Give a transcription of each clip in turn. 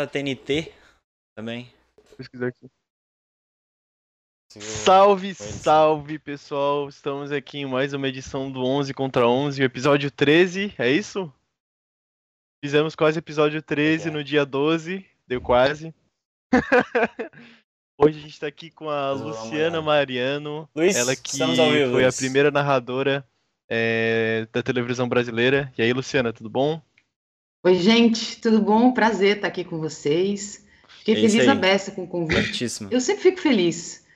da TNT também. Pesquisar aqui. Salve, salve pessoal! Estamos aqui em mais uma edição do 11 contra 11, o episódio 13, é isso? Fizemos quase episódio 13 é. no dia 12, deu quase. Hoje a gente tá aqui com a Luciana. Mariano, Luiz, ela que foi a primeira narradora é, da televisão brasileira. E aí, Luciana, tudo bom? Oi, gente, tudo bom? Prazer estar aqui com vocês. Fiquei É feliz aí. a beça com o convite. Certíssimo. Eu sempre fico feliz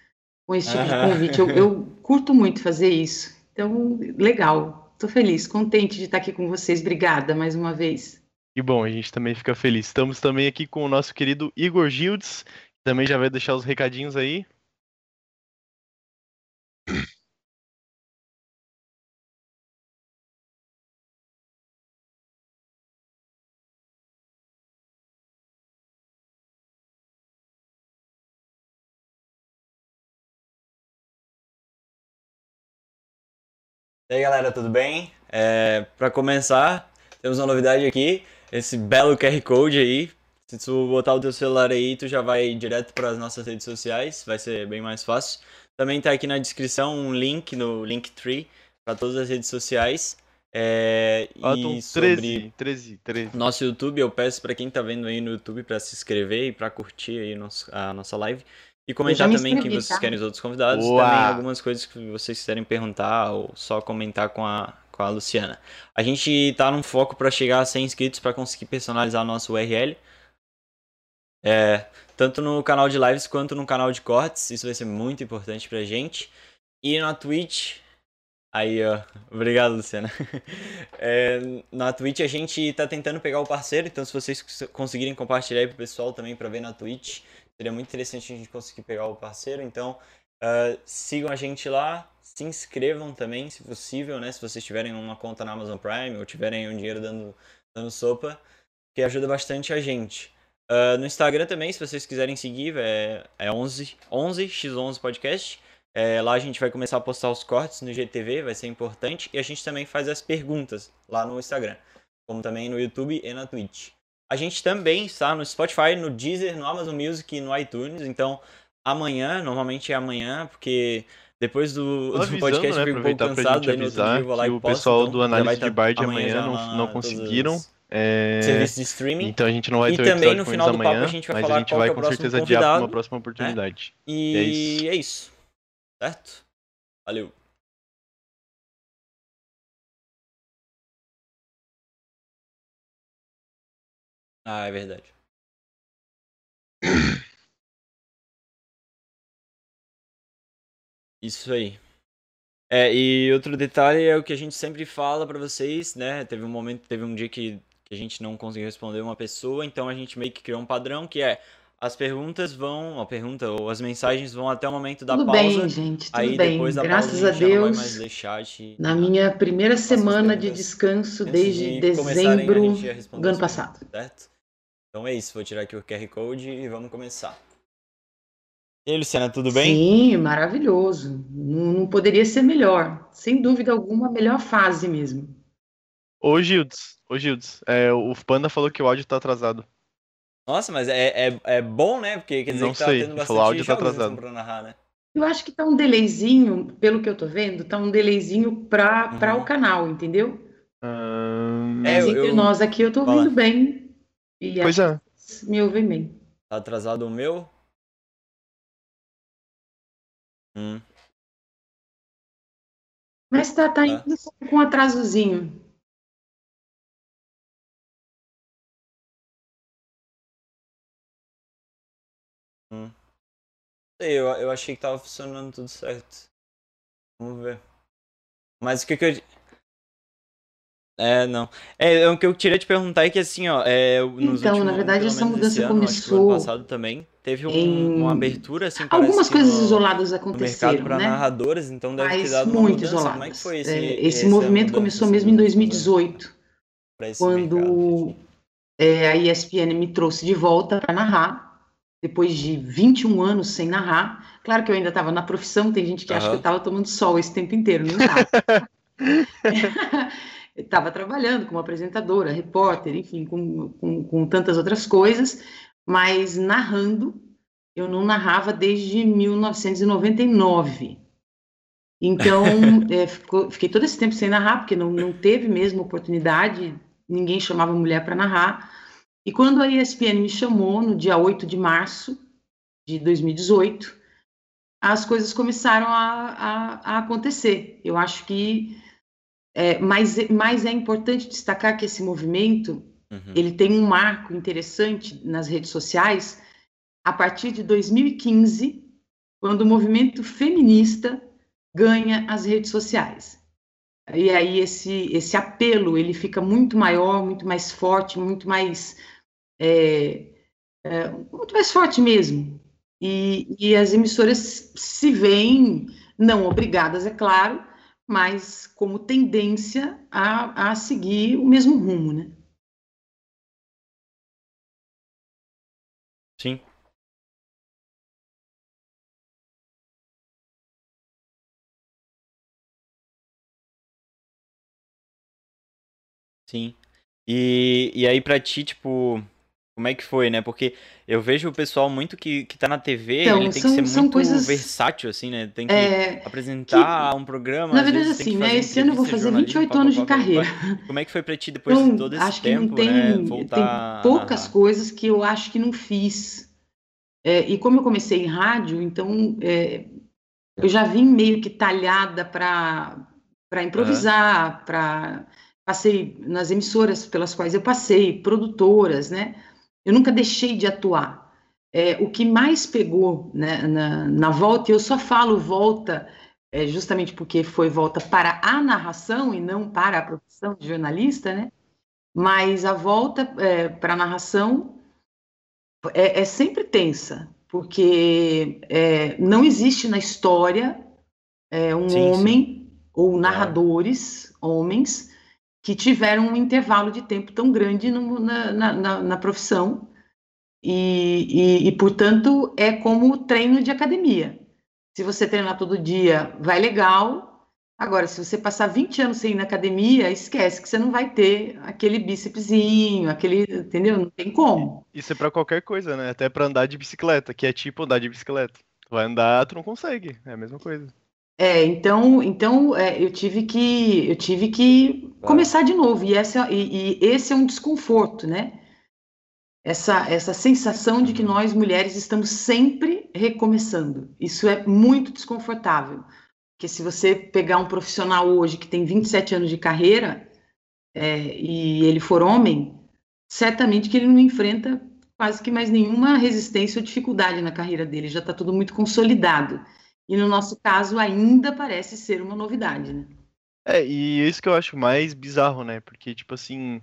com esse tipo de convite. Eu, eu curto muito fazer isso. Então, legal. Estou feliz, contente de estar aqui com vocês. Obrigada mais uma vez. Que bom, a gente também fica feliz. Estamos também aqui com o nosso querido Igor Gildes, que também já vai deixar os recadinhos aí. E aí galera, tudo bem? É, para começar, temos uma novidade aqui, esse belo QR Code aí. Se tu botar o teu celular aí, tu já vai direto para as nossas redes sociais, vai ser bem mais fácil. Também tá aqui na descrição um link no Linktree para todas as redes sociais. É, Faltam e sobre 13, 13, 13. nosso YouTube, eu peço para quem tá vendo aí no YouTube para se inscrever e para curtir aí a nossa live. E comentar me também quem vocês tá? querem os outros convidados. Boa! Também algumas coisas que vocês quiserem perguntar ou só comentar com a, com a Luciana. A gente tá num foco para chegar a 100 inscritos para conseguir personalizar nosso URL. É, tanto no canal de lives quanto no canal de cortes. Isso vai ser muito importante pra gente. E na Twitch. Aí, ó. Obrigado, Luciana. É, na Twitch a gente tá tentando pegar o parceiro, então se vocês cons- conseguirem compartilhar aí pro pessoal também pra ver na Twitch, seria muito interessante a gente conseguir pegar o parceiro. Então, ah, sigam a gente lá, se inscrevam também, se possível, né? Se vocês tiverem uma conta na Amazon Prime ou tiverem um dinheiro dando, dando sopa, que ajuda bastante a gente. Ah, no Instagram também, se vocês quiserem seguir, é, é 11, 11 x11 podcast. É, lá a gente vai começar a postar os cortes no GTV, vai ser importante. E a gente também faz as perguntas lá no Instagram, como também no YouTube e na Twitch. A gente também está no Spotify, no Deezer, no Amazon Music e no iTunes. Então, amanhã, normalmente é amanhã, porque depois do, do avisando, podcast né? eu fico um pouco cansado, daí no outro dia avisar eu vou lá que e o posto, pessoal então do análise vai de tá bar de amanhã amanhã não, não conseguiram. É, Serviços de streaming. Então a gente não vai E ter o também no com final do papo amanhã, a gente vai mas falar a gente vai é o com certeza adiar pra uma próxima oportunidade. E É isso. é isso. Certo? Valeu. Ah, é verdade. Isso aí. É, e outro detalhe é o que a gente sempre fala pra vocês, né? Teve um momento, teve um dia que, que a gente não conseguiu responder uma pessoa, então a gente meio que criou um padrão que é as perguntas vão, a pergunta ou as mensagens vão até o momento da tudo pausa. bem, gente, tudo aí bem. Graças pausa a a gente já não vai Deus, mais deixar de na minha primeira semana de descanso desde de dezembro do ano as passado. Certo? Então é isso, vou tirar aqui o QR Code e vamos começar. E aí, Luciana, tudo bem? Sim, maravilhoso. Não, não poderia ser melhor. Sem dúvida alguma, a melhor fase mesmo. Ô Gildes, ô Gildes, é, o Panda falou que o áudio tá atrasado. Nossa, mas é, é, é bom, né? Porque quer dizer Não que tá sei, tendo bastante falou, áudio tá atrasado. pra narrar, né? Eu acho que tá um delayzinho, pelo que eu tô vendo, tá um delayzinho pra, pra Uhum. o canal, entendeu? É, Mas eu- entre eu- nós aqui eu tô Fala. ouvindo bem. E Pois é. me ouvem bem. Tá atrasado o meu? Hum. Mas tá, tá indo com um atrasozinho. Sei, Eu, eu achei que tava funcionando tudo certo. Vamos ver. Mas o que que eu. É, não. É, o que eu queria te perguntar é que assim, ó, é, nos Então, últimos, na verdade, essa mudança esse ano, o ano começou passado também, teve um- em- uma abertura, assim, Algumas coisas no, isoladas mercado aconteceram, para né? narradores, então deve ter Mas dado uma muito mudança. isoladas. Como é que foi esse, É, esse essa movimento começou mesmo em do- 2018, pra esse mercado? quando é, a ESPN me trouxe de volta para narrar, depois de 21 anos sem narrar. Claro que eu ainda estava na profissão, tem gente que acha que eu estava tomando sol esse tempo inteiro, não estava. estava trabalhando como apresentadora, repórter, enfim, com, com, com tantas outras coisas, mas narrando, eu não narrava desde 1999. Então, é, ficou- fiquei todo esse tempo sem narrar, porque não, não teve mesmo oportunidade, ninguém chamava mulher para narrar. E quando a ESPN me chamou, no dia 8 de março de 2018, as coisas começaram a, a, a acontecer. Eu acho que. É, mas, mas é importante destacar que esse movimento Uhum. ele tem um marco interessante nas redes sociais a partir de 2015, quando o movimento feminista ganha as redes sociais. E aí esse, esse apelo ele fica muito maior, muito mais forte, muito mais é, é, muito mais forte mesmo. E, e as emissoras se veem, não obrigadas, é claro, mas como tendência a, a seguir o mesmo rumo, né? Sim. Sim. E, e aí pra ti, tipo, como é que foi, né? Porque eu vejo o pessoal muito que, que tá na TV, Então, ele tem são- que ser muito coisas- versátil, assim, né? Tem que É, apresentar um programa, na verdade, tem que assim, né? Esse ano eu vou fazer jornalismo, 28 anos de carreira. Como é que foi pra ti depois de Então, todo esse acho que tempo, não tem, né? tem Voltar a poucas coisas que eu acho que não fiz. É, e como eu comecei em rádio, então é, eu já vim meio que talhada para improvisar, para passei nas emissoras pelas quais eu passei, produtoras, né? Eu nunca deixei de atuar. É, o que mais pegou né, na, na volta, e eu só falo volta é, justamente porque foi volta para a narração e não para a profissão de jornalista, né? Mas a volta é, para a narração é, é sempre tensa, porque é, não existe na história é, um Sim, sim. homem ou Claro. narradores, homens, que tiveram um intervalo de tempo tão grande no- na, na, na- profissão. E, e, e, portanto, é como treino de academia. Se você treinar todo dia, vai legal. Agora, se você passar 20 anos sem ir na academia, esquece que você não vai ter aquele bícepsinho, aquele, entendeu? Não tem como. Isso é pra qualquer coisa, né? Até pra andar de bicicleta, que é tipo andar de bicicleta. Vai andar, tu não consegue. É a mesma coisa. É, então, então é, eu tive que eu tive que começar de novo e, essa, e, e esse é um desconforto, né? Essa, essa sensação de que Uhum. nós mulheres estamos sempre recomeçando. Isso é muito desconfortável. Porque se você pegar um profissional hoje que tem 27 anos de carreira é, e ele for homem, certamente que ele não enfrenta quase que mais nenhuma resistência ou dificuldade na carreira dele, já está tudo muito consolidado. E no nosso caso ainda parece ser uma novidade, né? É, e isso que eu acho mais bizarro, né? Porque, tipo assim,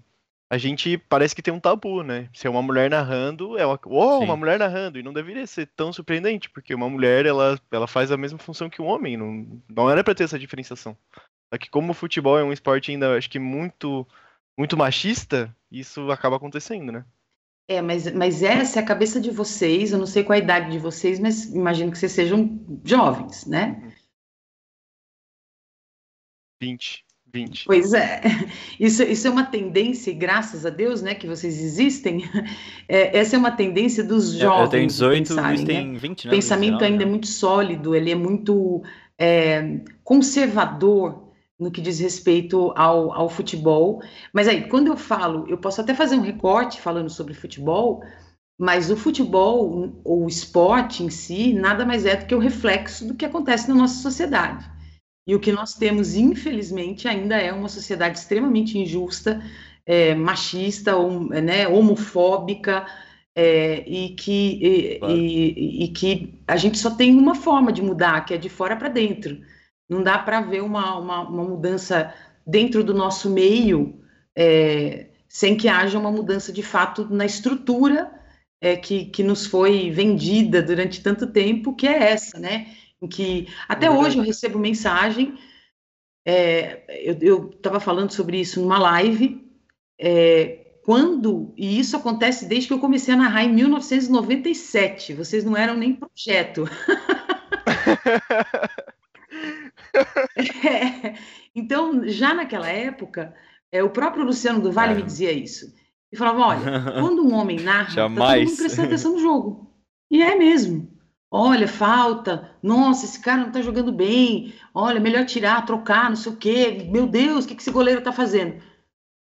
a gente parece que tem um tabu, né? Se é uma mulher narrando, é uma, oh, Sim. uma mulher narrando, e não deveria ser tão surpreendente, porque uma mulher, ela, ela faz a mesma função que um homem, não, não era pra ter essa diferenciação. Só que como o futebol é um esporte ainda, acho que muito, muito machista, isso acaba acontecendo, né? É, mas, mas essa é a cabeça de vocês, eu não sei qual a idade de vocês, mas imagino que vocês sejam jovens, né? 20, 20. Pois é, isso, isso é uma tendência, e graças a Deus, né, que vocês existem, é, essa é uma tendência dos jovens eu tenho de 18, o pensarem, Luiz né? tem 20, O né? pensamento 19, ainda é né? muito sólido, ele é muito é, conservador no que diz respeito ao, ao futebol. Mas aí, quando eu falo, eu posso até fazer um recorte falando sobre futebol, Mas o futebol, ou o esporte em si, nada mais é do que o reflexo do que acontece na nossa sociedade. E o que nós temos, infelizmente, ainda é uma sociedade extremamente injusta, é, machista, hom, né, homofóbica, é, e, que, e, claro. e, e, que a gente só tem uma forma de mudar, que é de fora para dentro. Não dá para ver uma, uma, uma, mudança dentro do nosso meio é, sem que haja uma mudança de fato na estrutura é, que, que nos foi vendida durante tanto tempo, que é essa, né? Em que até é hoje eu recebo mensagem. É, eu estava falando sobre isso numa live. É, quando, e isso acontece desde que eu comecei a narrar em 1997, vocês não eram nem projeto. é, então, já naquela época, é, o próprio Luciano do Vale é. me dizia isso. Ele falava: olha, quando um homem narra, Jamais. tá todo mundo prestando atenção no jogo. E é mesmo. Olha, falta. Nossa, esse cara não tá jogando bem. Olha, melhor tirar, trocar, não sei o quê. Meu Deus, o que, que esse goleiro tá fazendo?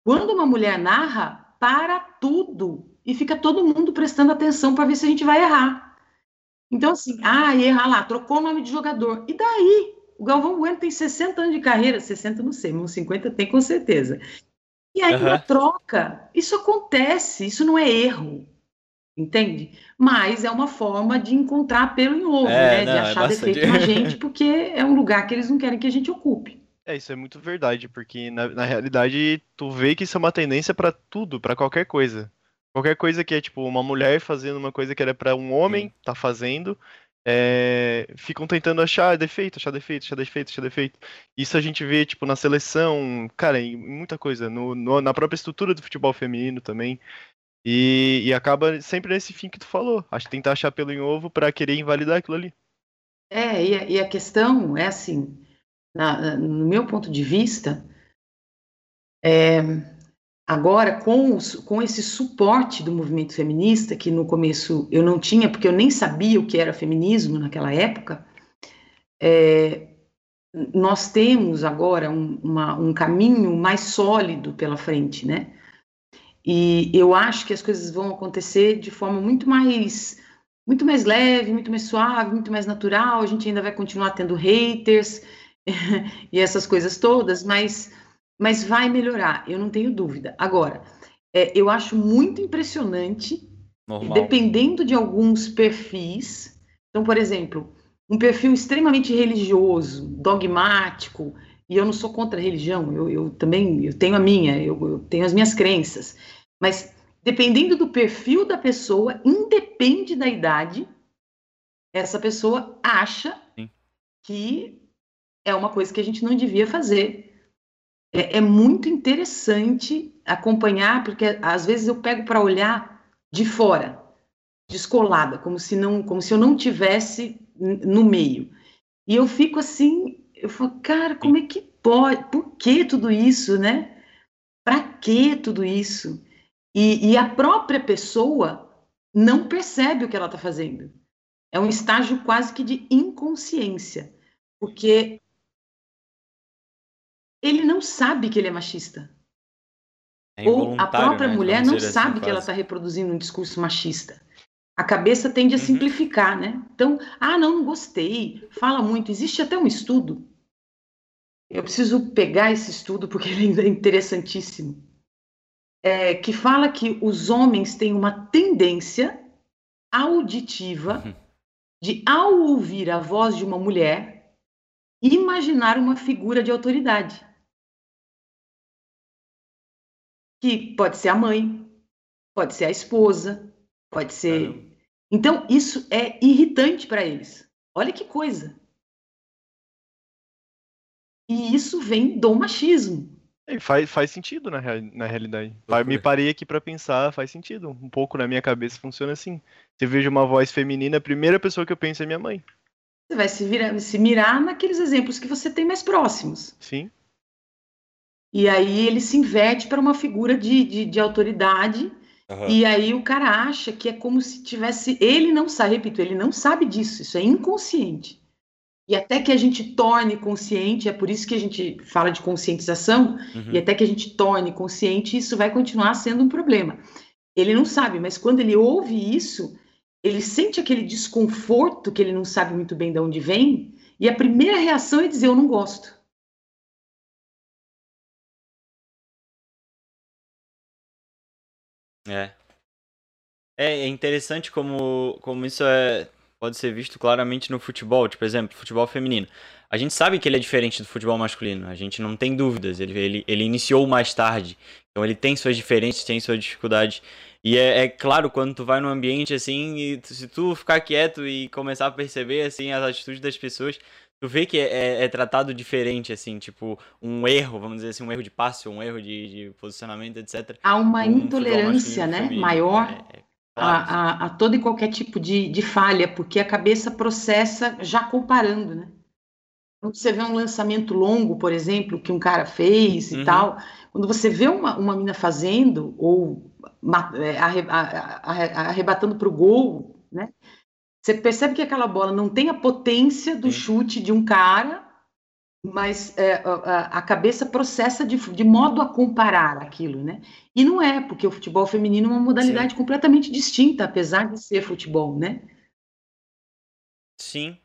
Quando uma mulher narra, para tudo. E fica todo mundo prestando atenção para ver se a gente vai errar. Então, assim, ah, erra lá, trocou o nome de jogador. E daí? O Galvão Bueno tem 60 anos de carreira, 60 não sei, mas 50 tem com certeza. E aí uhum. troca. Isso acontece, isso não é erro. Entende? Mas é uma forma de encontrar pelo em ovo, é, né? Não, de é achar é defeito na gente, porque é um lugar que eles não querem que a gente ocupe. É, isso é muito verdade, porque na, na realidade tu vê que isso é uma tendência para tudo, para qualquer coisa. Qualquer coisa que é tipo uma mulher fazendo uma coisa que era para um homem tá fazendo, é, ficam tentando achar defeito, achar defeito, achar defeito, achar defeito. Isso a gente vê, tipo, na seleção, cara, em muita coisa, no, no, na própria estrutura do futebol feminino também. E, e, acaba sempre nesse fim que tu falou. Acho tentar achar pelo em ovo para querer invalidar aquilo ali. É, e a, e a questão é assim, na, no meu ponto de vista, é, Agora, com, os, com esse suporte do movimento feminista, que no começo eu não tinha, porque eu nem sabia o que era feminismo naquela época, é, nós temos agora um, uma, um caminho mais sólido pela frente, né? E eu acho que as coisas vão acontecer de forma muito mais muito mais leve, muito mais suave, muito mais natural. A gente ainda vai continuar tendo haters e essas coisas todas, mas mas vai melhorar, eu não tenho dúvida. Agora, é, eu acho muito impressionante, dependendo de alguns perfis. Então, por exemplo, um perfil extremamente religioso, dogmático, e eu não sou contra a religião, eu, eu também eu tenho a minha, eu, eu, tenho as minhas crenças. Mas dependendo do perfil da pessoa, independe da idade, essa pessoa acha Sim. que é uma coisa que a gente não devia fazer é, é muito interessante acompanhar, porque às vezes eu pego para olhar de fora, descolada, como se não, como se eu não tivesse no meio. E eu fico assim, eu falo, cara, como é que pode? Por que tudo isso, né? Para que tudo isso? E, e, a própria pessoa não percebe o que ela está fazendo. É um estágio quase que de inconsciência, porque ele não sabe que ele é machista. É Ou a própria né, mulher não assim, sabe que ela está reproduzindo um discurso machista. A cabeça tende a uhum. simplificar, né? Então, ah, não, não gostei, fala muito. Existe até um estudo. Eu preciso pegar esse estudo porque ele é interessantíssimo. É, que fala que os homens têm uma tendência auditiva uhum. de, ao ouvir a voz de uma mulher, imaginar uma figura de autoridade. Que pode ser a mãe, pode ser a esposa, pode ser. Então, isso é irritante para eles. Olha que coisa. E isso vem do machismo. E faz, faz sentido na, na realidade. Me parei aqui para pensar, faz sentido. Um pouco na minha cabeça funciona assim. Se eu vejo uma voz feminina, a primeira pessoa que eu penso é minha mãe. Você vai se, virar, se mirar naqueles exemplos que você tem mais próximos. Sim. E aí ele se inverte para uma figura de, de, de autoridade. Uhum. E aí o cara acha que é como se tivesse. Ele não sabe, repito, ele não sabe disso, isso é inconsciente. E até que a gente torne consciente, é por isso que a gente fala de conscientização, uhum. e até que a gente torne consciente, isso vai continuar sendo um problema. Ele não sabe, mas quando ele ouve isso, ele sente aquele desconforto que ele não sabe muito bem de onde vem, e a primeira reação é dizer: Eu não gosto. É. É é interessante como, como isso é, pode ser visto claramente no futebol. Tipo, exemplo, futebol feminino. A gente sabe que ele é diferente do futebol masculino, a gente não tem dúvidas. Ele, ele, ele iniciou mais tarde, então ele tem suas diferenças, tem suas dificuldades. E é, é claro, quando tu vai num ambiente assim, tu- se tu ficar quieto e começar a perceber assim as atitudes das pessoas, tu vê que é, é- é tratado diferente, assim, tipo, um erro, vamos dizer assim, um erro de passe, um erro de, de posicionamento, etc. Há uma futebol intolerância né, feminino. maior É- é claro a, a, a todo e qualquer tipo de, de falha, porque a cabeça processa já comparando, né? Quando você vê um lançamento longo, por exemplo, que um cara fez e Uhum. tal, quando você vê uma, uma mina fazendo ou é, arrebatando para o gol, né? Você percebe que aquela bola não tem a potência do Sim. chute de um cara, mas é, a, a- cabeça processa de, de modo a comparar aquilo, né? E não é, porque o futebol feminino é uma modalidade completamente distinta, apesar de ser futebol, né? Sim.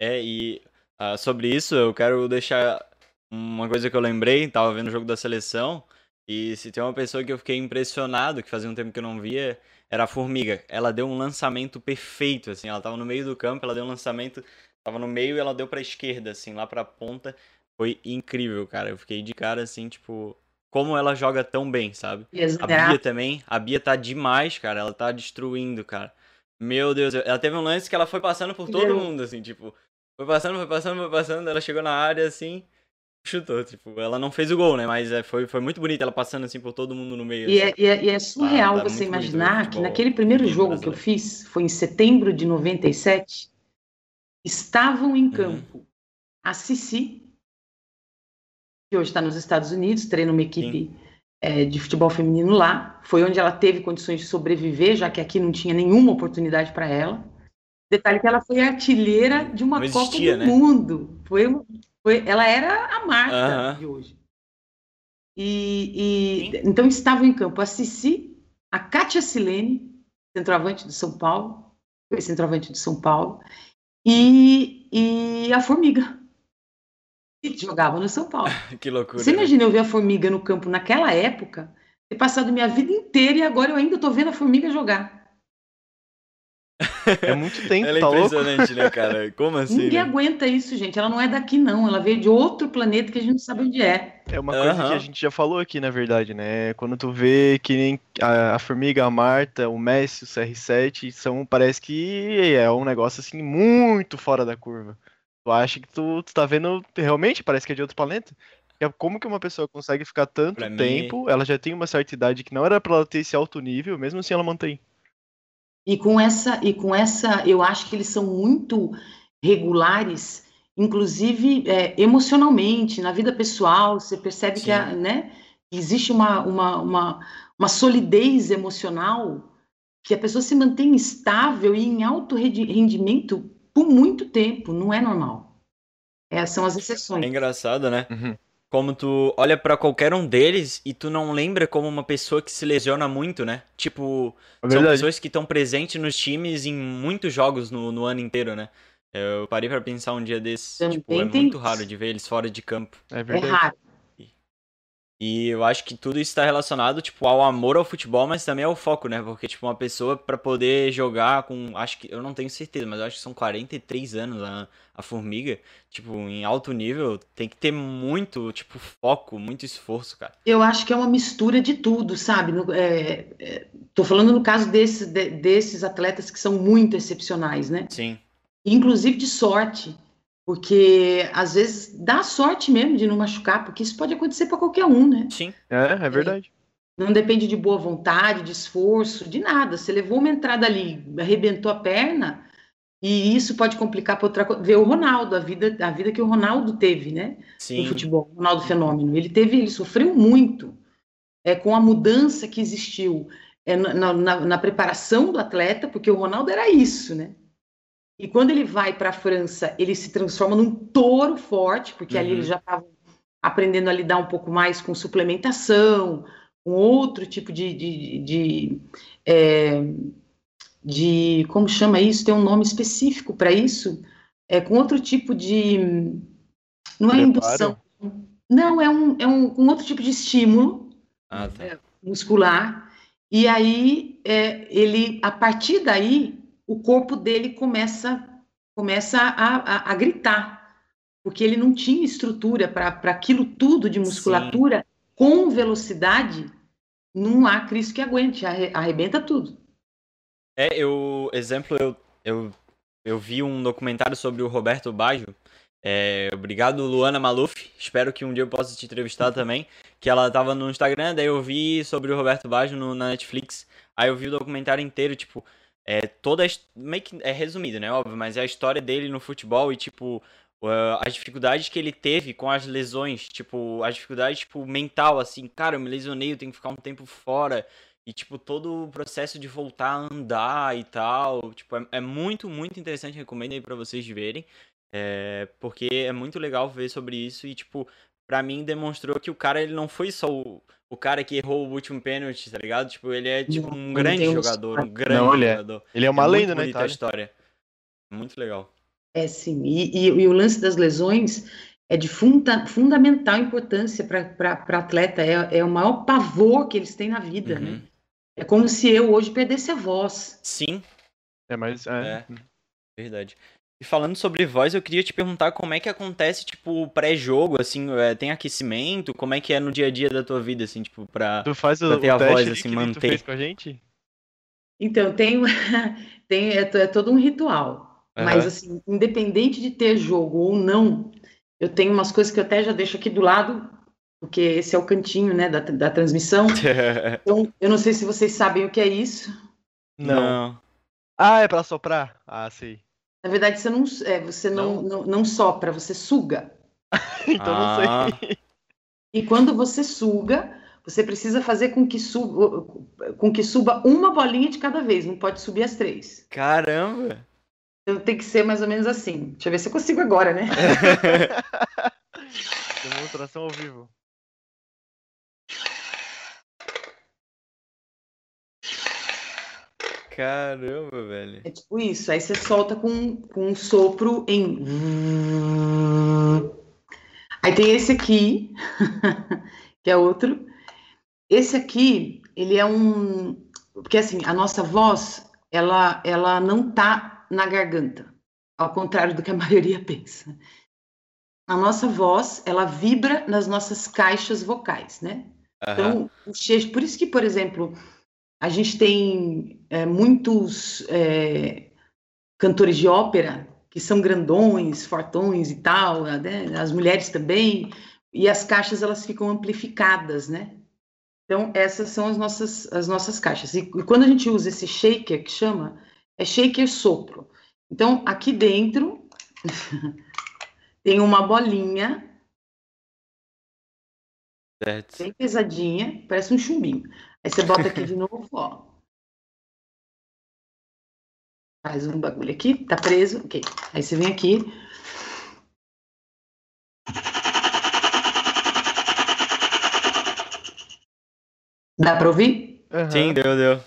É, e ah, sobre isso eu quero deixar uma coisa que eu lembrei, tava vendo o jogo da seleção, e se tem uma pessoa que eu fiquei impressionado, que fazia um tempo que eu não via, era a Formiga. Ela deu um lançamento perfeito, assim, ela tava no meio do campo, ela deu um lançamento, tava no meio e ela deu pra esquerda, assim, lá pra ponta. Foi incrível, cara. Eu fiquei de cara, assim, tipo, como ela joga tão bem, sabe? A Exato. Bia também. A Bia tá demais, cara. Ela tá destruindo, cara. Meu Deus, ela teve um lance que ela foi passando por todo mundo, assim, tipo. Foi passando, foi passando, foi passando. Ela chegou na área, assim, chutou. Tipo, ela não fez o gol, né? Mas é, foi, foi muito bonito ela passando, assim, por todo mundo no meio. E assim. é, e é- e é surreal tá você imaginar que naquele primeiro jogo que eu brasileiro. fiz, foi em setembro de 97, estavam Uhum. em campo a Cici, que hoje está nos Estados Unidos, treina uma equipe eh, de futebol feminino lá. Foi onde ela teve condições de sobreviver, já que aqui não tinha nenhuma oportunidade para ela. Detalhe que ela foi artilheira de uma Não Copa existia, do né? Mundo. Foi, uma- foi, ela era a Marta Aham. de hoje. E, e- então estavam em campo a Cici, a Kátia Silene, centroavante do São Paulo, foi centroavante do São Paulo, e, e a Formiga, que jogava no São Paulo. Que loucura. Você né? imagina eu ver a Formiga no campo naquela época, ter passado minha vida inteira e agora eu ainda tô vendo a Formiga jogar. É muito tempo, Ela é tá louco? impressionante, né, cara? Como assim? Ninguém né? aguenta isso, gente. Ela não é daqui, não. Ela veio de outro planeta que a gente não sabe onde é. É uma coisa que Aham. a gente já falou aqui, na verdade, né? Quando tu vê que nem a, a Formiga, a Marta, o Messi, o CR7, são, parece que é um negócio assim muito fora da curva. Tu acha que tu, tu tá vendo, realmente parece que é de outro planeta. É Como que uma pessoa consegue ficar tanto Pra mim- tempo, ela já tem uma certa idade que não era pra ela ter esse alto nível, mesmo assim ela mantém. E com essa, e com essa, eu acho que eles são muito regulares, inclusive é, emocionalmente, na vida pessoal. Você percebe que a- Sim. né, existe uma, uma, uma, uma solidez emocional que a pessoa se mantém estável e em alto rendi- rendimento por muito tempo. Não é normal. É, são as É exceções. engraçado, né? Uhum. Como tu olha pra qualquer um deles e tu não lembra como uma pessoa que se lesiona muito, né? Tipo, É são pessoas que estão presentes nos times em muitos jogos no, no ano inteiro, né? Eu parei pra pensar um dia desses, Também tipo, é muito raro de ver eles fora de campo. É É verdade. raro. E eu acho que tudo isso está relacionado, tipo, ao amor ao futebol, mas também ao foco, né? Porque, tipo, uma pessoa pra poder jogar com, acho que, eu não tenho certeza, mas eu acho que são 43 anos a, a Formiga, tipo, em alto nível, tem que ter muito, tipo, foco, muito esforço, cara. Eu acho que é uma mistura de tudo, sabe? No, é, é, tô falando no caso desses, de- desses atletas que são muito excepcionais, né? Sim, Inclusive de sorte, porque às vezes dá sorte mesmo de não machucar, porque isso pode acontecer para qualquer um, né? sim. É, é verdade. Não depende de boa vontade, de esforço, de nada. Você levou uma entrada ali, arrebentou a perna, e isso pode complicar para outra coisa. Ver o Ronaldo, a vida, a vida que o Ronaldo teve, né? Sim, no futebol, o Ronaldo Fenômeno. Ele teve, ele sofreu muito é, com a mudança que existiu é, na, na- na preparação do atleta, porque o Ronaldo era isso, né? E quando ele vai para a França, ele se transforma num touro forte, porque ali Uhum. ele já estava aprendendo a lidar um pouco mais com suplementação, com outro tipo de, de, de, é, de, como chama isso? Tem um nome específico para isso? É com outro tipo de, não é Preparo? indução, não é um, é um, um outro tipo de estímulo Ah, tá. É. muscular. E aí é, ele, a partir daí, o corpo dele começa, começa a, a, a gritar, porque ele não tinha estrutura para aquilo tudo de musculatura com velocidade. Não há Cristo que aguente, arre- arrebenta tudo. É, eu, exemplo, eu, eu, eu vi um documentário sobre o Roberto Baggio. É, obrigado, Luana Maluf. Espero que um dia eu possa te entrevistar também. Que ela tava no Instagram, daí eu vi sobre o Roberto Baggio no, na Netflix. Aí eu vi o documentário inteiro, tipo, é toda meio que é resumido, né, óbvio, mas é a história dele no futebol e tipo as dificuldades que ele teve com as lesões, tipo, as dificuldades tipo mental assim, cara, eu me lesionei, eu tenho que ficar um tempo fora. E, tipo, todo o processo de voltar a andar e tal. Tipo, é, é muito, muito interessante. Recomendo aí pra vocês verem. É, porque é muito legal ver sobre isso. E, tipo, pra mim demonstrou que o cara, ele não foi só o, o cara que errou o último pênalti, tá ligado? Tipo, ele é, tipo, Não, um ele grande jogador. Um grande Não, ele é. jogador. Ele é uma é lenda, muito né, a história. Muito legal. É sim, e, e- e o lance das lesões é de funda- fundamental importância para atleta, é, é o maior pavor que eles têm na vida, né? Uhum. É como se eu hoje perdesse a voz. Sim, É, mas é. Verdade. E falando sobre voz, eu queria te perguntar como é que acontece, tipo, o pré-jogo, assim, é, tem aquecimento? Como é que é no dia a dia da tua vida, assim, tipo, pra... Tu faz o, Pra o ter a teste voz, assim, que nem tu manter. fez com a gente? Então, tem, tem é, é todo um ritual. Mas, Aham. assim, independente de ter jogo ou não, eu tenho umas coisas que eu até já deixo aqui do lado, porque esse é o cantinho, né, da, da transmissão. Então, eu não sei se vocês sabem o que é isso. Não. Ah, é pra soprar? Ah, sei. Na verdade, você não, é, você não, não, não sopra, você suga. então Ah. não sei. E quando você suga, você precisa fazer com que, suba, com que suba uma bolinha de cada vez, não pode subir as três. Caramba! Então tem que ser mais ou menos assim. Deixa eu ver se eu consigo agora, né? Demonstração ao vivo. Caramba, velho. É tipo isso. Aí você solta com, com um sopro em. Aí tem esse aqui, que é outro. Esse aqui, ele é um. Porque assim, a nossa voz, ela, ela não tá na garganta, ao contrário do que a maioria pensa. A nossa voz, ela vibra nas nossas caixas vocais, né? Aham. Então, o por isso que, por exemplo, a gente tem é, muitos é, cantores de ópera que são grandões, fortões e tal, né? as mulheres também, e as caixas elas ficam amplificadas, né? Então, essas são as nossas, as nossas caixas. E, e quando a gente usa esse shaker, que chama, é shaker sopro. Então, aqui dentro tem uma bolinha Certo. bem pesadinha, parece um chumbinho. Aí você bota aqui de novo, ó. Faz um bagulho aqui, tá preso, ok. Aí você vem aqui. Dá pra ouvir? Aham. Sim, deu, deu.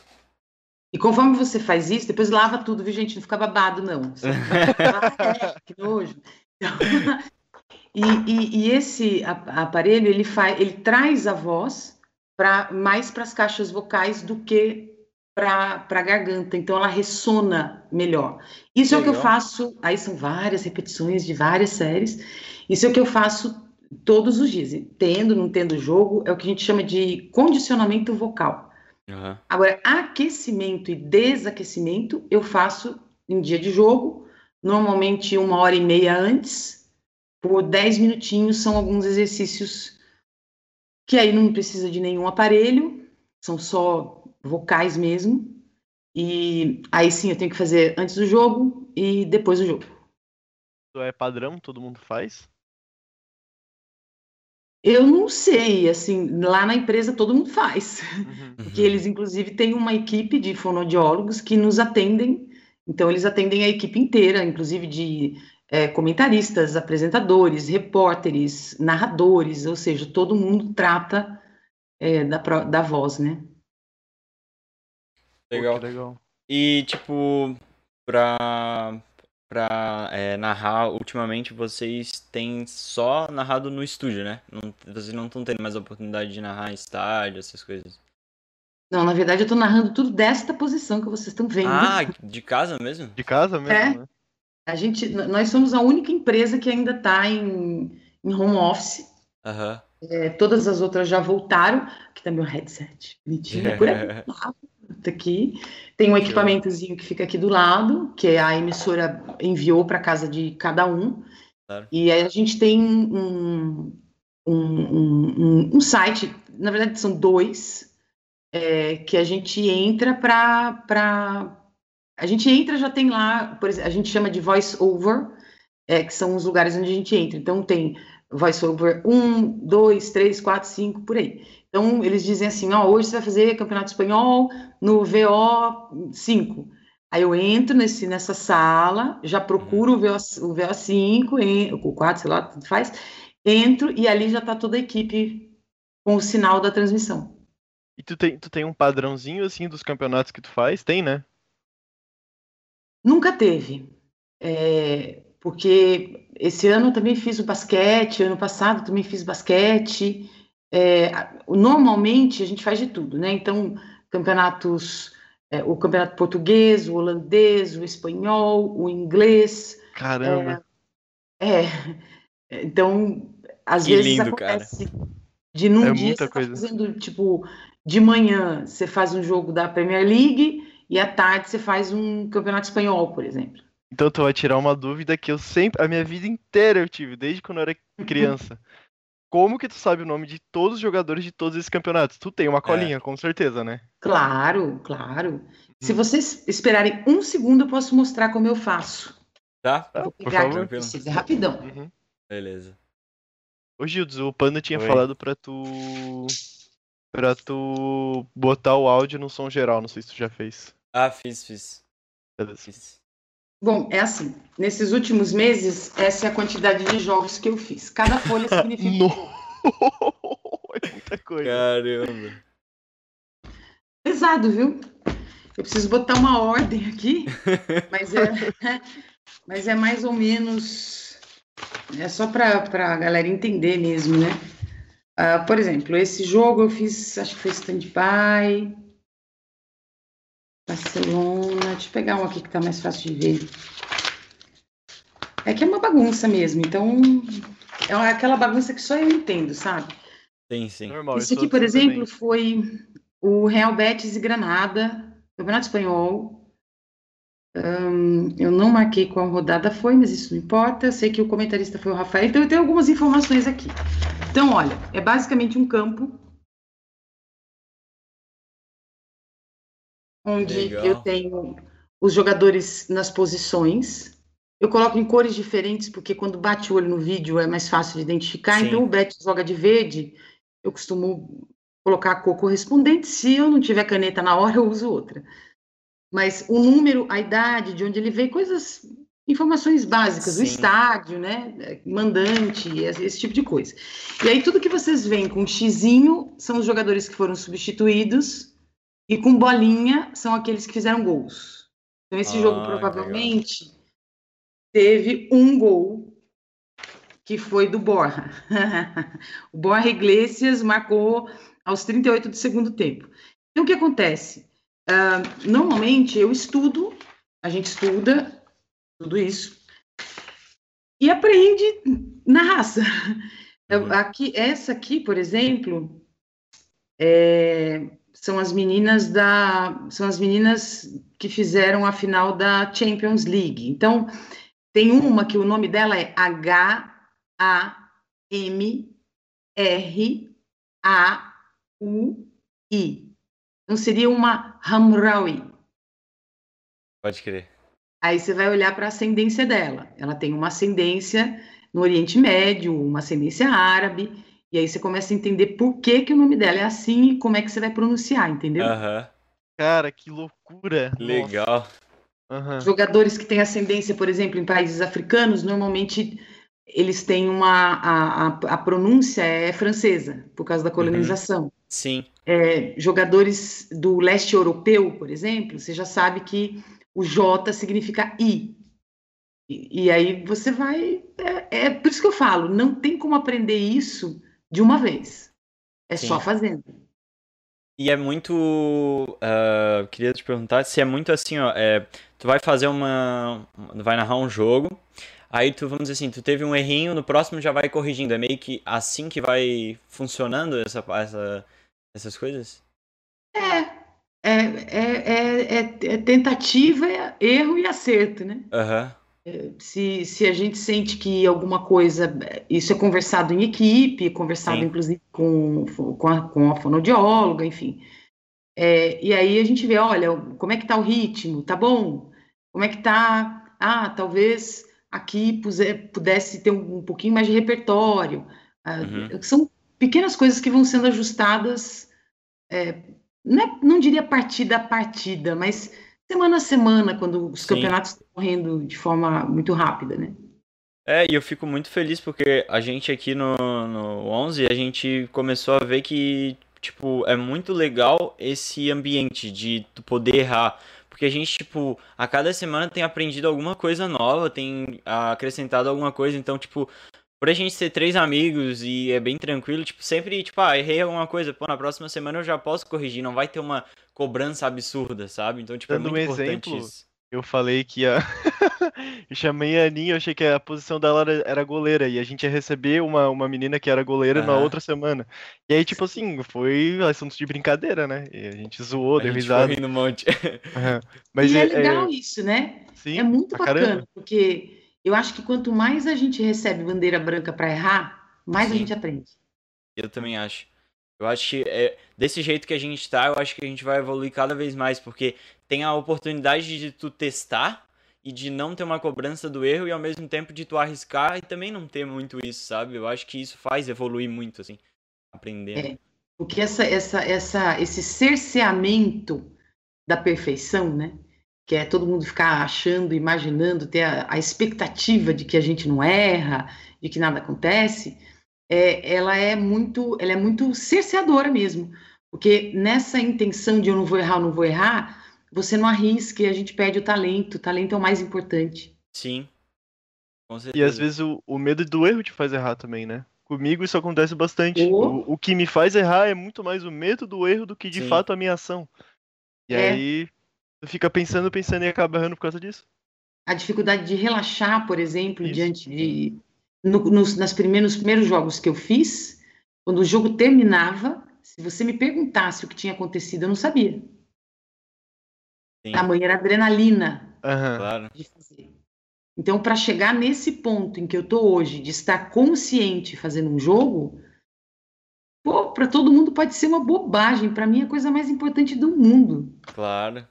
E conforme você faz isso, depois lava tudo, viu, gente? Não fica babado, não. Que nojo. Então, e, e- e esse aparelho, ele, faz, ele traz a voz pra, mais para as caixas vocais do que para a garganta. Então, ela ressona melhor. Isso é o que eu faço. Aí são várias repetições de várias séries. Isso é o que eu faço todos os dias. Tendo, não tendo jogo, é o que a gente chama de condicionamento vocal. Aham. Agora, aquecimento e desaquecimento eu faço em dia de jogo, normalmente uma hora e meia antes, por 10 minutinhos, são alguns exercícios que aí não precisa de nenhum aparelho, são só vocais mesmo. E aí sim eu tenho que fazer antes do jogo e depois do jogo. Isso é padrão, todo mundo faz? Eu não sei, assim, lá na empresa todo mundo faz. Uhum. Porque eles, inclusive, têm uma equipe de fonoaudiólogos que nos atendem. Então, eles atendem a equipe inteira, inclusive de eh, comentaristas, apresentadores, repórteres, narradores, ou seja, todo mundo trata é, da, da voz, né? Legal. legal. E, tipo, pra, pra é, narrar, ultimamente vocês têm só narrado no estúdio, né? Não, vocês não estão tendo mais a oportunidade de narrar em estádio, essas coisas. Não, na verdade eu tô narrando tudo desta posição que vocês estão vendo. Ah, de casa mesmo? De casa mesmo, É. né? A gente, nós somos a única empresa que ainda está em, em home office. Aham. É, todas as outras já voltaram. Aqui tá meu headset, bonitinho, por aqui, tá aqui. Tem um equipamentozinho que fica aqui do lado, que a emissora enviou para casa de cada um. Claro. E aí a gente tem um, um, um, um- um site, na verdade são dois, é, que a gente entra para. A gente entra, já tem lá, por exemplo, a gente chama de voice over, é, que são os lugares onde a gente entra. Então tem voice over 1, 2, 3, 4, 5, por aí. Então eles dizem assim: ó, hoje você vai fazer campeonato espanhol no VO 5. Aí eu entro nesse, nessa sala, já procuro o VO, o VO5, en- o 4, sei lá, tudo faz, entro e ali já está toda a equipe com o sinal da transmissão. E tu tem, tu tem um padrãozinho assim dos campeonatos que tu faz? Tem, né? Nunca teve. É, porque esse ano eu também fiz o basquete, ano passado também fiz basquete. É, normalmente a gente faz de tudo, né? Então, campeonatos, é, o campeonato português, o holandês, o espanhol, o inglês. Caramba. É, então, às Que vezes lindo, cara. acontece de num É dia muita você tá fazendo, tipo, de manhã você faz um jogo da Premier League e à tarde você faz um campeonato espanhol, por exemplo. Então tu vai tirar uma dúvida que eu sempre, a minha vida inteira eu tive, desde quando eu era criança. Como que tu sabe o nome de todos os jogadores de todos esses campeonatos? Tu tem uma colinha, com certeza, né? Claro, claro. Se Hum. vocês esperarem um segundo, eu posso mostrar como eu faço. Tá? Tá, Vou por pegar aqui favor. é rapidão. Uhum. Beleza. Ô Gildes, o Panda tinha Oi. falado pra tu. pra tu botar o áudio no som geral, não sei se tu já fez. Ah, fiz, fiz. Beleza. fiz. Bom, é assim. Nesses últimos meses, essa é a quantidade de jogos que eu fiz. Cada folha significa. No- é muita coisa. Caramba. Pesado, viu? Eu preciso botar uma ordem aqui, mas é, mas é mais ou menos. É só para a galera entender mesmo, né? Ah, por exemplo, esse jogo eu fiz, acho que foi stand-by. Barcelona. Deixa eu pegar um aqui que tá mais fácil de ver. É que é uma bagunça mesmo, então. É aquela bagunça que só eu entendo, sabe? Sim, sim. Normal, Isso aqui, por exemplo, também. foi o Real Betis e Granada, Campeonato Espanhol. Ahn, eu não marquei qual rodada foi, mas isso não importa. Eu sei que o comentarista foi o Rafael, então eu tenho algumas informações aqui. Então, olha, é basicamente um campo onde Legal. eu tenho os jogadores nas posições. Eu coloco em cores diferentes, porque quando bate o olho no vídeo é mais fácil de identificar. Sim. Então, o Betis joga de verde, eu costumo colocar a cor correspondente. Se eu não tiver caneta na hora, eu uso outra. Mas o número, a idade, de onde ele veio, coisas, informações básicas, Sim. o estádio, né? Mandante, esse, tipo de coisa. E aí, tudo que vocês veem com xizinho são os jogadores que foram substituídos, e com bolinha são aqueles que fizeram gols. Então, esse Ah, jogo provavelmente teve um gol que foi do Borja. o Borja Iglesias marcou aos 38 do segundo tempo. Então, o que acontece? Ah, normalmente eu estudo, a gente estuda tudo isso e aprende na raça. Uhum. Aqui, essa aqui, por exemplo, é, são as meninas da, são as meninas que fizeram a final da Champions League. Então, tem uma que o nome dela é H A M R A U I. Então seria uma Hamraoui. Pode crer. Aí você vai olhar para a ascendência dela. Ela tem uma ascendência no Oriente Médio, uma ascendência árabe, e aí você começa a entender por que, que o nome dela é assim e como é que você vai pronunciar, entendeu? Aham. Cara, que loucura. Legal. Aham. Jogadores que têm ascendência, por exemplo, em países africanos, normalmente eles têm uma. A, a, a pronúncia é francesa, por causa da colonização. Sim. É, jogadores do leste europeu, por exemplo, você já sabe que o J significa I. E, e aí você vai. É, é, por isso que eu falo, não tem como aprender isso de uma vez. É Sim. só fazendo. E é muito. Uh, queria te perguntar se é muito assim, ó. É, tu vai fazer uma. Vai narrar um jogo. Aí tu, vamos dizer assim, tu teve um errinho, no próximo já vai corrigindo. É meio que assim que vai funcionando essa, essa, essas coisas? É. É, é, é, é tentativa, erro e acerto, né? Aham. Uhum. Se, se a gente sente que alguma coisa. Isso é conversado em equipe, conversado Sim. inclusive com, com, a, com a fonoaudióloga, enfim. É, e aí a gente vê, olha, como é que tá o ritmo? Tá bom? Como é que tá? Ah, talvez aqui pudesse ter um, um pouquinho mais de repertório. Uhum. São pequenas coisas que vão sendo ajustadas, é, não, é, não, diria partida a partida, mas semana a semana, quando os Sim. campeonatos estão correndo de forma muito rápida, né? É, e eu fico muito feliz porque a gente aqui no, no 11, a gente começou a ver que, tipo, é muito legal esse ambiente de tu poder errar. Porque a gente, tipo, a cada semana tem aprendido alguma coisa nova, tem acrescentado alguma coisa. Então, tipo, por a gente ser três amigos e é bem tranquilo, tipo, sempre, tipo, ah, errei alguma coisa, pô, na próxima semana eu já posso corrigir, não vai ter uma cobrança absurda, sabe? Então, tipo, Dando é muito um importante exemplo, isso. Eu falei que a. eu chamei a Aninha, eu achei que a posição dela era, era goleira. E a gente ia receber uma, uma menina que era goleira na Aham. outra semana. E aí, tipo assim, foi assunto de brincadeira, né? E a gente zoou, A deu gente risada. foi rindo um monte. Aham. Mas e é, é, legal isso, né? sim, É muito bacana, caramba. porque eu acho que quanto mais a gente recebe bandeira branca para errar, mais Sim. a gente aprende. Eu também acho. Eu acho que é, desse jeito que a gente tá, eu acho que a gente vai evoluir cada vez mais, porque tem a oportunidade de tu testar e de não ter uma cobrança do erro e ao mesmo tempo de tu arriscar e também não ter muito isso, sabe? Eu acho que isso faz evoluir muito, assim, aprendendo. É. Porque essa, essa, essa, esse cerceamento da perfeição, né? Que é todo mundo ficar achando, imaginando, ter a, a expectativa de que a gente não erra, de que nada acontece, é, ela é muito, ela é muito cerceadora mesmo. Porque nessa intenção de eu não vou errar, eu não vou errar, você não arrisca e a gente perde o talento. O talento é o mais importante. Sim. Com E às vezes o, o medo do erro te faz errar também, né? Comigo isso acontece bastante. Oh. O, o que me faz errar é muito mais o medo do erro do que de Sim. fato a minha ação. E É. aí fica pensando, pensando e acaba errando por causa disso. A dificuldade de relaxar, por exemplo, Isso. diante de. no- nos, nas primeiros, nos primeiros jogos que eu fiz, quando o jogo terminava, se você me perguntasse o que tinha acontecido, eu não sabia. Sim, Tamanha era adrenalina Aham. claro. de fazer. Então, para chegar nesse ponto em que eu tô hoje, de estar consciente fazendo um jogo, pô, para todo mundo pode ser uma bobagem. Para mim, é a coisa mais importante do mundo. Claro.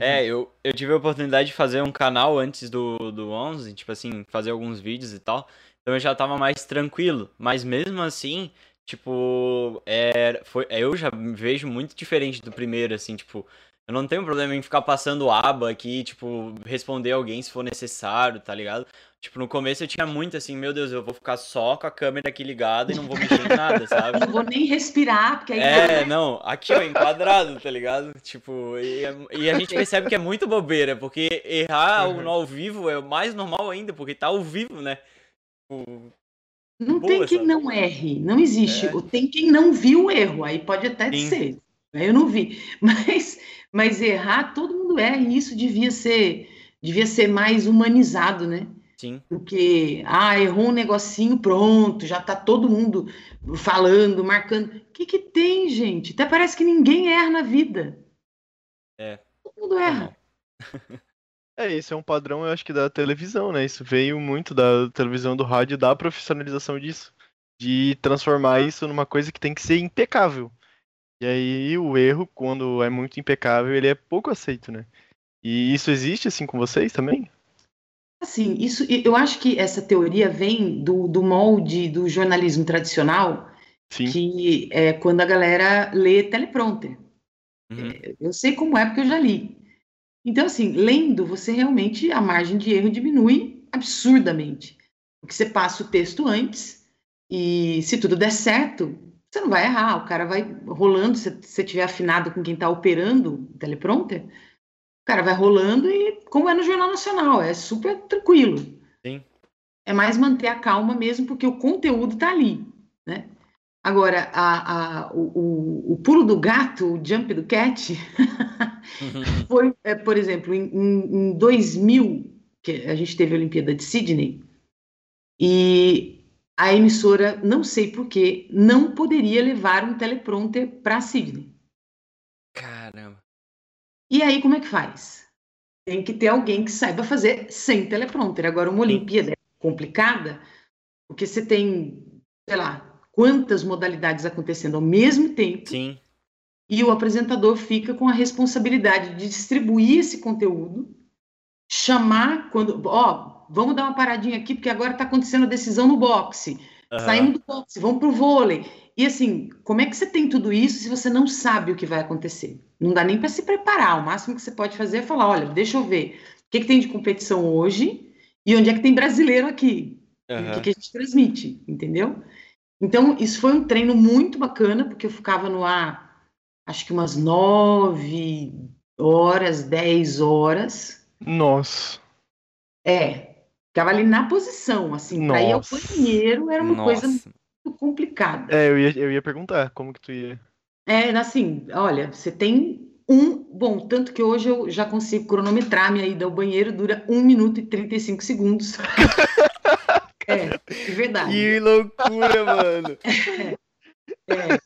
É, eu, eu tive a oportunidade de fazer um canal antes do, do 11, tipo assim, fazer alguns vídeos e tal. Então eu já tava mais tranquilo. Mas mesmo assim, tipo, é, foi, eu já me vejo muito diferente do primeiro, assim, tipo, eu não tenho problema em ficar passando aba aqui, tipo, responder alguém se for necessário, tá ligado? Tipo, no começo eu tinha muito assim, meu Deus, eu vou ficar só com a câmera aqui ligada e não vou mexer em nada, sabe? Não vou nem respirar, porque aí É, não, aqui ó, enquadrado, tá ligado? Tipo, e, e a gente percebe que é muito bobeira, porque errar Uhum. no ao vivo é mais normal ainda, porque tá ao vivo, né? Tipo, Não boa, tem quem sabe? não erre, não existe. É. Tem quem não viu o erro, aí pode até Sim. ser. né? Eu não vi, mas, mas errar, todo mundo erra, e isso devia ser, devia ser mais humanizado, né? sim, Porque, ah, errou um negocinho, pronto, já tá todo mundo falando, marcando. O que que tem, gente? Até parece que ninguém erra na vida. É. Todo mundo erra. É, esse é um padrão, eu acho que da televisão, né? Isso veio muito da televisão, do rádio, da profissionalização disso. De transformar isso numa coisa que tem que ser impecável. E aí o erro, quando é muito impecável, ele é pouco aceito, né? E isso existe assim com vocês também? Assim, isso, eu acho que essa teoria vem do, do molde do jornalismo tradicional, Sim. que é quando a galera lê teleprompter. uhum, Eu sei como é porque eu já li. Então, assim, lendo, você realmente, a margem de erro diminui absurdamente. Porque você passa o texto antes e, se tudo der certo, você não vai errar, o cara vai rolando, se você tiver afinado com quem está operando o teleprompter, o cara vai rolando e, como é no Jornal Nacional, é super tranquilo. Sim. É mais manter a calma mesmo, porque o conteúdo está ali, né? Agora, a, a, o, o, pulo do gato, o jump do cat, foi, é, por exemplo, em, em 2000, que a gente teve a Olimpíada de Sydney, e a emissora, não sei porquê, não poderia levar um teleprompter para Sydney. Caramba. E aí, como é que faz? Tem que ter alguém que saiba fazer sem teleprompter. Agora, uma Olimpíada é complicada, porque você tem, sei lá, quantas modalidades acontecendo ao mesmo tempo. Sim. E o apresentador fica com a responsabilidade de distribuir esse conteúdo, chamar quando, ó, vamos dar uma paradinha aqui porque agora está acontecendo a decisão no boxe. Uhum. Saímos do boxe, vamos pro vôlei. E assim, como é que você tem tudo isso se você não sabe o que vai acontecer? Não dá nem para se preparar. O máximo que você pode fazer é falar, olha, deixa eu ver o que, que tem de competição hoje e onde é que tem brasileiro aqui. Uhum. O que, que a gente transmite, entendeu? Então, isso foi um treino muito bacana, porque eu ficava no ar, acho que umas nove horas, dez horas. Nossa. É, ficava ali na posição, assim, para ir ao banheiro era uma Nossa. coisa muito complicada. É, eu ia, eu ia perguntar como que tu ia. É, assim, olha, você tem um. Bom, tanto que hoje eu já consigo cronometrar minha ida ao banheiro, dura 1 minuto e 35 segundos. É, é verdade. Que loucura, mano. É, é.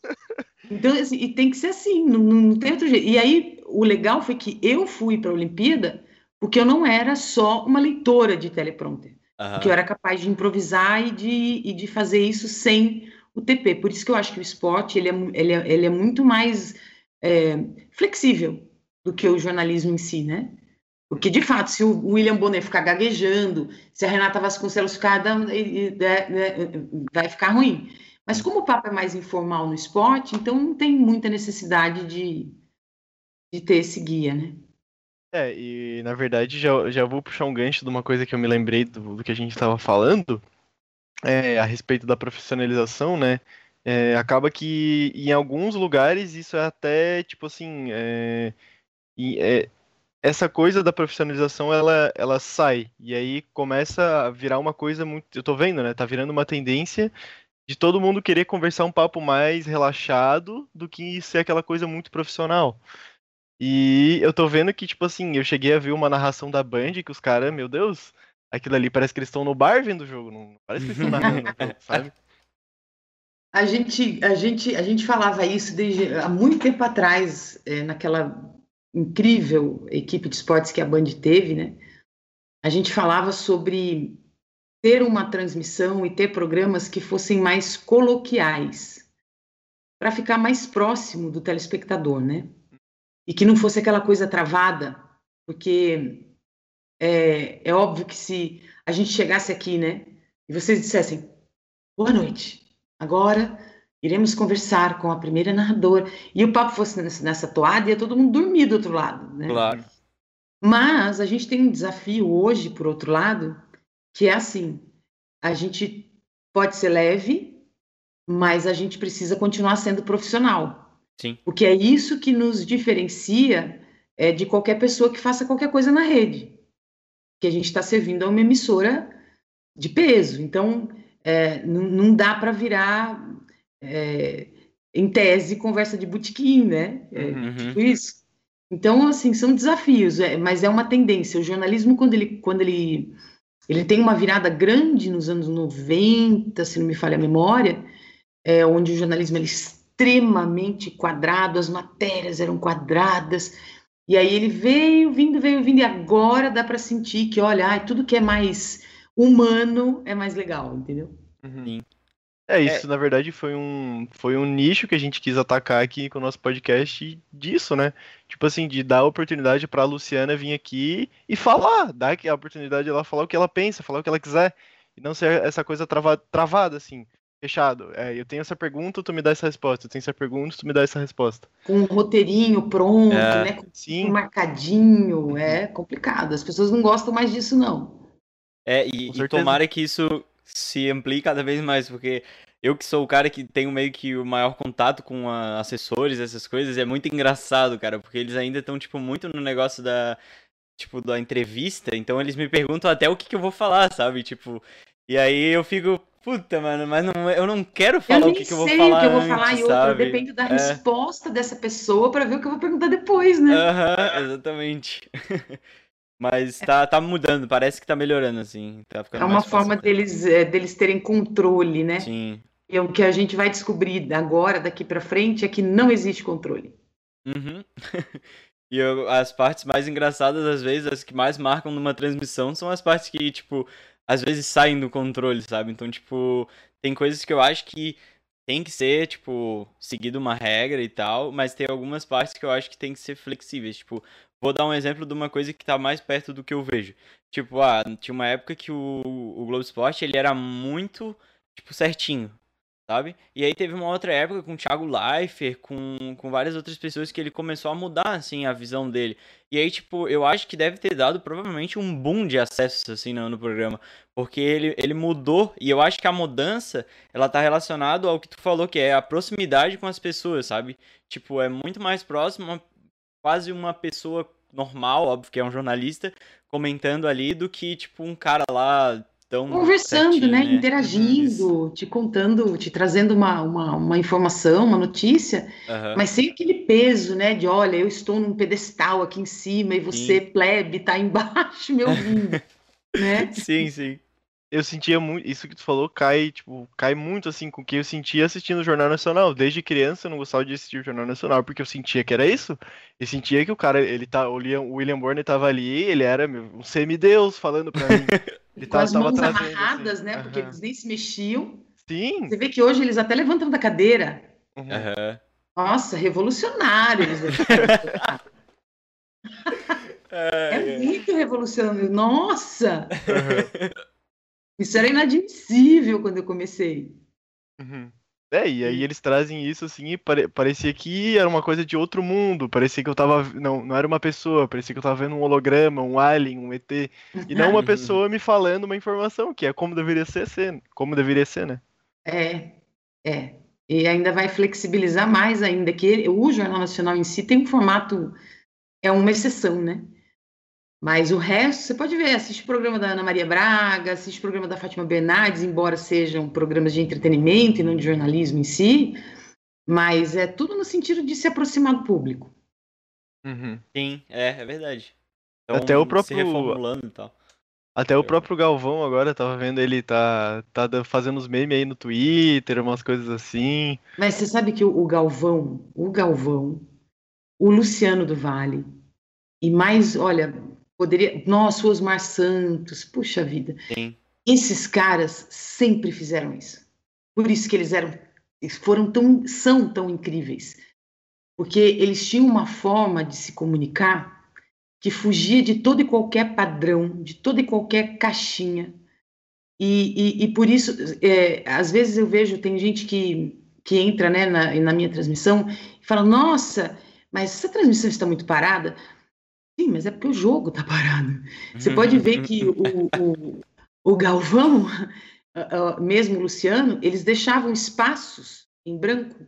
Então, assim, e tem que ser assim, não, não tem outro jeito. E aí, o legal foi que eu fui para a Olimpíada porque eu não era só uma leitora de teleprompter. Uhum. Porque eu era capaz de improvisar e de, e de fazer isso sem o TP. Por isso que eu acho que o esporte ele é, ele é, ele é muito mais é, flexível do que o jornalismo em si, né? Porque, de fato, se o William Bonner ficar gaguejando, se a Renata Vasconcelos ficar vai ficar ruim. Mas como o papo é mais informal no esporte, então não tem muita necessidade de, de ter esse guia, né? É, e na verdade já, já vou puxar um gancho de uma coisa que eu me lembrei do, do que a gente estava falando é, a respeito da profissionalização, né? É, acaba que em alguns lugares isso é até tipo assim é, é, essa coisa da profissionalização ela, ela sai e aí começa a virar uma coisa muito, eu tô vendo, né? Tá virando uma tendência de todo mundo querer conversar um papo mais relaxado do que ser aquela coisa muito profissional. E eu tô vendo que, tipo assim, eu cheguei a ver uma narração da Band que os caras, meu Deus, aquilo ali parece que eles estão no bar vendo o jogo, não parece que eles estão narrando, sabe? A gente, a, gente, a gente falava isso desde há muito tempo atrás, é, naquela incrível equipe de esportes que a Band teve, né? A gente falava sobre ter uma transmissão e ter programas que fossem mais coloquiais, para ficar mais próximo do telespectador, né? E que não fosse aquela coisa travada, porque é, é óbvio que se a gente chegasse aqui, né, e vocês dissessem boa noite, agora iremos conversar com a primeira narradora. E o papo fosse nessa, toada, ia todo mundo dormir do outro lado, né? Claro. Mas a gente tem um desafio hoje, por outro lado, que é assim: a gente pode ser leve, mas a gente precisa continuar sendo profissional. Sim. Porque é isso que nos diferencia é, de qualquer pessoa que faça qualquer coisa na rede. Que a gente está servindo a uma emissora de peso. Então, é, não, não dá para virar é, em tese, conversa de botequim, né? É, uhum. Tipo isso. Então, assim, são desafios, é, mas é uma tendência. O jornalismo, quando ele, quando ele, ele tem uma virada grande nos anos 90, se não me falha a memória, é, onde o jornalismo é extremamente quadrado, as matérias eram quadradas, e aí ele veio vindo, veio vindo, e agora dá para sentir que, olha, ai, tudo que é mais humano é mais legal, entendeu? Uhum. É, isso é... na verdade foi um, foi um nicho que a gente quis atacar aqui com o nosso podcast disso, né? Tipo assim, de dar a oportunidade pra Luciana vir aqui e falar, dar a oportunidade de ela falar o que ela pensa, falar o que ela quiser, e não ser essa coisa trava, travada, assim, fechado. É, eu tenho essa pergunta, tu me dá essa resposta, eu tenho essa pergunta, tu me dá essa resposta. Com um roteirinho pronto, é, né? Com sim. marcadinho, é complicado. As pessoas não gostam mais disso, não. É, e, e tomara que isso se amplie cada vez mais, porque eu que sou o cara que tenho meio que o maior contato com a, assessores, essas coisas, é muito engraçado, cara, porque eles ainda estão, tipo, muito no negócio da, tipo, da entrevista, então eles me perguntam até o que, que eu vou falar, sabe? Tipo, e aí eu fico, puta, mano, mas não, eu não quero falar o que, que eu vou falar. Eu sei o que eu vou antes, falar e outra, depende da É. resposta dessa pessoa para ver o que eu vou perguntar depois, né? Aham, exatamente. Mas tá, tá mudando, parece que tá melhorando, assim. Tá ficando É uma forma deles, é, deles terem controle, né? Sim. E o que a gente vai descobrir agora, daqui para frente, é que não existe controle. Uhum. E eu- as partes mais engraçadas, às vezes, as que mais marcam numa transmissão, são as partes que, tipo, às vezes saem do controle, sabe? Então, tipo, tem coisas que eu acho que tem que ser, tipo, seguido uma regra e tal, mas tem algumas partes que eu acho que tem que ser flexíveis. Tipo, vou dar um exemplo de uma coisa que tá mais perto do que eu vejo. Tipo, ah, tinha uma época que o, o Globo Esporte, ele era muito, tipo, certinho, sabe? E aí teve uma outra época com o Thiago Leifert, com, com várias outras pessoas que ele começou a mudar, assim, a visão dele. E aí, tipo, eu acho que deve ter dado provavelmente um boom de acessos, assim, no, no programa. Porque ele, ele mudou, e eu acho que a mudança, ela tá relacionada ao que tu falou, que é a proximidade com as pessoas, sabe? Tipo, é muito mais próximo, quase uma pessoa normal, óbvio que é um jornalista, comentando ali, do que, tipo, um cara lá tão Conversando, certinho, né? Uhum, Isso. Interagindo, te contando, te trazendo uma, uma, uma informação, uma notícia, Aham. mas sem aquele peso, né? De olha, eu estou num pedestal aqui em cima e você, plebe, tá embaixo me ouvindo, né? Sim, sim. Eu sentia muito. Isso que tu falou cai, tipo, cai muito assim com o que eu sentia assistindo o Jornal Nacional. Desde criança eu não gostava de assistir o Jornal Nacional, porque eu sentia que era isso. E sentia que o cara, ele tá. O William, Bonner tava ali, ele era meu, um semideus falando pra mim. Ele Com as tava mãos trazendo, amarradas, assim. né? Porque Aham. eles nem se mexiam. Sim. Você vê que hoje eles até levantam da cadeira. Uhum. Nossa, revolucionário. Eles é muito revolucionário. Nossa! Isso era inadmissível quando eu comecei. Uhum. É, e aí eles trazem isso assim e pare- parecia que era uma coisa de outro mundo, parecia que eu tava, não, não era uma pessoa, parecia que eu tava vendo um holograma, um alien, um ET, e não uma pessoa me falando uma informação, que é como deveria ser, ser como deveria ser, né? É, é. E ainda vai flexibilizar mais ainda, que o Jornal Nacional em si tem um formato, é uma exceção, né? Mas o resto, você pode ver, assiste o programa da Ana Maria Braga, assiste o programa da Fátima Bernardes, embora sejam programas de entretenimento e não de jornalismo em si, mas é tudo no sentido de se aproximar do público. Sim, é, é verdade. Até o se próprio- reformulando e tal. Até o próprio Galvão agora, tava vendo ele tá, tá fazendo uns memes aí no Twitter, umas coisas assim. Mas você sabe que o, o Galvão, o Galvão, o Luciano do Vale, e mais, olha, poderia. Nossa, o Osmar Santos, puxa vida. Sim. Esses caras sempre fizeram isso. Por isso que eles eram, eles foram tão, são tão incríveis. Porque eles tinham uma forma de se comunicar que fugia de todo e qualquer padrão, de toda e qualquer caixinha. E, e, e por isso, é, às vezes eu vejo, tem gente que, que entra né, na, na minha transmissão e fala: Nossa, mas essa transmissão está muito parada. Sim, mas é porque o jogo está parado. Você pode ver que o, o, o Galvão, mesmo o Luciano, eles deixavam espaços em branco.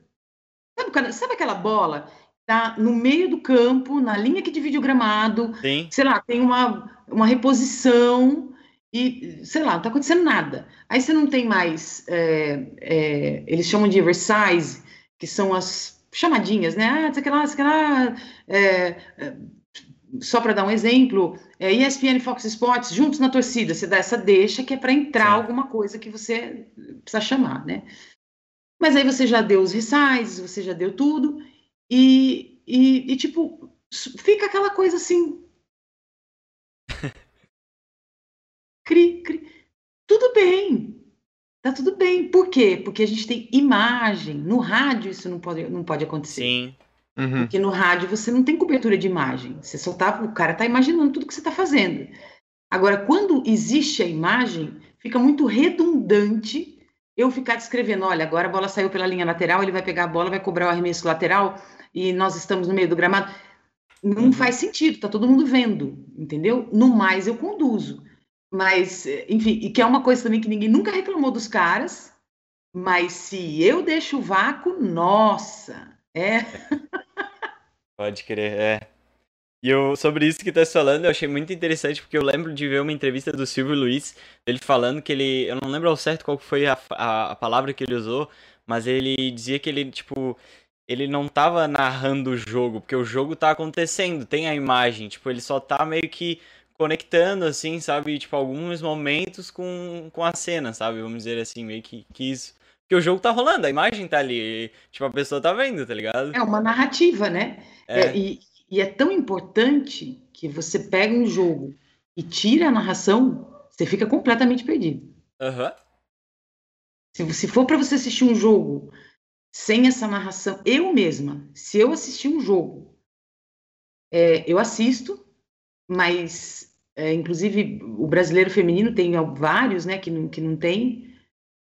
Sabe, sabe aquela bola? Tá no meio do campo, na linha que divide o gramado, Sim. sei lá, tem uma, uma reposição e, sei lá, não tá acontecendo nada. Aí você não tem mais, é, é, eles chamam de oversize, que são as chamadinhas, né? Ah, sei lá, sei lá, é, é, só para dar um exemplo, é, ESPN e Fox Sports juntos na torcida, você dá essa deixa que é para entrar Sim. alguma coisa que você precisa chamar, né? Mas aí você já deu os resizes, você já deu tudo, e, e, e, tipo, fica aquela coisa assim. Cri, cri. Tudo bem. Tá tudo bem. Por quê? Porque a gente tem imagem. No rádio isso não pode, não pode acontecer. Sim. Uhum. Porque no rádio você não tem cobertura de imagem. Você só tá, o cara tá imaginando tudo que você tá fazendo. Agora, quando existe a imagem, fica muito redundante eu ficar descrevendo, olha, agora a bola saiu pela linha lateral, ele vai pegar a bola, vai cobrar o arremesso lateral e nós estamos no meio do gramado. Não Uhum. faz sentido, tá todo mundo vendo, entendeu? No mais eu conduzo. Mas, enfim, e que é uma coisa também que ninguém nunca reclamou dos caras, mas se eu deixo o vácuo, nossa, é. Pode crer, é. E eu, sobre isso que tá falando, eu achei muito interessante, porque eu lembro de ver uma entrevista do Silvio Luiz, ele falando que ele, eu não lembro ao certo qual foi a, a, a palavra que ele usou, mas ele dizia que ele, tipo, ele não tava narrando o jogo, porque o jogo tá acontecendo, tem a imagem, tipo, ele só tá meio que conectando, assim, sabe, tipo, alguns momentos com, com a cena, sabe, vamos dizer assim, meio que, que isso. Porque o jogo tá rolando, a imagem tá ali, tipo, a pessoa tá vendo, tá ligado? É uma narrativa, né? É. É, e, e é tão importante que você pega um jogo e tira a narração, você fica completamente perdido. Aham. Se, se for para você assistir um jogo sem essa narração, eu mesma, se eu assistir um jogo, é, eu assisto, mas é, inclusive o brasileiro feminino tem vários, né, que não, que não tem, que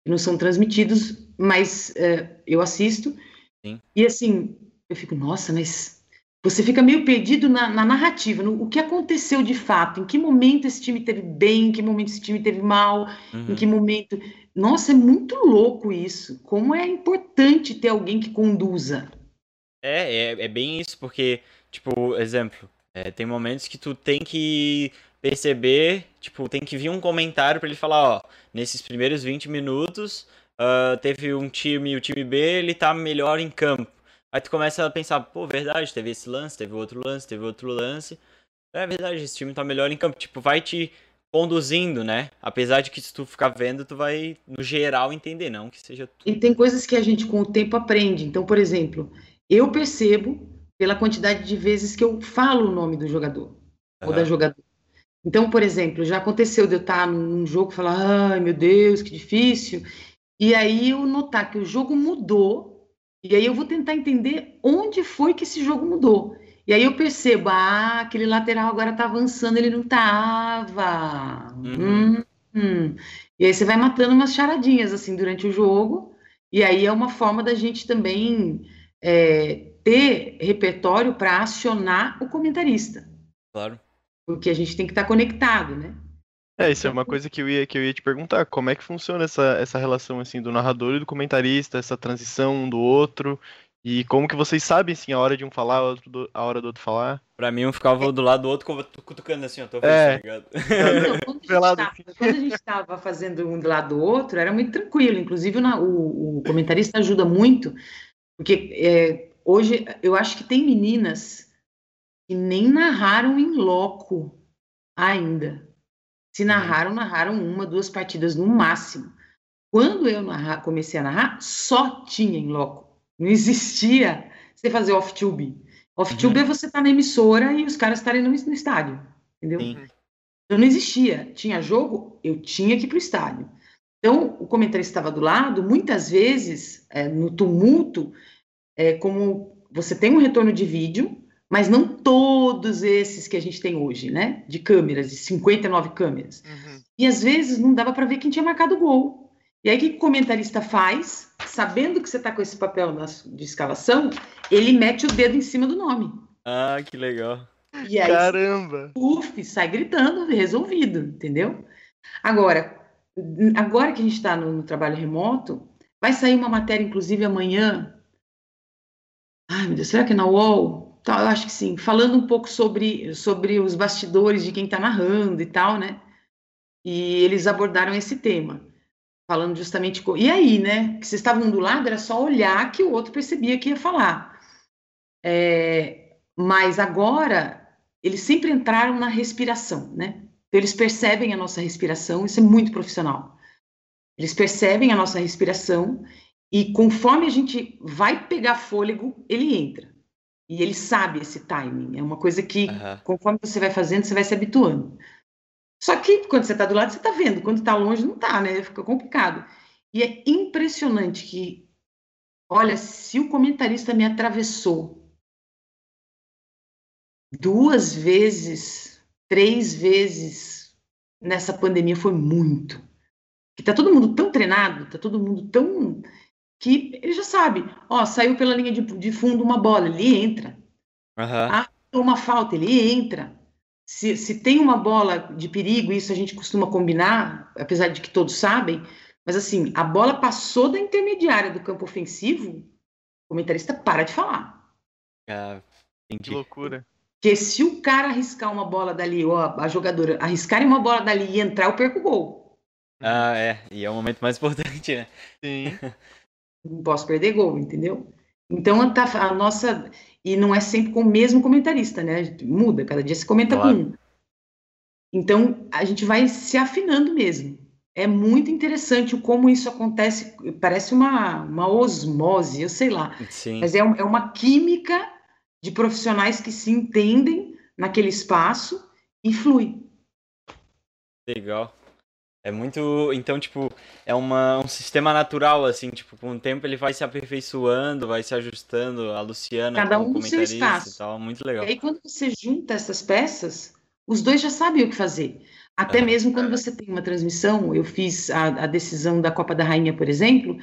não são transmitidos, mas é, eu assisto. Sim. E assim, eu fico, nossa, mas você fica meio perdido na, na narrativa, no o que aconteceu de fato, em que momento esse time teve bem, em que momento esse time teve mal, Uhum. em que momento. Nossa, é muito louco isso. Como é importante ter alguém que conduza. É, é, é bem isso, porque, tipo, exemplo, é, tem momentos que tu tem que perceber, tipo, tem que vir um comentário pra ele falar, ó, nesses primeiros 20 minutos, ah, teve um time, o time B, ele tá melhor em campo. Aí tu começa a pensar, pô, verdade, teve esse lance, teve outro lance, teve outro lance. É verdade, esse time tá melhor em campo. Tipo, vai te conduzindo, né? Apesar de que se tu ficar vendo, tu vai, no geral, entender, não que seja tu. E tem coisas que a gente, com o tempo, aprende. Então, por exemplo, eu percebo pela quantidade de vezes que eu falo o nome do jogador ou da jogadora. Então, por exemplo, já aconteceu de eu estar num jogo e falar, ai meu Deus, que difícil. E aí eu notar que o jogo mudou, e aí eu vou tentar entender onde foi que esse jogo mudou. E aí eu percebo, ah, aquele lateral agora tá avançando, ele não tava. Uhum. Hum. E aí você vai matando umas charadinhas assim durante o jogo, e aí é uma forma da gente também é, ter repertório para acionar o comentarista Claro. Porque a gente tem que estar conectado, né? É, isso é uma coisa que eu ia, que eu ia te perguntar. Como é que funciona essa, essa relação assim do narrador e do comentarista, essa transição um do outro? E como que vocês sabem assim, a hora de um falar, a hora do, a hora do outro falar? Pra mim, um ficava do lado do outro, cutu- cutucando assim, ó, tô É. tá ligado? Então, quando, a gente Velado tava, assim. estava fazendo um do lado do outro, era muito tranquilo. Inclusive, o, na- o- o comentarista ajuda muito, porque é, hoje eu acho que tem meninas que nem narraram em loco ainda. Se narraram, narraram uma, duas partidas no máximo. Quando eu narrar- comecei a narrar, só tinha em loco. Não existia você fazer off-tube. Off-tube Uhum. é você estar na emissora e os caras estarem no, no estádio, entendeu? Sim. Então não existia. Tinha jogo, eu tinha que ir para o estádio. Então, o comentarista estava do lado, muitas vezes, é, no tumulto, é, como você tem um retorno de vídeo, mas não todos esses que a gente tem hoje, né? De câmeras, de 59 câmeras. E às vezes não dava para ver quem tinha marcado o gol. E aí, o que o comentarista faz? Sabendo que você está com esse papel de escalação, ele mete o dedo em cima do nome. Ah, que legal. E aí, Caramba! Uf, sai gritando, resolvido, entendeu? Agora, agora que a gente está no, no trabalho remoto, vai sair uma matéria, inclusive amanhã. Ai, meu Deus, será que é na UOL? Tá, eu acho que sim, falando um pouco sobre, sobre os bastidores de quem está narrando e tal, né? E eles abordaram esse tema, falando justamente. E aí, né? Que vocês estavam do lado, era só olhar que o outro percebia que ia falar. É, mas agora eles sempre entraram na respiração, né? Então, eles percebem a nossa respiração, isso é muito profissional. Eles percebem a nossa respiração e conforme a gente vai pegar fôlego, ele entra. E ele sabe esse timing. É uma coisa que, Aham. conforme você vai fazendo, você vai se habituando. Só que quando você está do lado, você está vendo. Quando está longe, não está, né? Fica complicado. E é impressionante que, olha, se o comentarista me atravessou duas vezes, três vezes nessa pandemia foi muito. Que tá todo mundo tão treinado, tá todo mundo tão que ele já sabe, ó, saiu pela linha de, de fundo uma bola, ele entra. Aham. Ah, uma falta, ele entra. se, se tem uma bola de perigo, isso a gente costuma combinar, apesar de que todos sabem, mas assim, a bola passou da intermediária do campo ofensivo, o comentarista para de falar. Ah, Que entendi. loucura. Porque se o cara arriscar uma bola dali, ou a, a jogadora arriscarem uma bola dali e entrar, eu perco o gol. Ah, é. E é o momento mais importante, né? Sim. Não posso perder gol, entendeu? Então tá, a nossa. E não é sempre com o mesmo comentarista, né? Muda, cada dia se comenta Claro. com um. Então a gente vai se afinando mesmo. É muito interessante como isso acontece, parece uma, uma osmose, eu sei lá. Sim. Mas é, é uma química de profissionais que se entendem naquele espaço e flui. Legal. É muito. Então, tipo, é uma, um sistema natural, assim, tipo, com o tempo ele vai se aperfeiçoando, vai se ajustando, a Luciana Cada um no seu espaço. e tal. Muito E legal. aí, quando você junta essas peças, os dois já sabem o que fazer. Até É. mesmo quando você tem uma transmissão, eu fiz a, a decisão da Copa da Rainha, por exemplo,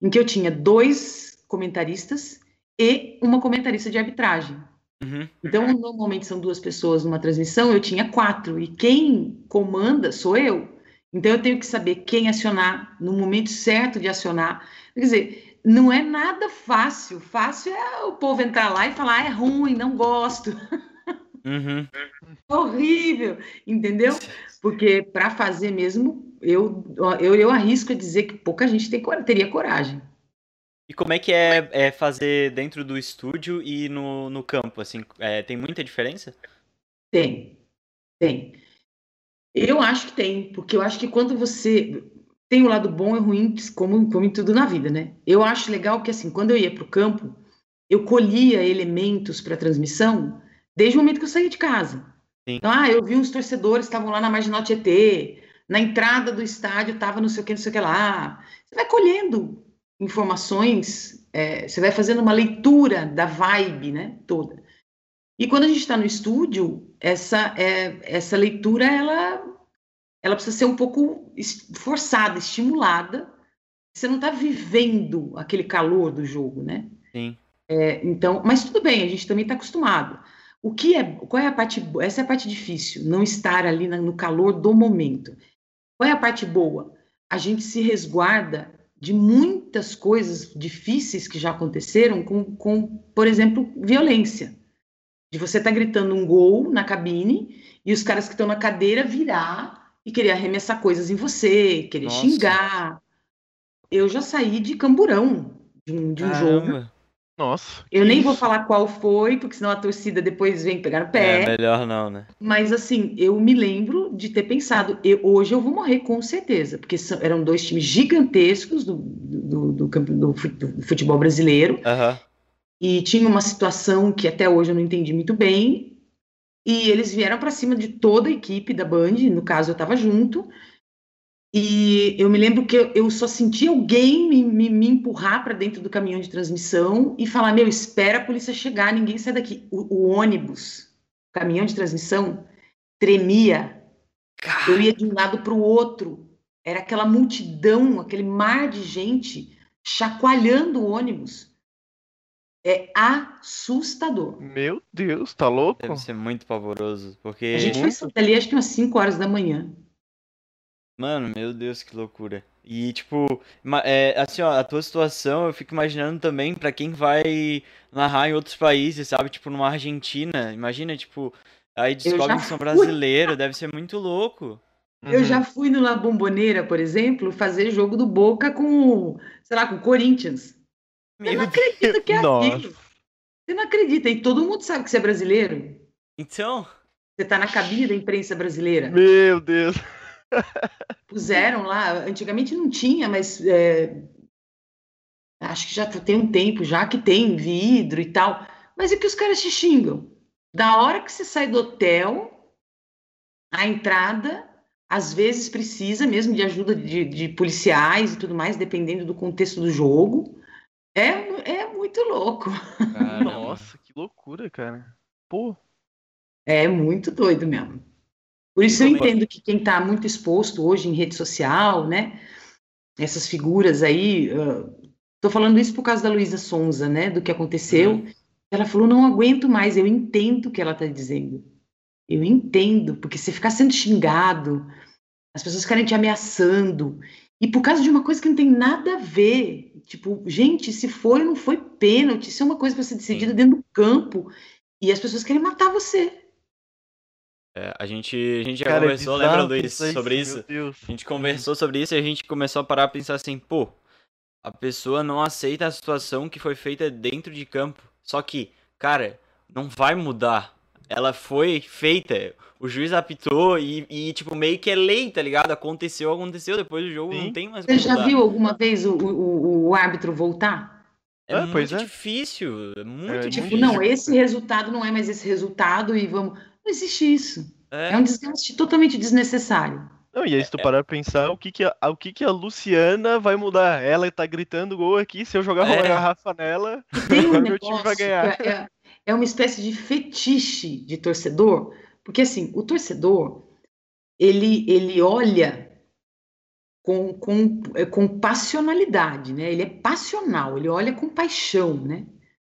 em que eu tinha dois comentaristas e uma comentarista de arbitragem. Uhum. Então, normalmente são duas pessoas numa transmissão, eu tinha quatro, e quem comanda sou eu. Então, eu tenho que saber quem acionar, no momento certo de acionar. Quer dizer, não é nada fácil. Fácil é o povo entrar lá e falar, ah, é ruim, não gosto, Uhum. é horrível, entendeu? Porque para fazer mesmo, eu, eu, eu arrisco a dizer que pouca gente tem, teria coragem. E como é que é, é fazer dentro do estúdio e no, no campo, assim? É, tem muita diferença? Tem, tem. Eu acho que tem, porque eu acho que quando você tem o lado bom e ruim, como, como em tudo na vida, né? Eu acho legal que, assim, quando eu ia para o campo, eu colhia elementos para transmissão desde o momento que eu saía de casa. Sim. Então, ah, eu vi uns torcedores estavam lá na Marginal Tietê, na entrada do estádio estava não sei o que, não sei o que lá. Você vai colhendo informações, é, você vai fazendo uma leitura da vibe, né, toda. E quando a gente está no estúdio, essa, é, essa leitura ela, ela precisa ser um pouco forçada, estimulada. Você não está vivendo aquele calor do jogo, né? Sim. É, então, mas tudo bem, a gente também está acostumado. O que é, qual é a parte, essa é a parte difícil, não estar ali no calor do momento. Qual é a parte boa? A gente se resguarda de muitas coisas difíceis que já aconteceram com, com por exemplo, violência. De você estar gritando um gol na cabine e os caras que estão na cadeira virar e querer arremessar coisas em você, querer Nossa. xingar. Eu já saí de camburão de um, de um jogo. Caramba. Nossa. Eu nem vou isso? falar qual foi, porque senão a torcida depois vem pegar no É, pé. melhor não, né? Mas assim, eu me lembro de ter pensado, eu- hoje eu vou morrer com certeza, porque são- eram dois times gigantescos do, do, do, do fu- do futebol brasileiro, Aham. E tinha uma situação que até hoje eu não entendi muito bem, e eles vieram para cima de toda a equipe da Band, no caso eu estava junto, e eu me lembro que eu, só senti alguém me, me, me empurrar para dentro do caminhão de transmissão e falar: Meu, espera a polícia chegar, ninguém sai daqui. O, o ônibus, o caminhão de transmissão, tremia. Eu ia de um lado para o outro. Era aquela multidão, aquele mar de gente chacoalhando o ônibus. É assustador. Meu Deus, tá louco? Deve ser muito pavoroso, porque... A gente foi dali acho que umas 5 horas da manhã. Mano, meu Deus, que loucura. E, tipo, é, assim, ó, a tua situação, eu fico imaginando também pra quem vai narrar em outros países, sabe? Tipo, numa Argentina. Imagina, tipo, aí descobre que são fui. brasileiros, deve ser muito louco. Eu Uhum. já fui no La Bombonera, por exemplo, fazer jogo do Boca com, sei lá, com o Corinthians. Você Meu não acredita que é Nossa. aquilo. Você não acredita. E todo mundo sabe que você é brasileiro. Então, Você está na cabine da imprensa brasileira. Meu Deus. Puseram lá, antigamente não tinha, mas é, acho que já tem um tempo já que tem vidro e tal. Mas é que os caras te xingam. Da hora que você sai do hotel, a entrada, às vezes precisa mesmo de ajuda de, de policiais e tudo mais, dependendo do contexto do jogo. É, é muito louco. caramba. Nossa, que loucura, cara. Pô. É muito doido mesmo. Por isso eu entendo que quem está muito exposto hoje em rede social, né? Essas figuras aí. Estou falando isso por causa da Luísa Sonza, né? Do que aconteceu. Uhum. Ela falou: não aguento mais, eu entendo o que ela está dizendo. Eu entendo, porque você ficar sendo xingado, as pessoas ficarem te ameaçando, e por causa de uma coisa que não tem nada a ver. Tipo, gente, se foi ou não foi pênalti, isso é uma coisa para ser decidida Sim. dentro do campo. E as pessoas querem matar você. É, a gente, a gente já Cara, é conversou, lembra, Luiz, sobre isso? A gente conversou sobre isso e a gente começou a parar a pensar assim, pô, a pessoa não aceita a situação que foi feita dentro de campo. Só que, cara, não vai mudar. Ela foi feita, o juiz apitou e, e, tipo, meio que é lei, tá ligado? Aconteceu, aconteceu, depois do jogo Sim. não tem mais Você já viu alguma vez o, o, o árbitro voltar? É Ah, pois muito é. difícil, é muito É, difícil. Tipo, não, esse resultado não é mais esse resultado e vamos. Não existe isso. É, É um desgaste totalmente desnecessário. Não, e aí se tu parar pra pensar, o que que a, o que que a Luciana vai mudar? Ela tá gritando gol aqui, se eu jogar uma É. garrafa nela, tem um meu time vai ganhar. É, uma espécie de fetiche de torcedor, porque assim, o torcedor, ele, ele olha com, com, é, com passionalidade, né? Ele é passional, ele olha com paixão, né?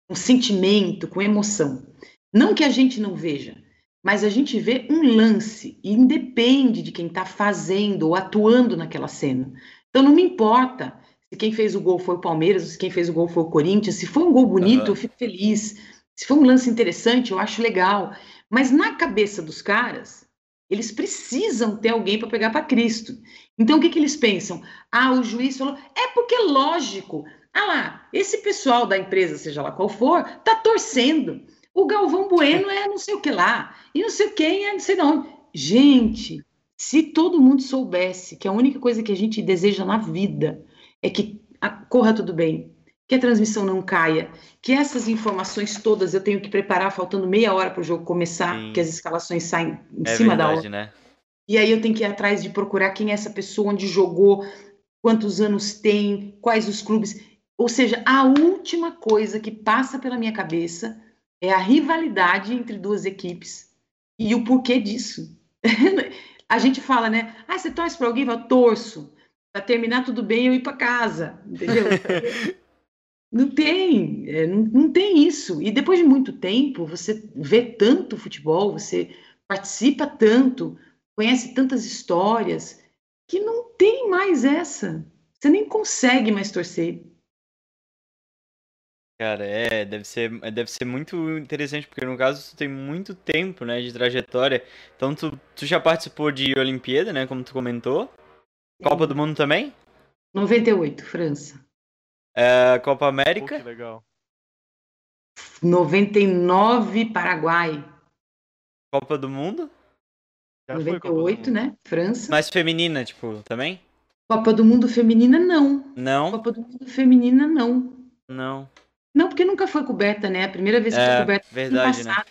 Com sentimento, com emoção. Não que a gente não veja, mas a gente vê um lance, e independe de quem está fazendo ou atuando naquela cena. Então não me importa se quem fez o gol foi o Palmeiras, se quem fez o gol foi o Corinthians. Se foi um gol bonito, Aham. eu fico feliz. Se foi um lance interessante, eu acho legal. Mas na cabeça dos caras, eles precisam ter alguém para pegar para Cristo. Então o que, que eles pensam? Ah, o juiz falou, é porque lógico. Ah lá, esse pessoal da empresa, seja lá qual for, tá torcendo. O Galvão Bueno é não sei o que lá, e não sei quem é não sei de onde. Gente, se todo mundo soubesse que a única coisa que a gente deseja na vida é que corra tudo bem, que a transmissão não caia, que essas informações todas eu tenho que preparar faltando meia hora para o jogo começar, Sim. que as escalações saem em é cima da hora. verdade, né? E aí eu tenho que ir atrás de procurar quem é essa pessoa, onde jogou, quantos anos tem, quais os clubes. Ou seja, a última coisa que passa pela minha cabeça é a rivalidade entre duas equipes e o porquê disso. a gente fala, né? Ah, você torce para alguém? Eu torço. Para terminar tudo bem, eu ir para casa. Entendeu? Não tem, é, não, não tem isso. E depois de muito tempo, você vê tanto futebol, você participa tanto, conhece tantas histórias, que não tem mais essa. Você nem consegue mais torcer. Cara, é, deve ser, deve ser muito interessante, porque no caso tu tem muito tempo, né, de trajetória. Então tu, tu já participou de Olimpíada, né, como tu comentou. Copa do Mundo também? 98, França. É, Copa Pô, América? que legal. 99, Paraguai. Copa do Mundo? Já foi Copa do 98, Mundo. né? França. Mas feminina, tipo, também? Copa do Mundo feminina, não. Não, Copa do Mundo feminina, não. não. Não, porque nunca foi coberta, né? A primeira vez que foi É, coberta foi verdade, ano né? passado.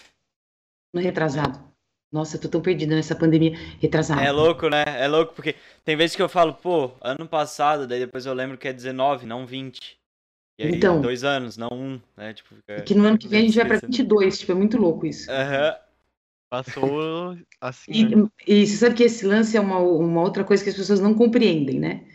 No retrasado. Nossa, eu tô tão perdida nessa pandemia. Retrasado. É louco, né? É louco, porque tem vezes que eu falo, pô, ano passado, daí depois eu lembro que é 19, não 20. E aí, Então. dois anos, não um, né? Tipo, fica... Que no ano que vem a gente vai pra esquecendo. 22, tipo, é muito louco isso. Aham. Passou assim, E, né? e você sabe que esse lance é uma, uma outra coisa que as pessoas não compreendem, né?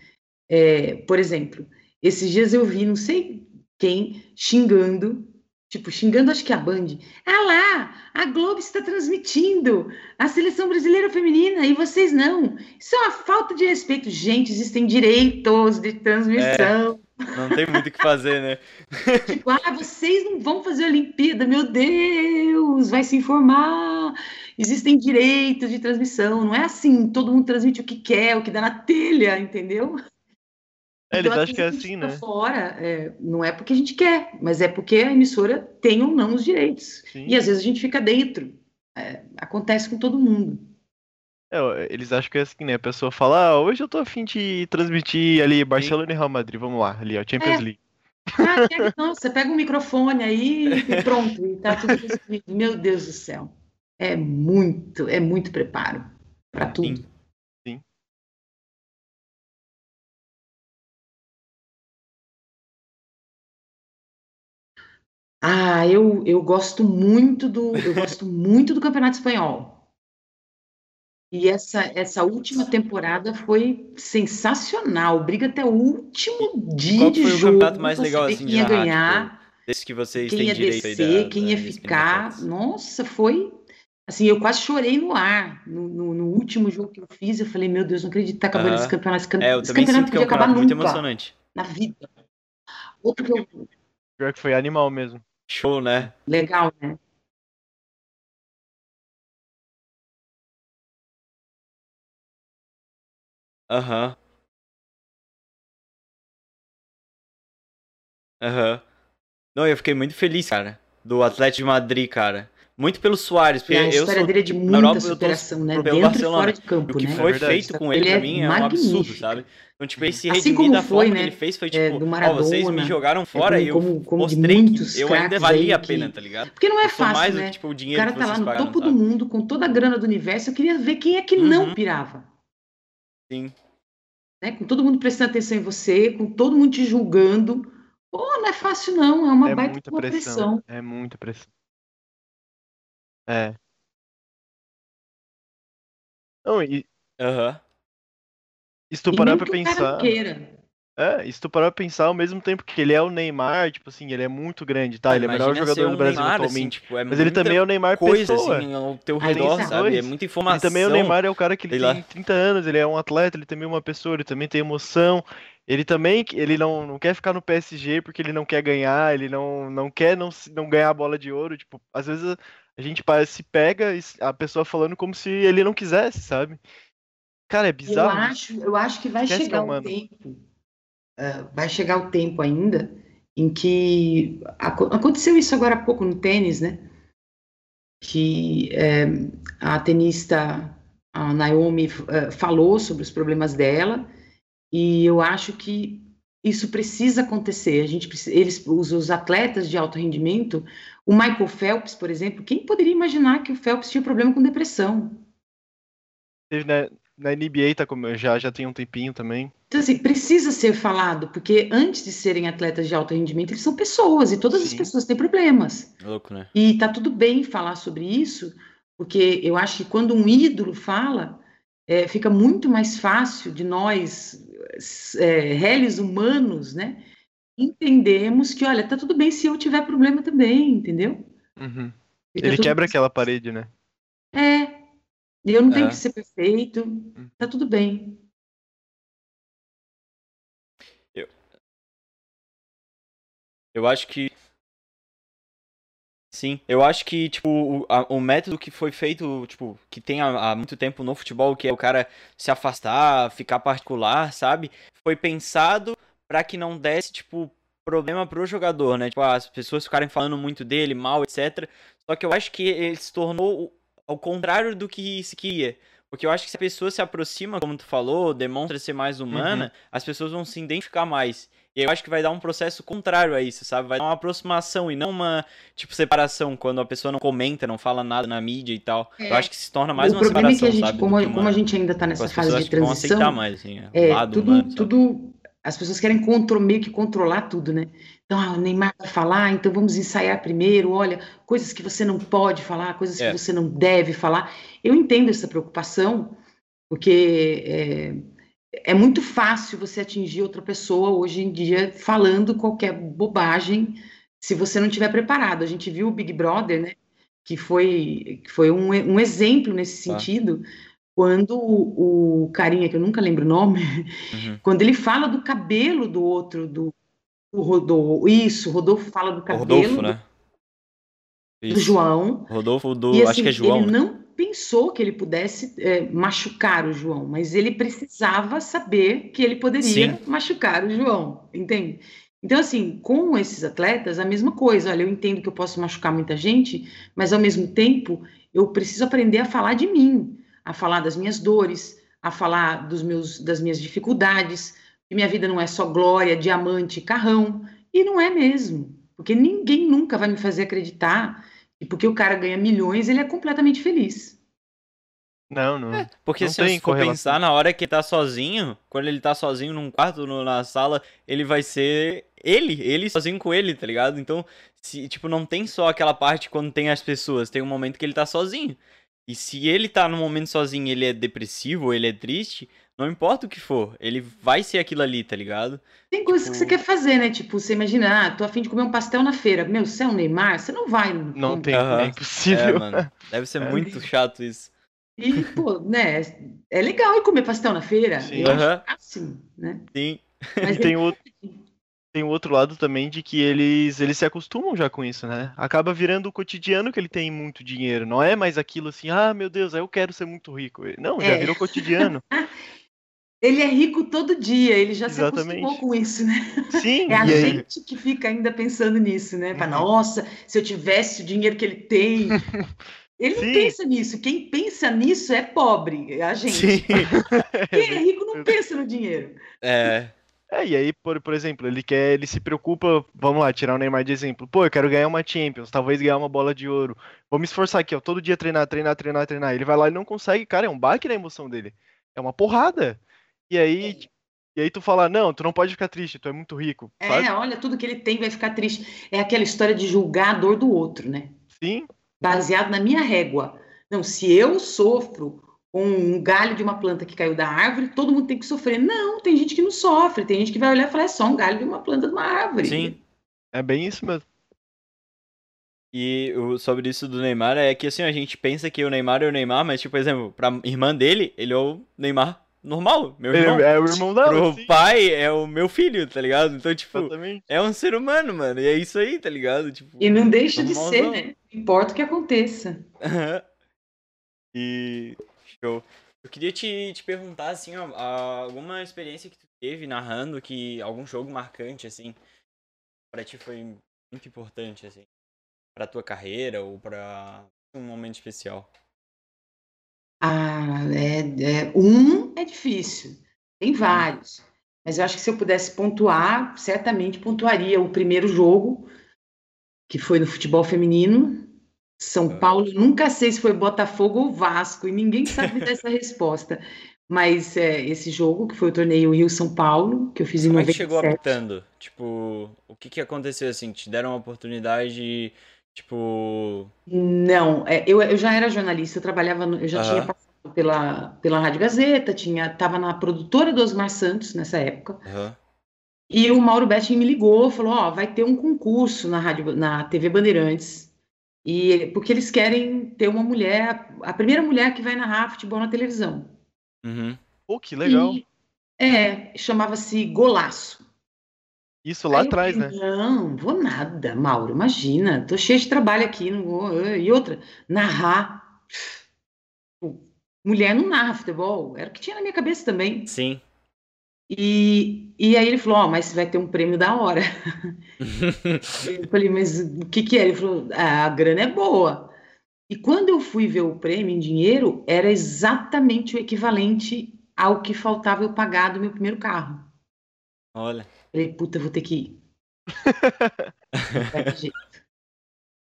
É, por exemplo, esses dias eu vi, não sei quem, xingando, tipo, xingando acho que a Band. Ah lá, a Globo está transmitindo a seleção brasileira feminina e vocês não. Isso é uma falta de respeito. Gente, existem direitos de transmissão. Não tem muito o que fazer, né? Tipo, ah, vocês não vão fazer a Olimpíada, meu Deus, vai se informar. Existem direitos de transmissão, não é assim, todo mundo transmite o que quer, o que dá na telha, entendeu? É, eles Então, às acham que é assim, fica né? Fora, é, não é porque a gente quer, mas é porque a emissora tem ou não os direitos. Sim. E às vezes a gente fica dentro. É, acontece com todo mundo. É, eles acham que é assim, né? A pessoa fala, ah, hoje eu tô afim de transmitir ali Barcelona e Real Madrid, vamos lá, ali, ó, Champions É. League. Ah, quer- não, você pega um microfone aí e pronto, e tá tudo resolvido. Meu Deus do céu. É muito, é muito preparo para tudo. Ah, eu, eu gosto muito do eu gosto muito do Campeonato Espanhol. E essa essa última temporada foi sensacional. Briga até o último dia qual de foi o jogo campeonato mais legal, assim, quem ia ganhar, que vocês quem têm ia direito aí descer, da, quem da ia ficar. Nossa, foi Assim, eu quase chorei no ar. No, no- no último jogo que eu fiz, eu falei, meu Deus, não acredito que tá acabando esse campeonato. Esse, É, eu esse campeonato sinto que é um podia acabar campeonato muito nunca emocionante. na vida. Outro que eu... Pior que foi animal mesmo. Show, né? Legal, né? Aham. Aham. Não, eu fiquei muito feliz, cara, do Atlético de Madrid, cara. Muito pelo Soares, porque E a eu história sou dele é de muita Europa, superação, né? Dentro pelo e fora Barcelona. de campo, O que né? foi É feito com ele, Ele pra é mim, é um absurdo, sabe? Então, tipo, ele se Assim redimir como da foi, forma que né, ele fez foi é, tipo, do ó, vocês me Maradona, jogaram é, fora e eu como- como mostrei muitos que eu ainda valia a pena, que- tá ligado? Porque não é mais fácil, do né? que, tipo, o O dinheiro cara que tá lá no pagaram, topo do sabe? mundo, com toda a grana do universo. Eu queria ver quem é que Uhum. não pirava. Sim. Né? Com todo mundo prestando atenção em você, com todo mundo te julgando. Pô, não é fácil, não. É uma é baita muita uma pressão. É muita pressão. É. Não, e Aham. e se tu parar pra pensar. queira. É, e se tu parar pra pensar, ao mesmo tempo que ele é o Neymar, tipo assim, ele é muito grande, tá? Ah, ele é o melhor jogador do Brasil Neymar, assim, atualmente. tipo, é Mas ele também é o Neymar coisa, pessoa. assim, ao teu redor, sabe? É muita Ele informação. também é o Neymar, é o cara que ele sei lá. tem 30 anos, ele é um atleta, ele também é uma pessoa, ele também tem emoção. Ele também, ele não, não quer ficar no PSG porque ele não quer ganhar, ele não, não quer não, se- não ganhar a bola de ouro. Tipo, às vezes a, gente parece, se pega a pessoa falando como se ele não quisesse, sabe? Cara, é Eu bizarro. isso. acho, eu acho que vai Esquece que é chegar o humano. tempo, ah, vai chegar o tempo ainda em que aco- aconteceu isso agora há pouco no tênis, né? Que eh, a tenista a Naomi eh, falou sobre os problemas dela e eu acho que isso precisa acontecer. A gente precisa, eles, os, os atletas de alto rendimento, o Michael Phelps, por exemplo, quem poderia imaginar que o Phelps tinha problema com depressão? Teve na, na NBA, tá como, já, já tem um tempinho também. Então, assim, precisa ser falado, porque antes de serem atletas de alto rendimento, eles são pessoas, e todas as Sim. pessoas têm problemas. Louco, né? E tá tudo bem falar sobre isso, porque eu acho que quando um ídolo fala, é, fica muito mais fácil de nós, é, réis humanos, né, entendemos que, olha, tá tudo bem se eu tiver problema também, entendeu? Uhum. Tá Ele tudo- quebra aquela parede, né? É, eu não tenho É. que ser perfeito, tá tudo bem. Eu acho que. Sim, eu acho que, tipo, o, a- o método que foi feito, tipo, que tem há, há muito tempo no futebol, que é o cara se afastar, ficar particular, sabe? Foi pensado pra que não desse, tipo, problema pro jogador, né? Tipo, as pessoas ficarem falando muito dele, mal, etc. Só que eu acho que ele se tornou ao contrário do que se queria. Porque eu acho que se a pessoa se aproxima, como tu falou, demonstra ser mais humana, as pessoas vão se identificar mais. E eu acho que vai dar um processo contrário a isso, sabe? Vai dar uma aproximação e não uma, tipo, separação, quando a pessoa não comenta, não fala nada na mídia e tal. É. Eu acho que se torna mais o uma problema é que separação, a gente, sabe? como, que como uma- a gente ainda está nessa as fase de vão aceitar transição, mais, assim, é, lado tudo, humano, tudo, as pessoas querem contro, meio que controlar tudo, né? Então, ah, o Neymar vai falar, então vamos ensaiar primeiro, olha, coisas que você não pode falar, coisas É. que você não deve falar. Eu entendo essa preocupação, porque é, é muito fácil você atingir outra pessoa hoje em dia falando qualquer bobagem se você não estiver preparado. A gente viu o Big Brother, né? Que foi, que foi um, um exemplo nesse Tá. sentido, quando o, o carinha, que eu nunca lembro o nome, Uhum. quando ele fala do cabelo do outro, do, do Rodolfo, isso, o Rodolfo fala do O cabelo Rodolfo, né? do Isso. João, Rodolfo do. e acho assim, que é João. ele né? não pensou que ele pudesse é, machucar o João, mas ele precisava saber que ele poderia Sim. machucar o João, entende? Então, assim, com esses atletas, a mesma coisa. Olha, eu entendo que eu posso machucar muita gente, mas ao mesmo tempo, eu preciso aprender a falar de mim, a falar das minhas dores, a falar dos meus, das minhas dificuldades, que minha vida não é só glória, diamante, carrão, e não é mesmo, porque ninguém nunca vai me fazer acreditar que porque o cara ganha milhões, ele é completamente feliz. Não, não. Porque Não se você for pensar, na hora que ele tá sozinho, quando ele tá sozinho num quarto, no- na sala, ele vai ser ele, ele sozinho com ele, tá ligado? Então, se, tipo, não tem só aquela parte quando tem as pessoas, tem um momento que ele tá sozinho. E se ele tá no momento sozinho e ele é depressivo, ou ele é triste, Não importa o que for, ele vai ser aquilo ali, tá ligado? Tem coisas que você Tipo- quer fazer, né? Tipo, você imagina, ah, tô afim de comer um pastel na feira. Meu, você é um Neymar? Você não vai. no- Não tem, Aham. é É, impossível. mano. Deve ser É. muito chato isso. E, pô, né? É legal ir comer pastel na feira. Sim. Eu máximo, né? Sim. Mas E tem é- outro, tem o outro lado também de que eles, eles se acostumam já com isso, né? Acaba virando o cotidiano que ele tem muito dinheiro. Não é mais aquilo assim, ah, meu Deus, eu quero ser muito rico. Não, já É. virou cotidiano. Ele é rico todo dia, ele já se Exatamente. acostumou com isso, né? Sim, É a e aí, gente que fica ainda pensando nisso, né? Fala, Uhum. nossa, se eu tivesse o dinheiro que ele tem. Ele não Sim. pensa nisso. Quem pensa nisso é pobre, é a gente. Sim. Quem é rico não pensa no dinheiro. É. É, e aí, por, por exemplo, ele quer, ele se preocupa, vamos lá, tirar o Neymar de exemplo. Pô, eu quero ganhar uma Champions, talvez ganhar uma bola de ouro. Vou me esforçar aqui, ó, todo dia treinar, treinar, treinar, treinar. Ele vai lá e não consegue, cara, é um baque na emoção dele. É uma porrada. E aí, e aí tu fala, não, tu não pode ficar triste, tu é muito rico? É, olha, tudo que ele tem vai ficar triste. É aquela história de julgar a dor do outro, né? Sim, Baseado na minha régua. Não, se eu sofro com um galho de uma planta que caiu da árvore, todo mundo tem que sofrer. Não, tem gente que não sofre. Tem gente que vai olhar e falar, é só um galho de uma planta de uma árvore. Sim. é bem isso mesmo. E o, sobre isso do Neymar é que assim, a gente pensa que o Neymar é o Neymar, mas, tipo, por exemplo, pra irmã dele, ele é o Neymar normal, meu irmão. é o irmão dela, Pro sim, pai é o meu filho, tá ligado? Então, tipo, exatamente. é um ser humano, mano. E é isso aí, tá ligado? Tipo. E não deixa de ser, Normalzão. né? Não importa o que aconteça. e. Show. Eu queria te, te perguntar, assim, ó, alguma experiência que tu teve narrando, que algum jogo marcante, assim, pra ti foi muito importante, assim, pra tua carreira ou pra um momento especial. Ah, é, é- um é difícil, tem vários. Mas eu acho que se eu pudesse pontuar, certamente pontuaria o primeiro jogo, que foi no futebol feminino. São Ah. Paulo, nunca sei se foi Botafogo ou Vasco, e ninguém sabe me dar essa resposta. Mas é, esse jogo, que foi o torneio Rio-São Paulo, que eu fiz em Como é que chegou 97. apitando? Tipo, o que que aconteceu, assim? Te deram uma oportunidade, tipo... Não, é, eu, eu já era jornalista, eu trabalhava, no- eu já tinha Aham. passado pela, pela Rádio Gazeta, tinha, estava na produtora do Osmar Santos nessa época. aham. E o Mauro Betting me ligou, falou: Ó, vai ter um concurso na rádio, na TV Bandeirantes. E porque eles querem ter uma mulher, a primeira mulher que vai narrar futebol na televisão. Uhum. Pô, que legal. E, é, chamava-se Golaço. Isso lá atrás, né? Não, vou nada, Mauro, imagina, tô cheio de trabalho aqui, não vou. E outra, narrar. Mulher não narra futebol, era o que tinha na minha cabeça também. Sim. E, e aí ele falou, ó, mas vai ter um prêmio da hora. Eu falei, mas o que que é? Ele falou, ah, a grana é boa. E quando eu fui ver o prêmio em dinheiro, era exatamente o equivalente ao que faltava eu pagar do meu primeiro carro. Olha. Falei, puta, vou ter que ir.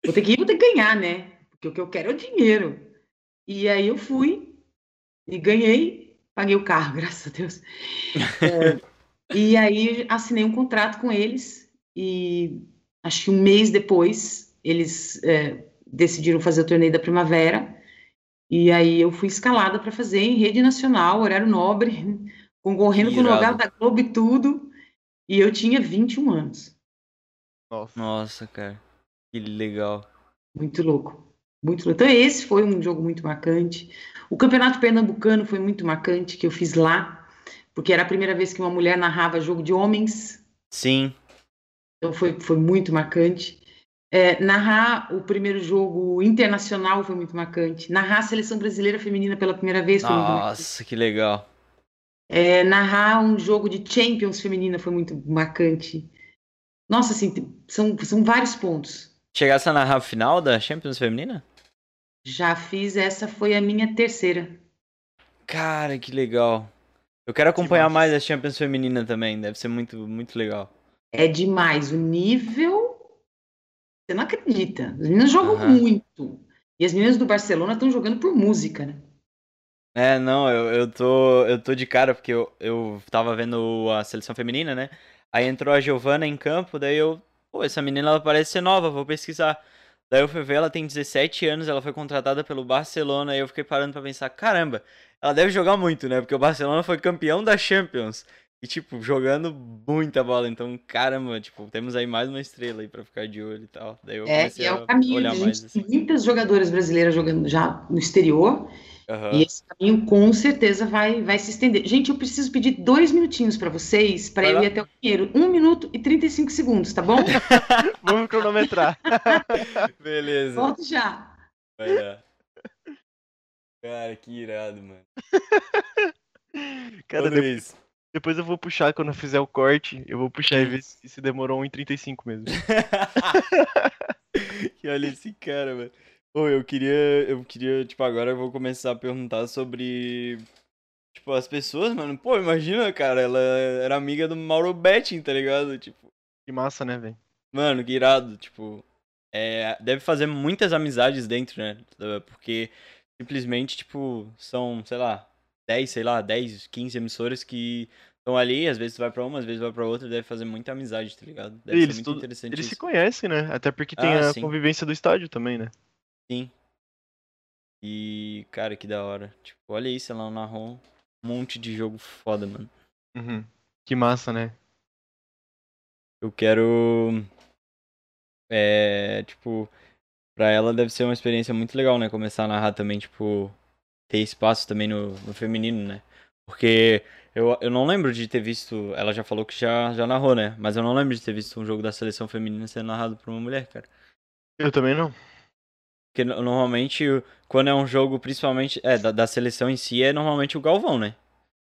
Vou ter que ir, vou ter que ganhar, né? Porque o que eu quero é o dinheiro. E aí eu fui e ganhei, paguei o carro, graças a Deus. É, e aí assinei um contrato com eles e acho que um mês depois eles é, decidiram fazer o torneio da primavera. E aí eu fui escalada para fazer em rede nacional, horário nobre, concorrendo com o Irado. lugar da Globo e tudo. E eu tinha 21 anos. Nossa. Nossa, cara. Que legal. Muito louco. Muito. Então, esse foi um jogo muito marcante. O Campeonato Pernambucano foi muito marcante, que eu fiz lá, porque era a primeira vez que uma mulher narrava jogo de homens. Sim. Então, foi, foi muito marcante. É, narrar o primeiro jogo internacional foi muito marcante. Narrar a seleção brasileira feminina pela primeira vez foi muito marcante. Nossa, que legal. É, narrar um jogo de Champions feminina foi muito marcante. Nossa, assim, são, são vários pontos. Chegasse a narrar a final da Champions Feminina? Já fiz, essa foi a minha terceira. Cara, que legal. Eu quero acompanhar massa. mais a Champions Feminina também. Deve ser muito, muito legal. É demais. O nível. Você não acredita. As meninas jogam muito. E as meninas do Barcelona estão jogando por música, né? É, não, eu, eu tô eu tô de cara porque eu, eu tava vendo a seleção feminina, né? Aí entrou a Giovana em campo, daí eu, pô, essa menina ela parece ser nova, vou pesquisar. Daí eu fui ver, ela tem 17 anos, ela foi contratada pelo Barcelona, e eu fiquei parando pra pensar, caramba, ela deve jogar muito, né? Porque o Barcelona foi campeão da Champions. E, tipo, jogando muita bola. Então, caramba, tipo, temos aí mais uma estrela aí pra ficar de olho e tal. Daí eu É, comecei é o caminho. olhar A mais, gente assim. tem muitas jogadoras brasileiras jogando já no exterior. Aham. E esse caminho com certeza vai, vai se estender. Gente, eu preciso pedir dois minutinhos para vocês, para eu ir até o banheiro. Um minuto e 35 segundos, tá bom? Vamos cronometrar. Beleza. Volto já. Vai lá. Cara, que irado, mano. Cara, Ô, de- Luiz. depois eu vou puxar quando eu fizer o corte. Eu vou puxar e ver se se demorou 1,35 mesmo. e olha esse cara, mano. Ô, eu queria, eu queria, tipo, agora eu vou começar a perguntar sobre, tipo, as pessoas, mano. Pô, imagina, cara, ela era amiga do Mauro Betting, tá ligado? Tipo, Que massa, né, velho? mano, que irado, tipo, é, deve fazer muitas amizades dentro, né? Porque simplesmente, tipo, são, sei lá, 10, sei lá, 10, 15 emissoras que estão ali, às vezes vai pra uma, às vezes vai pra outra, deve fazer muita amizade, tá ligado? Deve E ser eles muito tudo- interessante Eles isso. se conhecem, né? Até porque tem Ah, a sim. convivência do estádio também, né? Sim. E, cara, que da hora. Tipo, olha isso, ela narrou um monte de jogo foda, mano. Uhum. Que massa, né? Eu quero. É, tipo, pra ela deve ser uma experiência muito legal, né? Começar a narrar também, tipo, ter espaço também no, no feminino, né? Porque eu, eu não lembro de ter visto. Ela já falou que já, já narrou, né? Mas eu não lembro de ter visto um jogo da seleção feminina sendo narrado por uma mulher, cara. Eu também não. Porque no- normalmente, quando é um jogo, principalmente, é, da, da seleção em si, é normalmente o Galvão, né?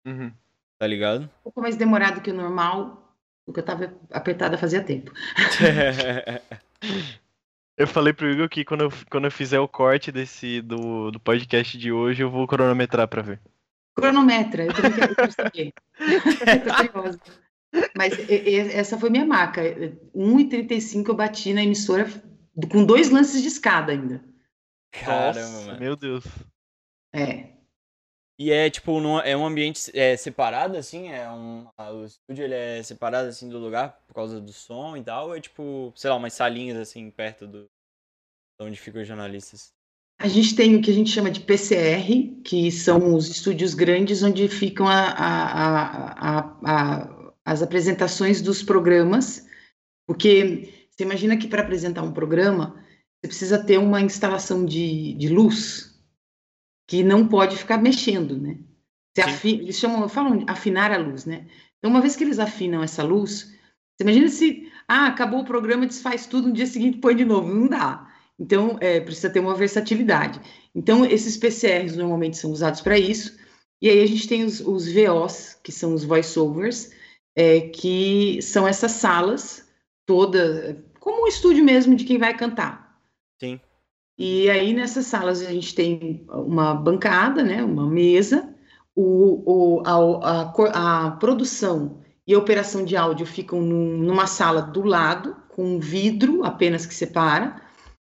Uhum. Tá ligado? Um pouco mais demorado que o normal, porque eu tava apertada fazia tempo. Eu falei pro Igor que quando eu, quando eu fizer o corte desse do, do podcast de hoje, eu vou cronometrar pra ver. Cronometra, eu também quero, saber. tô curiosa. Mas essa foi minha marca. 1,35 eu bati na emissora com dois lances de escada ainda. Caramba, Nossa, mano. meu Deus. É. E é tipo, num- é um ambiente é, separado, assim? É um, o estúdio ele é separado assim do lugar por causa do som e tal? Ou é tipo, sei lá, umas salinhas assim perto do. de onde ficam os jornalistas? A gente tem o que a gente chama de PCR, que são os estúdios grandes onde ficam a- a- a- a- a- as apresentações dos programas, porque você imagina que para apresentar um programa, você precisa ter uma instalação de, de luz que não pode ficar mexendo, né? Eles chamam, falam afinar a luz, né? Então, uma vez que eles afinam essa luz, você imagina se, ah, acabou o programa, desfaz tudo, no dia seguinte põe de novo. Não dá. Então, é, precisa ter uma versatilidade. Então, esses PCRs normalmente são usados para isso. E aí a gente tem os, os VOs, que são os voiceovers, é, que são essas salas todas, como um estúdio mesmo de quem vai cantar. Sim. E aí nessas salas a gente tem uma bancada, né, uma mesa, o, o, a, a a produção e a operação de áudio ficam num- numa sala do lado, com um vidro apenas que separa,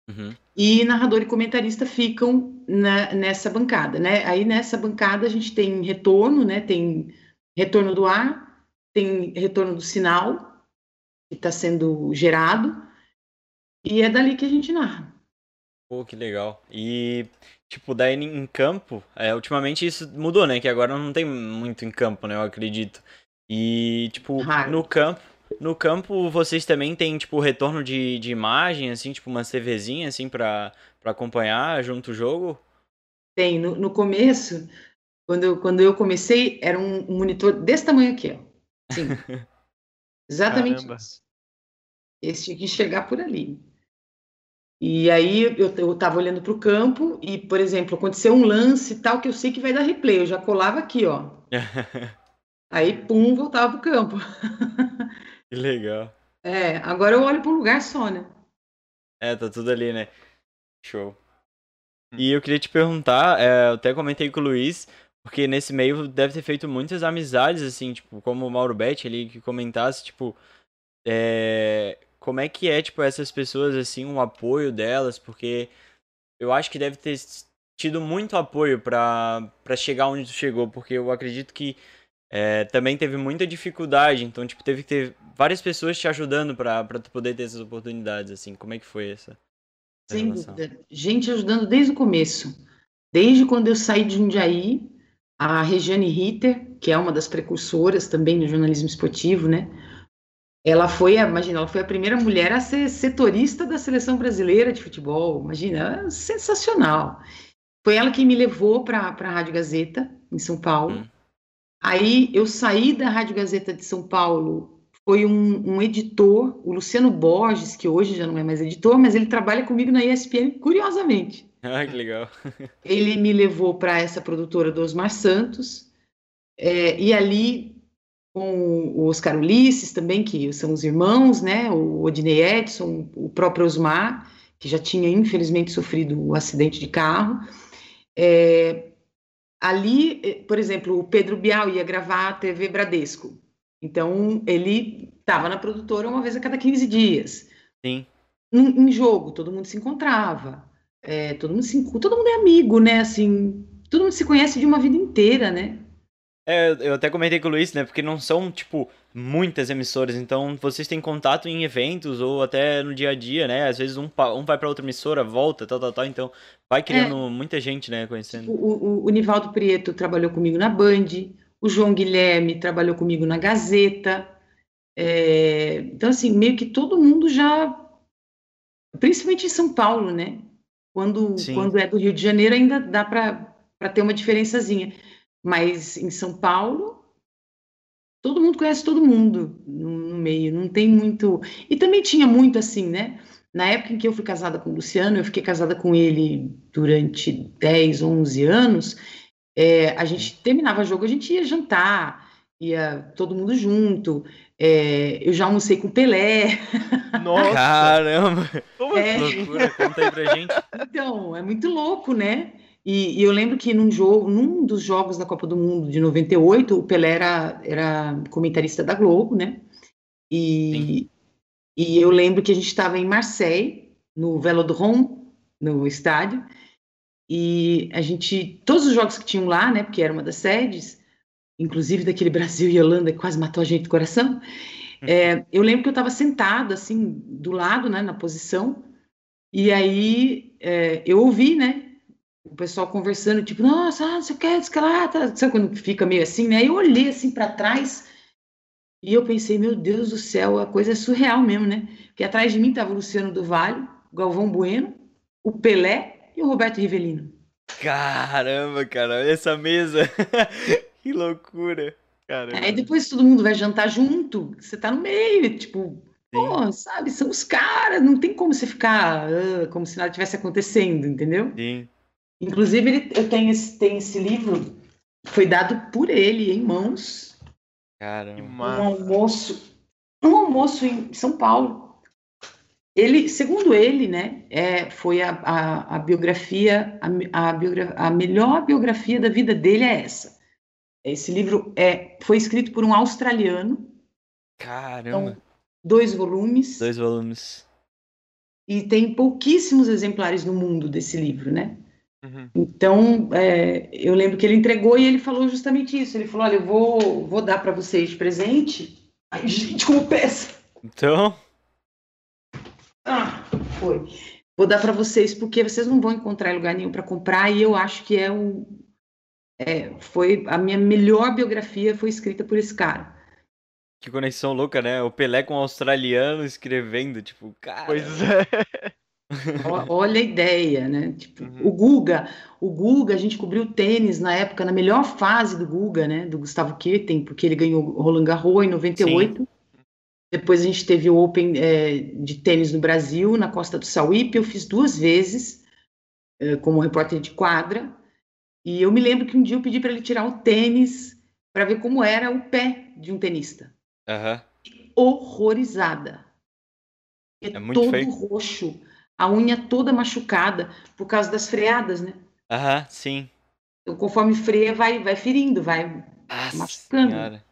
Uhum. e narrador e comentarista ficam na- nessa bancada, né? Aí nessa bancada a gente tem retorno, né? Tem retorno do ar, tem retorno do sinal que está sendo gerado, e é dali que a gente narra. Pô, que legal. E, tipo, daí em campo, é, ultimamente isso mudou, né? Que agora não tem muito em campo, né? Eu acredito. E, tipo, Raro. no campo, no campo vocês também têm, tipo, retorno de, de imagem, assim, tipo, uma TVzinha, assim, pra, pra acompanhar junto o jogo? Tem, no, no começo, quando eu, quando eu comecei, era um, monitor desse tamanho aqui, ó. Sim. Exatamente Caramba. isso. Esse tinha que enxergar por ali. E aí eu, eu tava olhando para o campo e, por exemplo, aconteceu um lance e tal que eu sei que vai dar replay. Eu já colava aqui, ó. Aí, pum, voltava pro campo. que legal. É, agora eu olho para um lugar só, né? É, tá tudo ali, né? Show. Hum. E eu queria te perguntar, é, eu até comentei com o Luiz, porque nesse meio deve ter feito muitas amizades, assim, tipo, como o Mauro Betti ali que comentasse, tipo, é, como é que é, tipo, essas pessoas, assim, o apoio delas, porque eu acho que deve ter tido muito apoio pra chegar onde tu chegou, porque eu acredito que é, também teve muita dificuldade, então, tipo, teve que ter várias pessoas te ajudando pra tu poder ter essas oportunidades, assim, como é que foi essa? Sem dúvida. Gente ajudando desde o começo. Desde quando eu saí de Jundiaí, a Regiane Ritter, que é uma das precursoras também no jornalismo esportivo, né? Ela foi, imagina, ela foi a primeira mulher a ser setorista da seleção brasileira de futebol. Imagina, é sensacional. Foi ela que me levou para a Rádio Gazeta, em São Paulo. Hum. Aí eu saí da Rádio Gazeta de São Paulo, foi um, um editor, o Luciano Borges, que hoje já não é mais editor, mas ele trabalha comigo na ESPN, curiosamente. Ah, que legal. Ele me levou para essa produtora do Osmar Santos, é, e ali com o Oscar Ulisses também, que são os irmãos, né? O Odinei Edson, o próprio Osmar, que já tinha infelizmente sofrido o acidente de carro. É, ali, eh, por exemplo, o Pedro Bial ia gravar a TV Bradesco. Então, ele estava na produtora uma vez a cada 15 dias. Sim. Em, em jogo, todo mundo se encontrava. É, todo, mundo se, todo mundo é amigo, né? Assim, todo mundo se conhece de uma vida inteira, né? É, eu- até comentei com o Luiz, né? Porque não são, tipo, muitas emissoras. Então, vocês têm contato em eventos ou até no dia a dia, né? Às vezes um, um vai pra outra emissora, volta, tal, tal, tal. Então, vai criando muita gente, né? Conhecendo. O, o, o Nivaldo Prieto trabalhou comigo na Band, o João Guilherme trabalhou comigo na Gazeta. É, então, assim, meio que todo mundo já. Principalmente em São Paulo, né? Quando, Sim. quando é do Rio de Janeiro, ainda dá para ter uma diferençazinha. Mas em São Paulo, todo mundo conhece todo mundo no, no meio, não tem muito. E também tinha muito assim, né? Na época em que eu fui casada com o Luciano, eu fiquei casada com ele durante 10, 11 anos. é, a gente terminava jogo, a gente ia jantar, ia todo mundo junto. é, eu já almocei com o Pelé. Nossa, Caramba! como É. Loucura, conta aí pra gente. Então, é muito louco, né? E, e eu lembro que num jogo, num dos jogos da Copa do Mundo de 98, o Pelé era, era comentarista da Globo, né? E, e eu lembro que a gente estava em Marseille, no Velodrome, no estádio, e a gente, todos os jogos que tinham lá, né? Porque era uma das sedes, inclusive daquele Brasil e Holanda que quase matou a gente do coração. é, eu lembro que eu estava sentada, assim, do lado, né, na posição, e aí é, eu ouvi, né, o pessoal conversando, tipo, nossa, ah, não sei o que, não sei o que lá, tá. sabe quando fica meio assim, né? Eu olhei assim para trás e eu pensei, meu Deus do céu, a coisa é surreal mesmo, né? Porque atrás de mim tava o Luciano do Vale, o Galvão Bueno, o Pelé e o Roberto Rivelino. Caramba, cara, olha essa mesa. que loucura. Caramba. Aí depois todo mundo vai jantar junto, você tá no meio, tipo, pô, sabe, são os caras, não tem como você ficar ah, como se nada tivesse acontecendo, entendeu? Sim. Inclusive, ele, eu tenho esse, tem esse livro, foi dado por ele em mãos, Caramba. um almoço, um almoço em São Paulo. Ele, segundo ele, né, é, foi a, a, a biografia, a, a, biogra- a melhor biografia da vida dele é essa. Esse livro é, foi escrito por um australiano, Caramba. dois volumes, Dois volumes. e tem pouquíssimos exemplares no mundo desse livro, né? Uhum. Então, é, eu lembro que ele entregou e ele falou justamente isso. Ele falou: Olha, eu vou, vou dar para vocês de presente. Ai, gente, como peça! Então, Ah, foi. Vou dar para vocês porque vocês não vão encontrar em lugar nenhum para comprar e eu acho que é o. É, foi a minha melhor biografia foi escrita por esse cara. que conexão louca, né? O Pelé com o australiano escrevendo, tipo, cara. Pois é. Olha a ideia, né? Tipo, Uhum. o Guga, o Guga, a gente cobriu tênis na época, na melhor fase do Guga, né? Do Gustavo Kirten, porque ele ganhou o Roland Garros em 98. Depois a gente teve o Open é, de tênis no Brasil, na Costa do Sauípe. Eu fiz duas vezes é, como repórter de quadra. E eu me lembro que um dia eu pedi para ele tirar o tênis para ver como era o pé de um tenista Aham. horrorizada. É, É muito todo feio. roxo, a unha toda machucada por causa das freadas, né? Aham, sim. Então, conforme freia, vai, vai ferindo, vai. Nossa Machucando. senhora.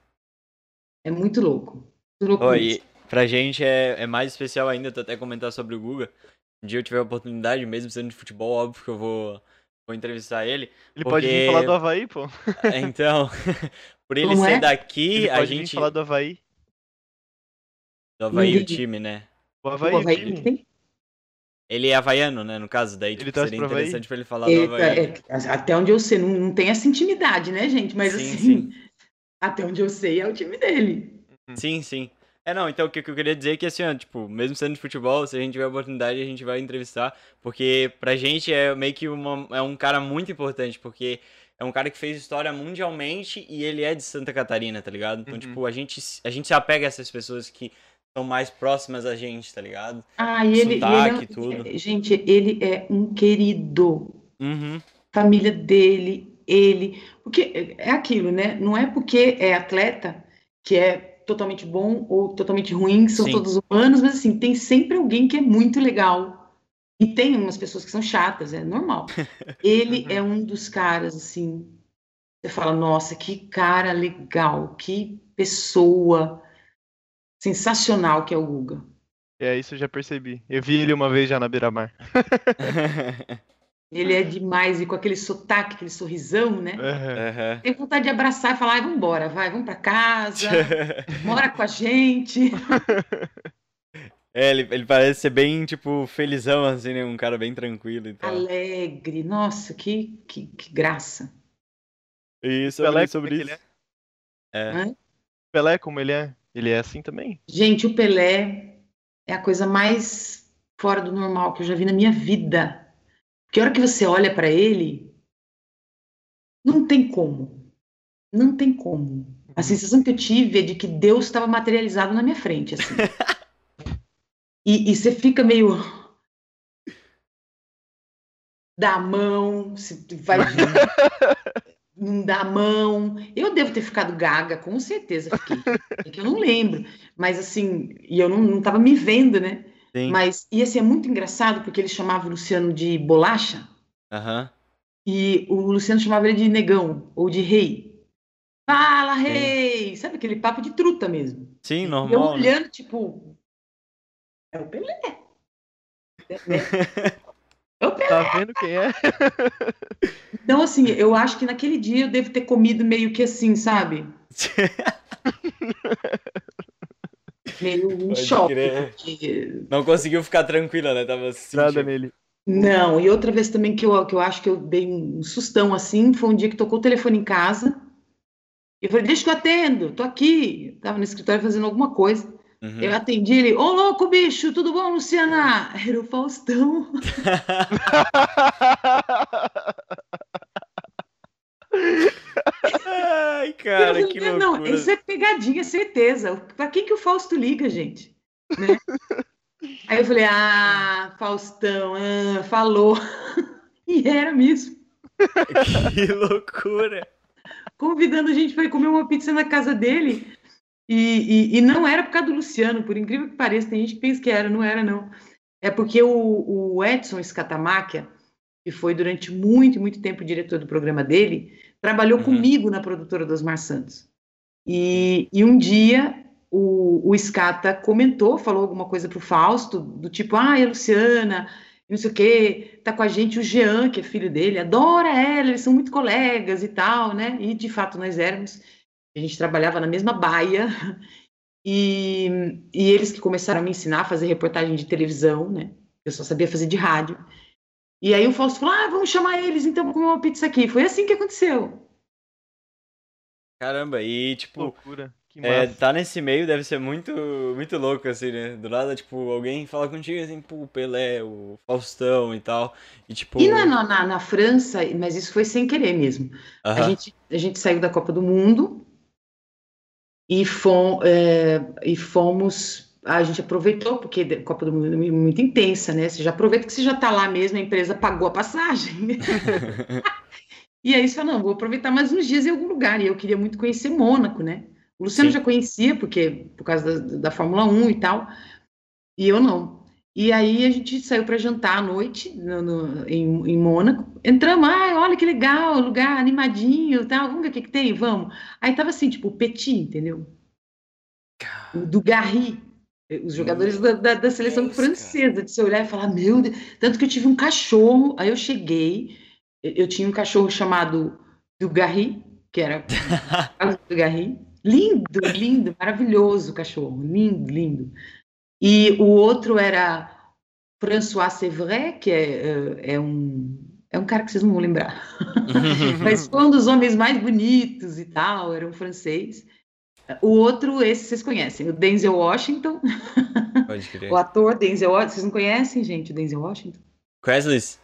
É muito louco. Muito louco isso. e pra gente é, é mais especial ainda tu até comentar sobre o Guga. Um dia eu tiver a oportunidade, mesmo sendo de futebol, óbvio que eu vou, vou entrevistar ele. Ele pode vir Porque- falar do Havaí, pô. Então, por ele Como ser é? daqui, Ele a pode gente. vir falar do Havaí. Do Havaí, o time, né? O Havaí, O o Havaí time. Ele é havaiano, né? No caso, daí tipo, seria interessante pra ele falar do É, Havaí. é, até onde eu sei, não, não tem essa intimidade, né, gente? Mas Sim, assim, sim. até onde eu sei é o time dele. Sim, sim. É, não, então o que que eu queria dizer é que, assim, ó, tipo, mesmo sendo de futebol, se a gente tiver a oportunidade, a gente vai entrevistar, porque pra gente é meio que uma, é um cara muito importante, porque é um cara que fez história mundialmente e ele é de Santa Catarina, tá ligado? Então, Uhum. tipo, a gente, a gente se apega a essas pessoas que são mais próximas a gente, tá ligado? Ah, e ele, e Sotaque, ele é, tudo. gente, ele é um querido. Uhum. Família dele, ele, porque é aquilo, né? Não é porque é atleta que é totalmente bom ou totalmente ruim, são Sim. todos humanos, mas assim, tem sempre alguém que é muito legal. E tem umas pessoas que são chatas, é normal. Ele Uhum. é um dos caras, assim, você fala, nossa, que cara legal, que pessoa sensacional que é o Guga. É, isso eu já percebi. Eu vi ele uma vez já na beira-mar. Ele é demais, e com aquele sotaque, aquele sorrisão, né? Aham. Tem vontade de abraçar e falar, ai, vamos embora, vai, vamos pra casa, mora com a gente. É, ele, ele parece ser bem, tipo, felizão, assim, né? Um cara bem tranquilo e tal. Alegre, nossa, que, que, que graça. E Pelé, sobre, como sobre é isso. ele É. Hã? Pelé, como ele é? Ele é assim também? Gente, o Pelé é a coisa mais fora do normal que eu já vi na minha vida. Porque a hora que você olha pra ele, não tem como. Não tem como. A sensação que eu tive é de que Deus estava materializado na minha frente, assim. E, e você fica meio. Dá a mão, se vai. não dá a mão. Eu devo ter ficado gaga, com certeza fiquei. É que eu não lembro. Mas assim, e eu não, não tava me vendo, né? Sim. Mas, e assim, é muito engraçado porque ele chamava o Luciano de bolacha Aham. e o Luciano chamava ele de negão ou de rei. Fala, rei! Sabe aquele papo de truta mesmo. Sim, eu normal. né? olhando, tipo, é o Pelé. É o Pelé. Tá vendo quem é? Então, assim, eu acho que naquele dia eu devo ter comido meio que assim, sabe? Meio em Pode choque. porque- Não conseguiu ficar tranquila, né? Tava se Nada nele. Não, e outra vez também que eu, que eu acho que eu dei um sustão assim, foi um dia que tocou o telefone em casa. E eu falei, deixa que eu atendo, tô aqui. Tava no escritório fazendo alguma coisa. Uhum. Eu atendi ele, ô louco, bicho, tudo bom, Luciana? Era o Faustão. Ai, cara, Eu que loucura. Não, isso é pegadinha, certeza. Pra quem que o Fausto liga, gente? Né? Aí eu falei, ah, Faustão, ah, falou. E era mesmo. Que loucura. convidando a gente para ir comer uma pizza na casa dele. E, e, e não era por causa do Luciano, por incrível que pareça, tem gente que pensa que era, não era, não. É porque o, o Edson Scatamáquia, que foi durante muito, muito tempo diretor do programa dele, trabalhou Uhum. comigo na produtora do Osmar Santos. E, e um dia o, o Scata comentou, falou alguma coisa pro Fausto, do tipo, ah, é a Luciana, não sei o quê, tá com a gente o Jean, que é filho dele, adora ela, eles são muito colegas e tal, né? E de fato nós éramos, a gente trabalhava na mesma baia, e, e eles que começaram a me ensinar a fazer reportagem de televisão, né? Eu só sabia fazer de rádio. E aí o Fausto falou: ah, vamos chamar eles então para comer uma pizza aqui. Foi assim que aconteceu. Caramba, e tipo, Loucura. Que é, tá nesse meio deve ser muito, muito louco, assim, né? Do nada, tipo, alguém fala contigo assim, pô, o Pelé, o Faustão e tal. E tipo. E na, na, na- França, mas isso foi sem querer mesmo. A, aham, gente, a gente saiu da Copa do Mundo e, fom, é, e fomos. A gente aproveitou, porque a Copa do Mundo é muito intensa, né? Você já aproveita que você já tá lá mesmo, a empresa pagou a passagem. E aí você fala, não, vou aproveitar mais uns dias em algum lugar. E eu queria muito conhecer Mônaco, né? O Luciano Sim. já conhecia, porque por causa da, da Fórmula 1 e tal, e eu não. E aí a gente saiu para jantar à noite no- no- em, em Mônaco. Entramos, ai, olha que legal, lugar animadinho tal, vamos ver o que, que tem, vamos. Aí tava assim, tipo, o Petit, entendeu? O do Garri, os jogadores da, da, da seleção Deus, cara. francesa, de se olhar e falar, meu Deus, tanto que eu tive um cachorro, aí eu cheguei, eu eu tinha um cachorro chamado Dugarry, que era Carlos Dugarry. Lindo, lindo, maravilhoso o cachorro, lindo, lindo. E o outro era François Sévret, que é, é, é um, é um cara que vocês não vão lembrar, mas foi um dos homens mais bonitos e tal, era um francês. O outro, esse vocês conhecem, o Denzel Washington. Pode crer. o ator Denzel Washington. Vocês não conhecem, gente, o Denzel Washington? Queslis?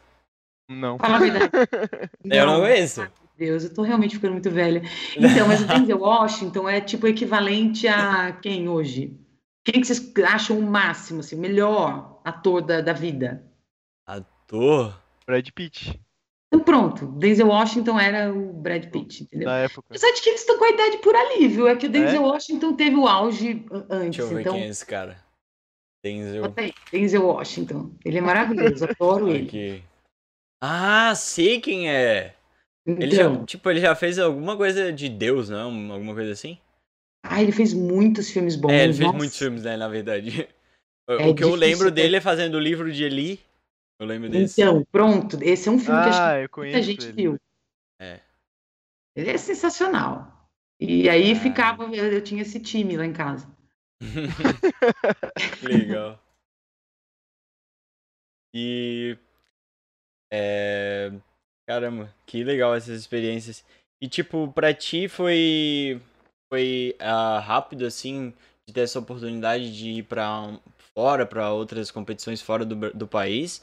Não. Fala a verdade. Eu não conheço. Meu Deus, eu tô realmente ficando muito velha. Então, mas o Denzel Washington é tipo equivalente a quem hoje? Quem que vocês acham o máximo, assim, o melhor ator da, da vida? Ator? Brad Pitt, Então pronto, Denzel Washington era o Brad Pitt, entendeu? da época. Apesar de que eles estão com a idade por ali, viu? É que o Denzel É? Washington teve o auge antes, Deixa eu ver então... quem é esse cara. Denzel. Aí, Denzel Washington. Ele é maravilhoso, adoro ele. Aqui. Ah, sei quem é. Ele Então, já, tipo, ele já fez alguma coisa de Deus, não? Alguma coisa assim? Ah, ele fez muitos filmes bons. é, ele fez nossa. muitos filmes, né, na verdade. O, É o que eu lembro né? dele é fazendo o livro de Eli. Eu lembro desse. Então, pronto, esse é um filme que acho que Ah, eu muita conheço gente ele. viu. É. Ele é sensacional. E aí Ah. ficava, eu, eu tinha esse time lá em casa. Legal. E. É. Caramba, que legal essas experiências. E, tipo, pra ti foi. Foi ah, rápido, assim, de ter essa oportunidade de ir um- fora, pra outras competições fora do, do país?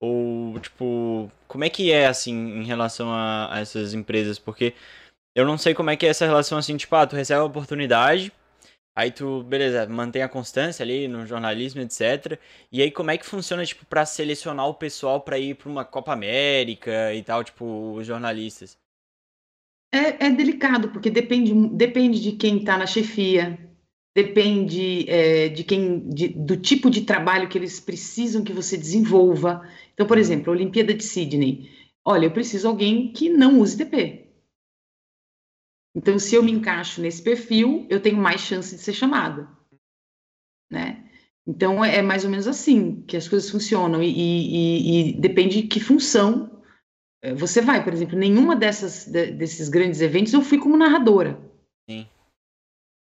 Ou, tipo, como é que é, assim, em relação a, a essas empresas? Porque eu não sei como é que é essa relação, assim, tipo, ah, tu recebe a oportunidade. Aí tu, beleza, mantém a constância ali no jornalismo, etc. E aí como é que funciona, tipo, pra selecionar o pessoal pra ir pra uma Copa América e tal, tipo, os jornalistas? É, é delicado, porque depende, depende de quem está na chefia, depende é, de quem, de- do tipo de trabalho que eles precisam que você desenvolva. Então, por exemplo, a Olimpíada de Sydney. Olha, eu preciso de alguém que não use TP. Então, se eu me encaixo nesse perfil, eu tenho mais chance de ser chamada, né? Então, é é mais ou menos assim que as coisas funcionam e, e- e- e depende de que função você vai, por exemplo, nenhuma dessas de- desses grandes eventos eu fui como narradora. Sim.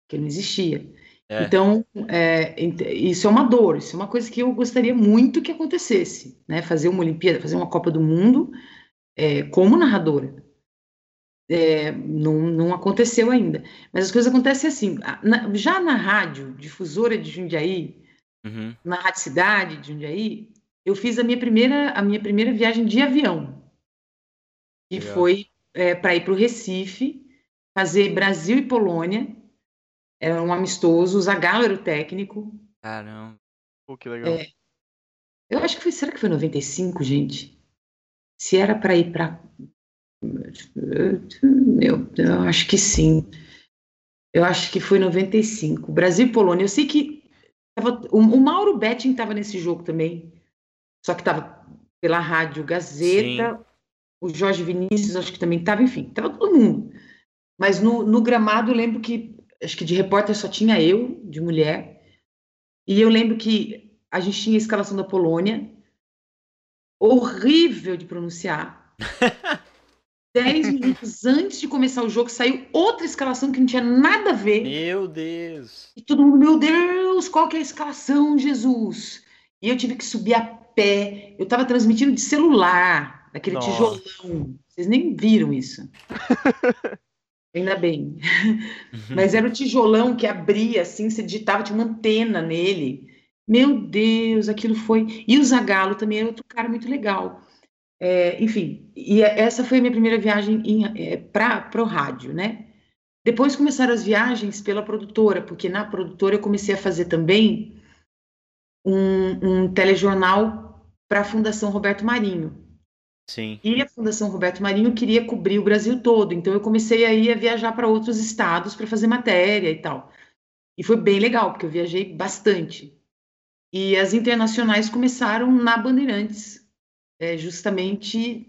Que não existia. É. Então, é, isso é uma dor, isso é uma coisa que eu gostaria muito que acontecesse, né? Fazer uma Olimpíada, fazer uma Copa do Mundo é, como narradora. É, não, não aconteceu ainda. Mas as coisas acontecem assim. na- já na rádio, difusora de Jundiaí, Uhum. na Rádio Cidade de Jundiaí, eu fiz a minha primeira, a minha primeira viagem de avião. Que Legal. foi para ir para o Recife, fazer Brasil e Polônia. Era um amistoso, o Zagallo era o técnico. Caramba. Pô, que legal. É. Eu acho que foi, será que foi 95, gente? Se era para ir para. Eu, eu acho que sim. Eu acho que foi 95. Brasil e Polônia. Eu sei que tava, o, o Mauro Betting estava nesse jogo também. Só que estava pela Rádio Gazeta. O Jorge Vinícius, acho que também estava, enfim, estava todo mundo. Mas no, no gramado eu lembro que, acho que de repórter só tinha eu, de mulher. E eu lembro que a gente tinha a escalação da Polônia, horrível de pronunciar. Dez minutos antes de começar o jogo, saiu outra escalação que não tinha nada a ver. Meu Deus. E todo mundo, meu Deus, qual que é a escalação, Jesus? E eu tive que subir a pé. Eu estava transmitindo de celular, daquele Nossa. tijolão. Vocês nem viram isso. Ainda bem. Mas era o tijolão que abria, assim, você digitava, tinha uma antena nele. Meu Deus, aquilo foi. E o Zagalo também era outro cara muito legal. É, enfim, e essa foi a minha primeira viagem é, para o rádio, né? Depois começaram as viagens pela produtora, porque na produtora eu comecei a fazer também um, um telejornal para a Fundação Roberto Marinho. Sim. E a Fundação Roberto Marinho queria cobrir o Brasil todo, então eu comecei aí a viajar para outros estados para fazer matéria e tal. E foi bem legal, porque eu viajei bastante. E as internacionais começaram na Bandeirantes, é, justamente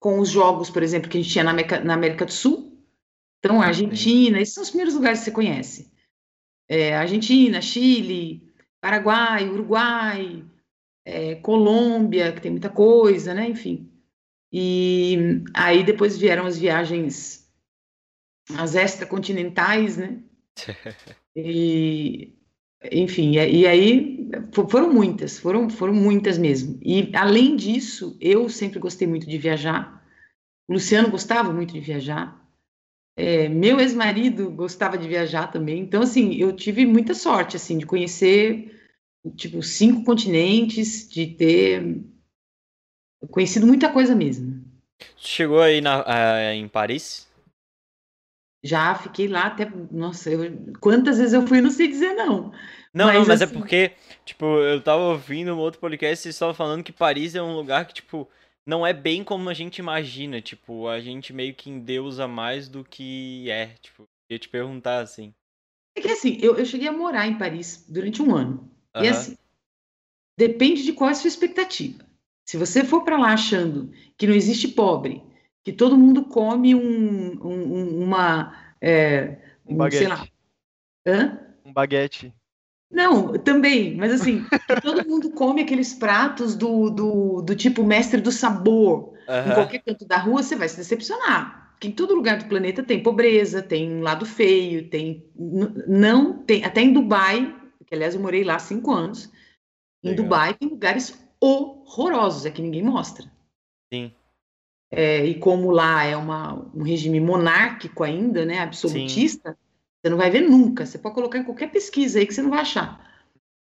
com os jogos, por exemplo, que a gente tinha na América, na América do Sul. Então, a Argentina, esses são os primeiros lugares que você conhece. É, Argentina, Chile, Paraguai, Uruguai, é, Colômbia, que tem muita coisa, né? Enfim. E aí depois vieram as viagens, as extracontinentais, né? E, enfim, e, e aí fo- foram muitas, foram, foram muitas mesmo. E além disso, eu sempre gostei muito de viajar. O Luciano gostava muito de viajar. É, meu ex-marido gostava de viajar também. Então, assim, eu tive muita sorte, assim, de conhecer, tipo, cinco continentes, de ter conhecido muita coisa mesmo. Chegou aí na, ah, em Paris? Já fiquei lá até, nossa, eu- quantas vezes eu fui, eu não sei dizer não. Não, Mas, não, mas é assim- porque, tipo, eu tava ouvindo um outro podcast e eles estavam falando que Paris é um lugar que, tipo, não é bem como a gente imagina. Tipo, a gente meio que endeusa mais do que é. Tipo, ia te perguntar assim. É que assim, eu, eu cheguei a morar em Paris durante um ano. E Aham. assim, depende de qual é a sua expectativa. Se você for para lá achando que não existe pobre, que todo mundo come um, um- um- uma, é, Um baguete. sei lá? Um baguete. Não, também, mas assim, todo mundo come aqueles pratos do, do, do tipo mestre do sabor. Em Aham. qualquer canto da rua, você vai se decepcionar. Porque em todo lugar do planeta tem pobreza, tem um lado feio, tem. Não tem. Até em Dubai, que aliás eu morei lá há cinco anos. Em Legal. Dubai tem lugares horrorosos, é que ninguém mostra. Sim. É, e como lá é uma, um regime monárquico ainda, né, absolutista, você não vai ver nunca. Você pode colocar em qualquer pesquisa aí que você não vai achar.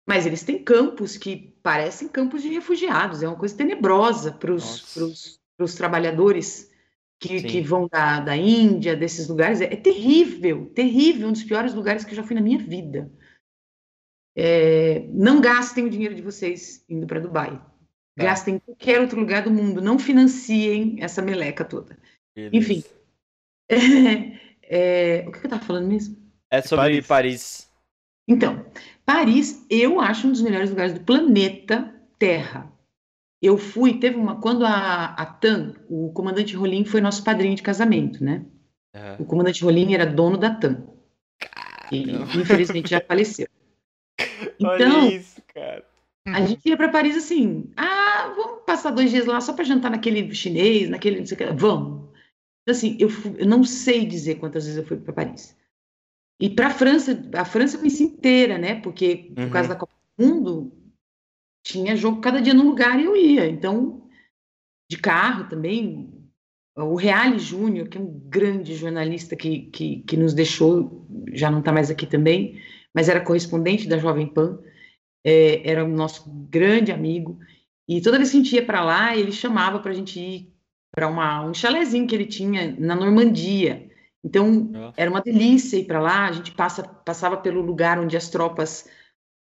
Mas eles têm campos que parecem campos de refugiados, é uma coisa tenebrosa para os trabalhadores que, Sim. que vão da, da Índia, desses lugares. É, é terrível, terrível, um dos piores lugares que eu já fui na minha vida. É, não gastem o dinheiro de vocês indo para Dubai. Tá. Gastem em qualquer outro lugar do mundo. Não financiem essa meleca toda. Beleza. Enfim. É, o que eu estava falando mesmo? É sobre Paris. Paris. Então, Paris, eu acho um dos melhores lugares do planeta Terra. Eu fui, teve uma. Quando a, a TAM, o comandante Rolim foi nosso padrinho de casamento, né? Aham. O comandante Rolim era dono da TAM. E infelizmente já faleceu. Então, Olha isso, cara. a gente ia para Paris assim, ah, vamos passar dois dias lá só para jantar naquele chinês, naquele, não sei o que, vamos. Então, assim, eu, eu não sei dizer quantas vezes eu fui para Paris. E para a França, a França eu conheci inteira, né? Porque por Uhum. causa da Copa do Mundo tinha jogo cada dia num lugar e eu ia. Então, de carro também. O Reale Júnior, que é um grande jornalista que, que, que nos deixou, já não está mais aqui também, mas era correspondente da Jovem Pan, é, era o nosso grande amigo. E toda vez que a gente ia para lá, ele chamava para a gente ir para um chalezinho que ele tinha na Normandia. Então, era uma delícia ir para lá. A gente passa, passava pelo lugar onde as tropas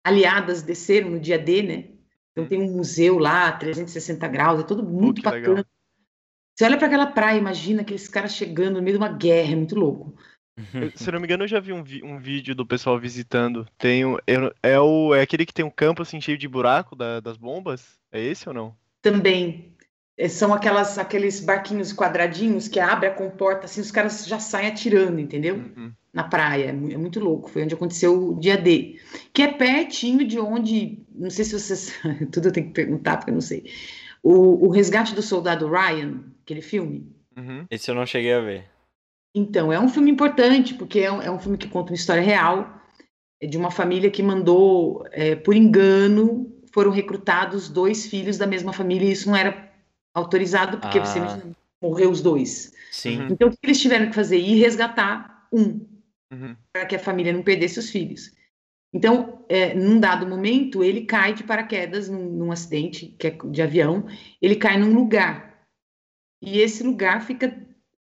aliadas desceram no dia D, né? Então, tem um museu lá, 360 graus, é tudo muito legal. bacana. Você olha para aquela praia, imagina aqueles caras chegando no meio de uma guerra, é muito louco. Eu- se eu não me engano, eu já vi um, vi- um vídeo do pessoal visitando. Tem um, eu- é, o, é aquele que tem um campo assim cheio de buraco da- das bombas? É esse ou não? Também eh, são aquelas, aqueles barquinhos quadradinhos que abre a comporta, assim, os caras já saem atirando, entendeu? Uhum. Na praia, é é muito louco. Foi onde aconteceu o dia D, que é pertinho de onde, não sei se vocês, tudo eu tenho que perguntar porque eu não sei. O, o Resgate do Soldado Ryan, aquele filme. Uhum. Esse eu não cheguei a ver. Então, é um filme importante, porque é um, é um filme que conta uma história real é de uma família que mandou, é, por engano, foram recrutados dois filhos da mesma família e isso não era autorizado, porque Ah. você imagina, morreu os dois. Sim. Uhum. Então, o que eles tiveram que fazer? Ir resgatar um, Uhum. para que a família não perdesse os filhos. Então, é, num dado momento, ele cai de paraquedas num, num acidente que é de avião, ele cai num lugar. E esse lugar fica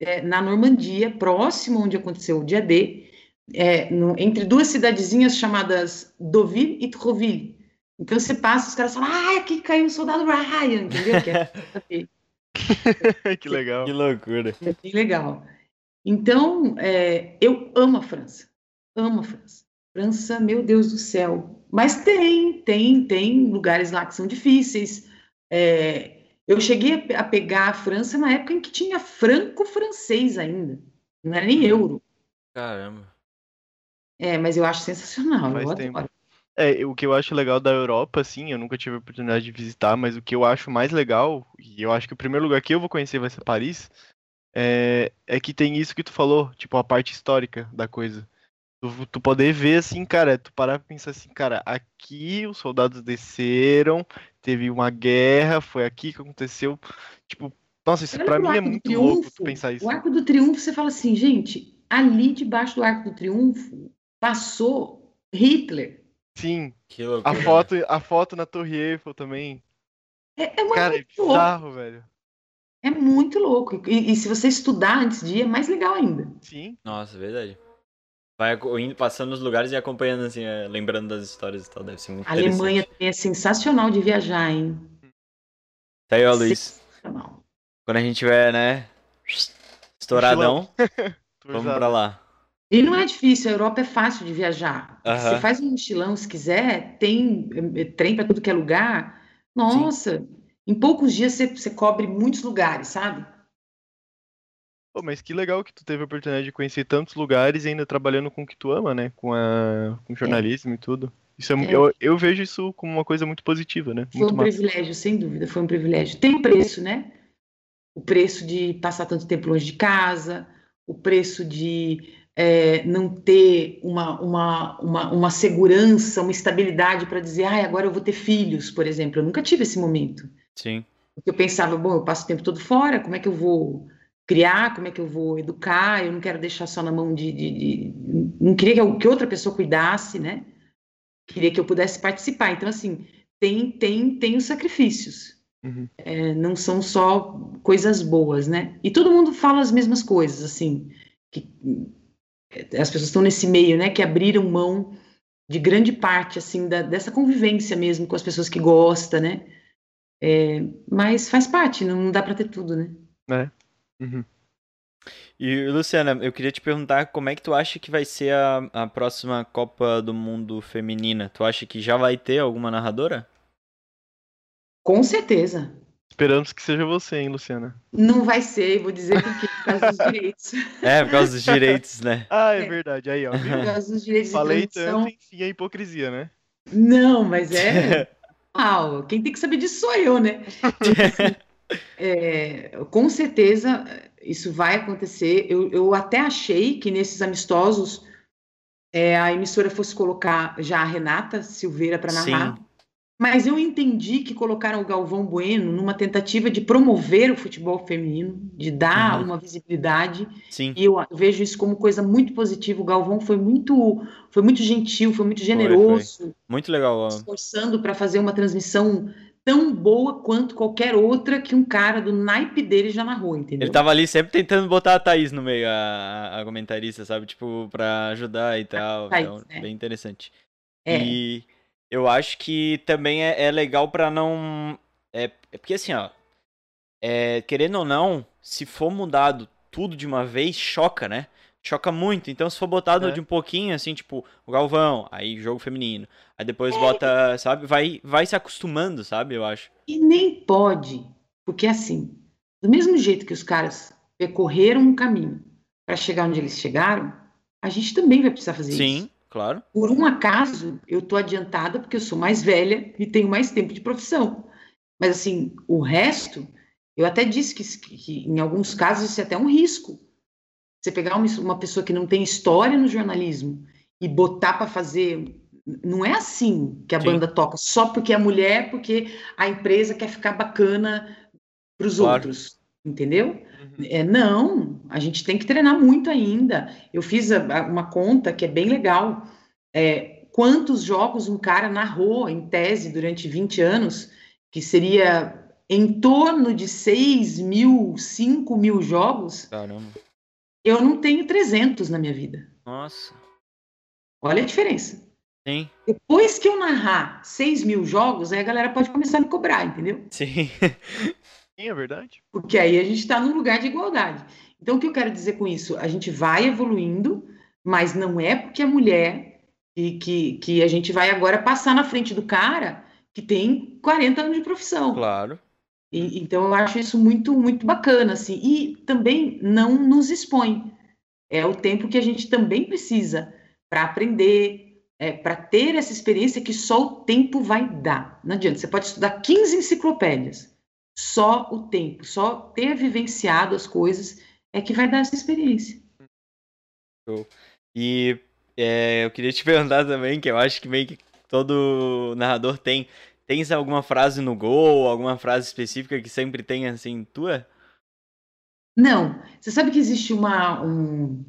é, na Normandia, próximo onde aconteceu o dia D, é, no- entre duas cidadezinhas chamadas Deauville e Trouville. Então você passa, os caras falam, ah, aqui caiu o soldado Ryan, entendeu? Que é, que legal. Que loucura. é bem legal. Então, é, eu amo a França. Amo a França. França, meu Deus do céu. Mas tem, tem, tem lugares lá que são difíceis. É, eu cheguei a pe- a pegar a França na época em que tinha franco-francês ainda. Não era nem euro. Caramba. É, mas eu acho sensacional. Faz eu tempo. adoro. É, o que eu acho legal da Europa, assim, eu nunca tive a oportunidade de visitar, mas o que eu acho mais legal, e eu acho que o primeiro lugar que eu vou conhecer vai ser Paris, é, é que tem isso que tu falou, tipo, a parte histórica da coisa. Tu, tu poder ver assim, cara, tu parar pra pensar assim, cara, aqui os soldados desceram, teve uma guerra, foi aqui que aconteceu. Tipo, nossa, isso pro mim é muito louco tu Triunfo. pensar isso. O Arco do Triunfo, você fala assim, gente, ali debaixo do Arco do Triunfo passou Hitler. Sim, a foto, a foto na Torre Eiffel também. É, é muito Cara, é louco. bizarro, velho. É muito louco. E, e se você estudar antes de ir, é mais legal ainda. Sim. Nossa, verdade. Vai indo, passando nos lugares e acompanhando, assim, é, lembrando das histórias e tal. Deve ser muito A Alemanha também é sensacional de viajar, hein? Tá aí, ó, Luiz. Sensacional. Quando a gente tiver, né? Estouradão, vamos pra lá. E não é difícil, a Europa é fácil de viajar. Aham. Você faz um mochilão se quiser, tem eh, eh, trem para tudo que é lugar. Nossa, em poucos dias você, você cobre muitos lugares, sabe? Pô, mas que legal que tu teve a oportunidade de conhecer tantos lugares e ainda trabalhando com o que tu ama, né? Com, a, com jornalismo e tudo. Isso é, É. eu, eu vejo isso como uma coisa muito positiva, né? Foi Muito um massa. privilégio, sem dúvida, foi um privilégio. Tem preço, né? O preço de passar tanto tempo longe de casa, o preço de eh, não ter uma, uma, uma, uma segurança, uma estabilidade para dizer, ah, agora eu vou ter filhos, por exemplo. Eu nunca tive esse momento. Sim. Porque eu pensava, bom, eu passo o tempo todo fora, como é que eu vou criar, como é que eu vou educar? Eu não quero deixar só na mão de. de- de- não queria que, eu- que outra pessoa cuidasse, né? Queria que eu pudesse participar. Então, assim, tem, tem, tem os sacrifícios. Uhum. É, não são só coisas boas, né? E todo mundo fala as mesmas coisas, assim. Que, é, as pessoas estão nesse meio, né? Que abriram mão de grande parte, assim, da- dessa convivência mesmo com as pessoas que gostam, né? É, mas faz parte, não dá para ter tudo, né? Uhum. E, Luciana, eu queria te perguntar como é que tu acha que vai ser a, a próxima Copa do Mundo Feminina? Tu acha que já vai ter alguma narradora? Com certeza. Esperamos que seja você, hein, Luciana? Não vai ser, vou dizer por quê, por causa dos direitos. É, por causa dos direitos, né? Ah, é, É. verdade. Aí, ó. viu? Por causa dos direitos Falei de tanto, enfim, a hipocrisia, né? Não, mas é. Ah, quem tem que saber disso sou eu, né? Porque, assim, é, com certeza isso vai acontecer. Eu, eu até achei que nesses amistosos é, a emissora fosse colocar já a Renata Silveira para narrar. Sim. Mas eu entendi que colocaram o Galvão Bueno numa tentativa de promover o futebol feminino, de dar Uhum. uma visibilidade. Sim. E eu vejo isso como coisa muito positiva. O Galvão foi muito, foi muito gentil, foi muito generoso, Muito legal. esforçando para fazer uma transmissão tão boa quanto qualquer outra que um cara do naipe dele já narrou, entendeu? Ele tava ali sempre tentando botar a Thaís no meio, a, a comentarista, sabe? Tipo, pra ajudar e tal. Thaís, então, né? bem interessante. É. E eu acho que também é, é legal pra não. É, é porque assim, ó. é, querendo ou não, se for mudado tudo de uma vez, choca, né? Choca muito. Então, se for botado É. de um pouquinho, assim, tipo, o Galvão, aí jogo feminino. Aí É. depois bota, sabe? Vai, vai se acostumando, sabe? Eu acho. E nem pode, porque assim, do mesmo jeito que os caras percorreram um caminho para chegar onde eles chegaram, a gente também vai precisar fazer Sim, isso. claro. Por um acaso, eu tô adiantada porque eu sou mais velha e tenho mais tempo de profissão. Mas assim, o resto, eu até disse que, que- que em alguns casos isso é até um risco. Você pegar uma, uma pessoa que não tem história no jornalismo e botar para fazer. Não é assim que a Sim. banda toca, só porque é mulher, porque a empresa quer ficar bacana para os Claro. outros. Entendeu? Uhum. É, não, a gente tem que treinar muito ainda. Eu fiz a- a- uma conta que é bem legal. É, quantos jogos um cara narrou em tese durante 20 anos, que seria em torno de 6 mil, 5 mil jogos, Caramba. Eu não tenho 300 na minha vida. Nossa. Olha a diferença. Sim, Depois que eu narrar 6 mil jogos, aí a galera pode começar a me cobrar, entendeu? sim. Sim, é verdade. Porque aí a gente está num lugar de igualdade. Então, o que eu quero dizer com isso? A gente vai evoluindo, mas não é porque é mulher que, que, que a gente vai agora passar na frente do cara que tem 40 anos de profissão. claro. E- então, eu acho isso muito, muito bacana, assim. E também não nos expõe. É o tempo que a gente também precisa para aprender, é, para ter essa experiência que só o tempo vai dar. Não adianta, você pode estudar 15 enciclopédias. Só o tempo, só ter vivenciado as coisas é que vai dar essa experiência. E É, eu queria te perguntar também, que eu acho que meio que todo narrador tem. Tens alguma frase no gol, alguma frase específica que sempre tem assim, tua? Não. Você sabe que existe uma. Um...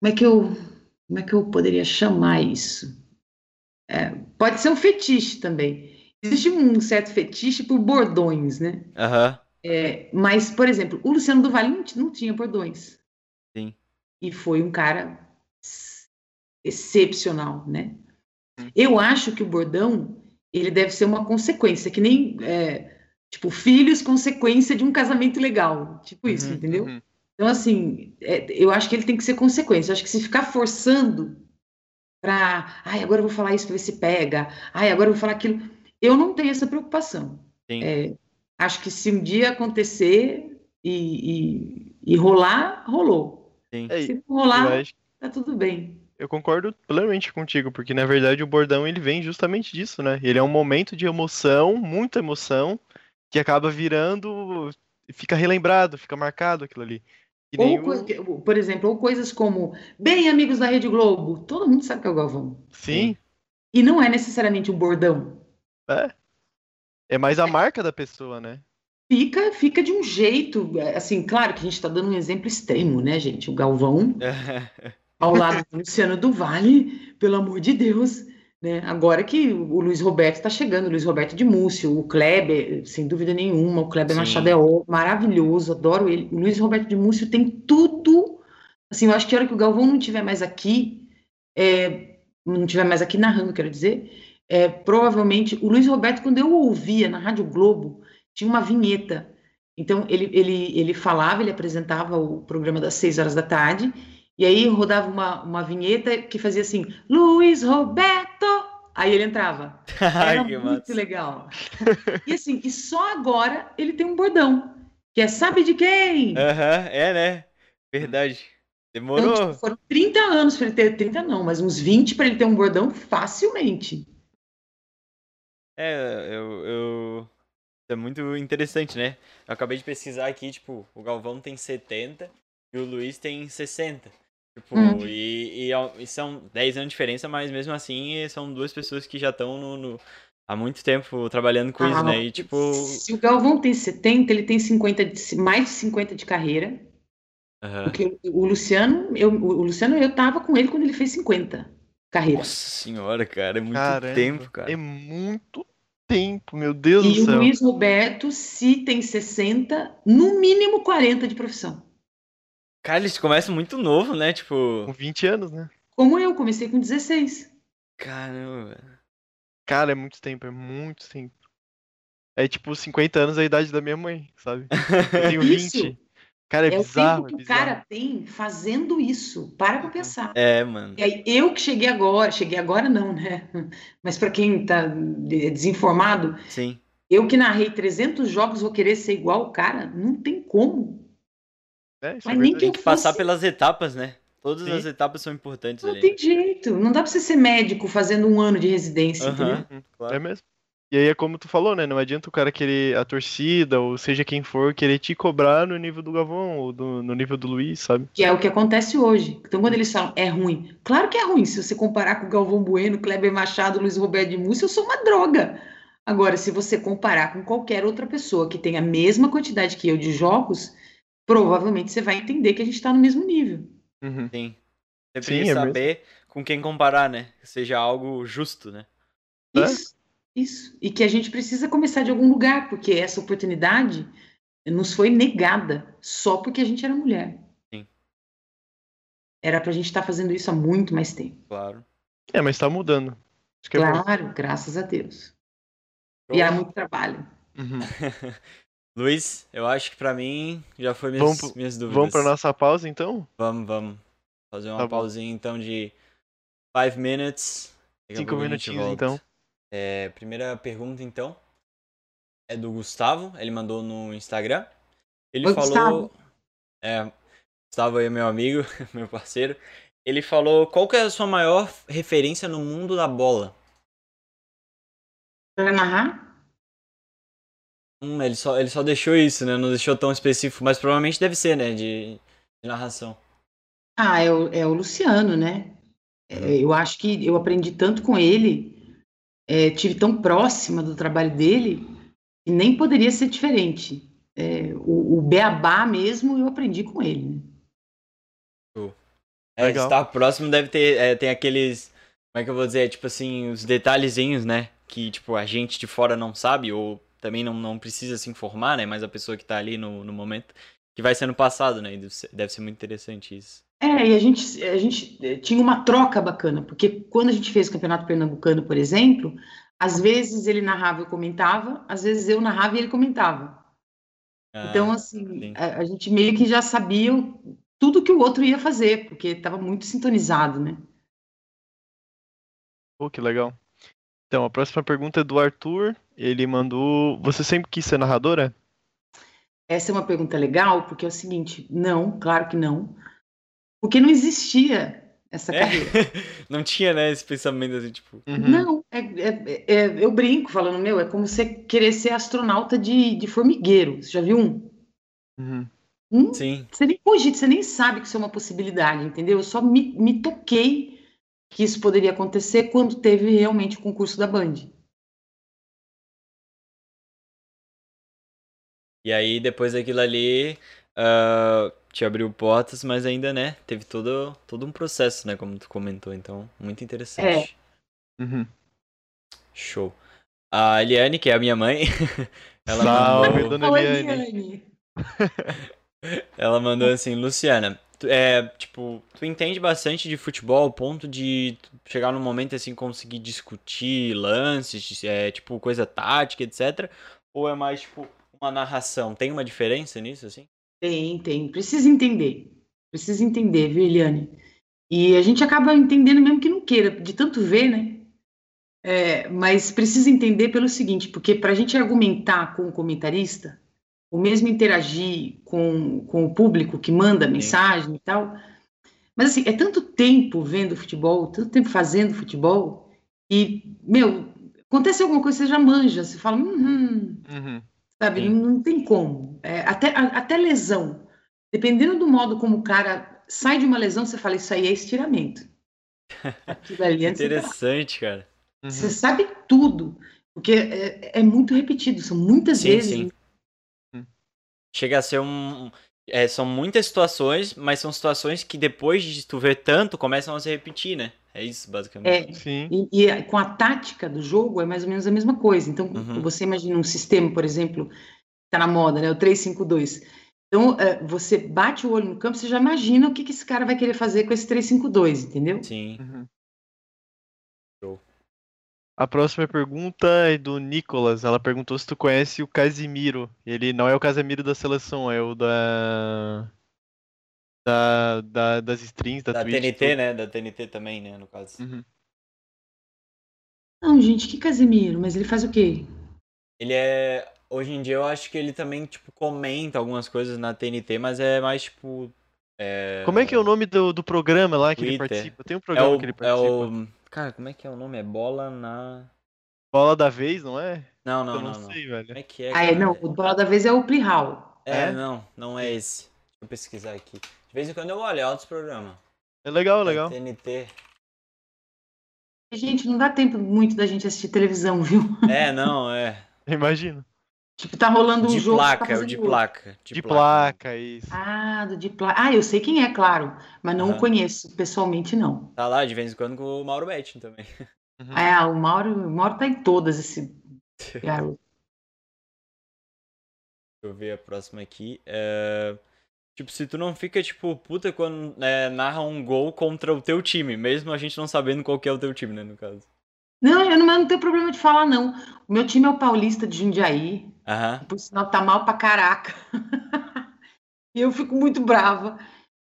Como é que eu. Como é que eu poderia chamar isso? É, pode ser um fetiche também. Existe um certo fetiche por bordões, né? Aham. É, mas, por exemplo, o Luciano do Vale não, tinha bordões. Sim. E foi um cara ex- excepcional, né? Eu acho que o bordão, ele deve ser uma consequência, que nem, é, tipo, filhos consequência de um casamento legal. Tipo isso, Uhum, entendeu? Uhum. Então, assim, é, eu acho que ele tem que ser consequência. Eu acho que se ficar forçando pra, ai, agora eu vou falar isso pra ver se pega, ai, agora eu vou falar aquilo, eu não tenho essa preocupação. Sim. É, acho que se um dia acontecer e, e- e rolar, rolou. Sim. É, Se rolar, acho, tá tudo bem. Eu concordo plenamente contigo, porque na verdade o bordão ele vem justamente disso, né? Ele é um momento de emoção, muita emoção, que acaba virando, fica relembrado, fica marcado aquilo ali. Que nem Ou, o- por exemplo, ou coisas como, bem, amigos da Rede Globo, todo mundo sabe que é o Galvão. Sim, E não é necessariamente um bordão. é mais a marca da pessoa, né? Fica, fica de um jeito, é, assim, claro que a gente está dando um exemplo extremo, né, gente? O Galvão ao lado do Luciano do Vale, pelo amor de Deus, né? Agora que o Luiz Roberto está chegando, o Luiz Roberto de Múcio, o Kleber, sem dúvida nenhuma, o Kleber Sim. Machado é maravilhoso, adoro ele. O Luiz Roberto de Múcio tem tudo. Assim, eu acho que a hora que o Galvão não estiver mais aqui, é, não estiver mais aqui narrando, quero dizer, é, provavelmente o Luiz Roberto, quando eu ouvia na Rádio Globo, tinha uma vinheta. Então, ele, ele, ele falava, ele apresentava o programa das seis horas da tarde, e aí rodava uma, uma vinheta que fazia assim, Luiz Roberto! Aí ele entrava. Ai, Era que muito massa. legal. E assim, e só agora ele tem um bordão, que é sabe de quem? Aham, é, né? Verdade. Então, Demorou. tipo, foram 30 anos para ele ter, 30 não, mas uns 20 para ele ter um bordão facilmente. É, eu, eu. É muito interessante, né? Eu acabei de pesquisar aqui, tipo, o Galvão tem 70 e o Luiz tem 60. Tipo, Hum. e, e, ao- e são 10 anos de diferença, mas mesmo assim são duas pessoas que já estão no, no- há muito tempo trabalhando com isso, Ah, né? E tipo. Se o Galvão tem 70, ele tem 50 de- mais de 50 de carreira. aham. Porque o Luciano, eu, o Luciano, eu tava com ele quando ele fez 50 carreira. Nossa senhora, cara, é muito Caramba, tempo, cara. É muito tempo, meu Deus E do o céu. Luiz Roberto, se tem 60, no mínimo 40 de profissão. Cara, eles começam muito novo, né? Tipo, Com 20 anos, né? Como eu, comecei com 16. caramba. Cara, é muito tempo, é muito tempo. É tipo 50 anos a idade da minha mãe, sabe? Eu tenho Isso 20. Cara, é, É, bizarro, o tempo é que o bizarro. cara tem fazendo isso. Para pra pensar. É, mano. E aí, eu que cheguei agora, cheguei agora não, né? Mas para quem tá de- desinformado, Sim. eu que narrei 300 jogos vou querer ser igual o cara? Não tem como. É, isso é Mas nem verdade. que eu que passar fosse- pelas etapas, né? Todas Sim. as etapas são importantes Não ali. tem jeito. Não dá pra você ser médico fazendo um ano de residência, entendeu? Claro. É mesmo. E aí é como tu falou, né? Não adianta o cara querer a torcida, ou seja quem for, querer te cobrar no nível do Gavão, ou do- no nível do Luiz, sabe? Que é o que acontece hoje. Então, quando eles falam é ruim, claro que é ruim. Se você comparar com o Galvão Bueno, Kleber Machado, Luiz Roberto de Múcio, eu sou uma droga. Agora, se você comparar com qualquer outra pessoa que tem a mesma quantidade que eu de jogos, provavelmente você vai entender que a gente está no mesmo nível. Uhum. Sim. Você Sim, precisa é mesmo. saber com quem comparar, né? Que seja algo justo, né? Isso, isso. E que a gente precisa começar de algum lugar, porque essa oportunidade nos foi negada só porque a gente era mulher. Sim. Era pra gente estar fazendo isso há muito mais tempo. Claro. É, mas tá mudando. É bom. Claro, graças a Deus. E há muito trabalho. Uhum. Luiz, eu acho que pra mim já foi minhas, Vamos minhas dúvidas. Vamos pra nossa pausa, então? Vamos, vamos. Fazer uma Tá bom. pausinha então de 5 minutes. Cinco minutinhos, então. É, primeira pergunta então é do Gustavo, ele mandou no Instagram. Ele Oi, falou. É, Gustavo aí é meu amigo, meu parceiro. Ele falou qual que é a sua maior referência no mundo da bola? Para narrar? Hum, ele só, ele só deixou isso, né? Não deixou tão específico, mas provavelmente deve ser, né? De, de narração. Ah, é o, é o Luciano, né? É, eu acho que eu aprendi tanto com ele, é, tive tão próxima do trabalho dele, que nem poderia ser diferente. É, o, o beabá mesmo eu aprendi com ele. Né? É, Legal. estar próximo deve ter. É, tem aqueles. Como é que eu vou dizer? Tipo assim, os detalhezinhos, né? Que, tipo, a gente de fora não sabe, ou também não, não precisa se informar, né? Mas a pessoa que tá ali no, no momento, que vai sendo passado, né? E deve ser, deve ser muito interessante isso. É, e a gente, a gente eh, tinha uma troca bacana, porque quando a gente fez o Campeonato Pernambucano, por exemplo, às vezes ele narrava e eu comentava, às vezes eu narrava e ele comentava. Ah, Então, assim, sim. a, a gente meio que já sabia tudo que o outro ia fazer, porque estava muito sintonizado, né? Pô, que legal. Então, a próxima pergunta é do Arthur. Ele mandou. Você sempre quis ser narradora? Essa é uma pergunta legal, porque é o seguinte, não, claro que não, porque não existia essa É? carreira. não tinha, né, esse pensamento assim, tipo. Uhum. Não, é, é- é- eu brinco falando, meu, é como você querer ser astronauta de, de formigueiro. Você já viu um? Uhum. Hum? Sim. Você nem cogita, você nem sabe que isso é uma possibilidade, entendeu? Eu só me, me toquei que isso poderia acontecer quando teve realmente o concurso da Band. E aí, depois daquilo ali, ah, te abriu portas, mas ainda, né, teve todo, todo um processo, né, como tu comentou. Então, muito interessante. Uhum. Show. A Eliane, que é a minha mãe, ela Salve, mandou, dona Oi, Eliane. Ela mandou assim, Luciana, é, tipo, tu entende bastante de futebol ao ponto de chegar num momento assim, conseguir discutir lances, é, tipo, coisa tática, etc. Ou é mais, tipo, uma narração? Tem uma diferença nisso, assim? Tem, tem. Precisa entender. Precisa entender, viu, Eliane? E a gente acaba entendendo mesmo que não queira, de tanto ver, né? É, mas precisa entender pelo seguinte, porque para a gente argumentar com o comentarista, ou mesmo interagir com, com o público que manda mensagem e tal, mas assim, é tanto tempo vendo futebol, tanto tempo fazendo futebol, e, meu, acontece alguma coisa, você já manja, você fala, hum, Uhum. sabe? Sim. Não, tem como. É, até, a- até lesão. Dependendo do modo como o cara sai de uma lesão, você fala, isso aí é estiramento. Tá- Interessante, cara. Uhum. você sabe tudo. Porque é, é muito repetido, são muitas Sim, vezes. sim. Chega a ser um. é, são muitas situações, mas são situações que depois de tu ver tanto, começam a se repetir, né? É isso, basicamente. É, Sim. E, e com a tática do jogo é mais ou menos a mesma coisa. Então, Uhum. você imagina um sistema, por exemplo, que está na moda, né? O 352. Então, é, você bate o olho no campo, você já imagina o que, que esse cara vai querer fazer com esse 352, entendeu? Sim. Uhum. A próxima pergunta é do Nicolas. Ela perguntou se tu conhece o Casimiro. Ele não é o Casimiro da seleção, é o da. Da, da- das strings, da, Da Twitch. TNT, tudo. né? Da TNT também, né? No caso. Uhum. Não, gente, que Casemiro? Mas ele faz o quê? Ele é. Hoje em dia eu acho que ele também, tipo, comenta algumas coisas na TNT, mas é mais, tipo. É... Como é que é o nome do, do programa lá que ele Twitter. participa? Tem um É programa o, que ele é participa. o. Cara, como é que é o nome? É bola na. Bola da vez, não é? Não, não, Eu não, não. não. sei, Como velho. é que é? Ah, é, não, o bola da vez é o Plihal. É, É? não, não é esse. Deixa eu pesquisar aqui. De vez em quando eu olho, é outros programas. É legal, Da legal. TNT. Gente, não dá tempo muito da gente assistir televisão, viu? É, não, é. Imagina. Tipo, tá rolando um De jogo. tá placa, é o de placa. De placa, isso. Ah, do de placa. Ah, eu sei quem é, claro, mas não Aham. o conheço pessoalmente, não. Tá lá de vez em quando com o Mauro Betti também. Uhum. Ah, o Mauro, o Mauro tá em todas, esse garoto. Deixa eu ver a próxima aqui. É, Tipo, se tu não fica, tipo, puta quando é, narra um gol contra o teu time, mesmo a gente não sabendo qual que é o teu time, né, no caso. Não, eu não, eu não tenho problema de falar, não. O meu time é o Paulista de Jundiaí, Aham. por sinal tá mal pra caraca. E eu fico muito brava.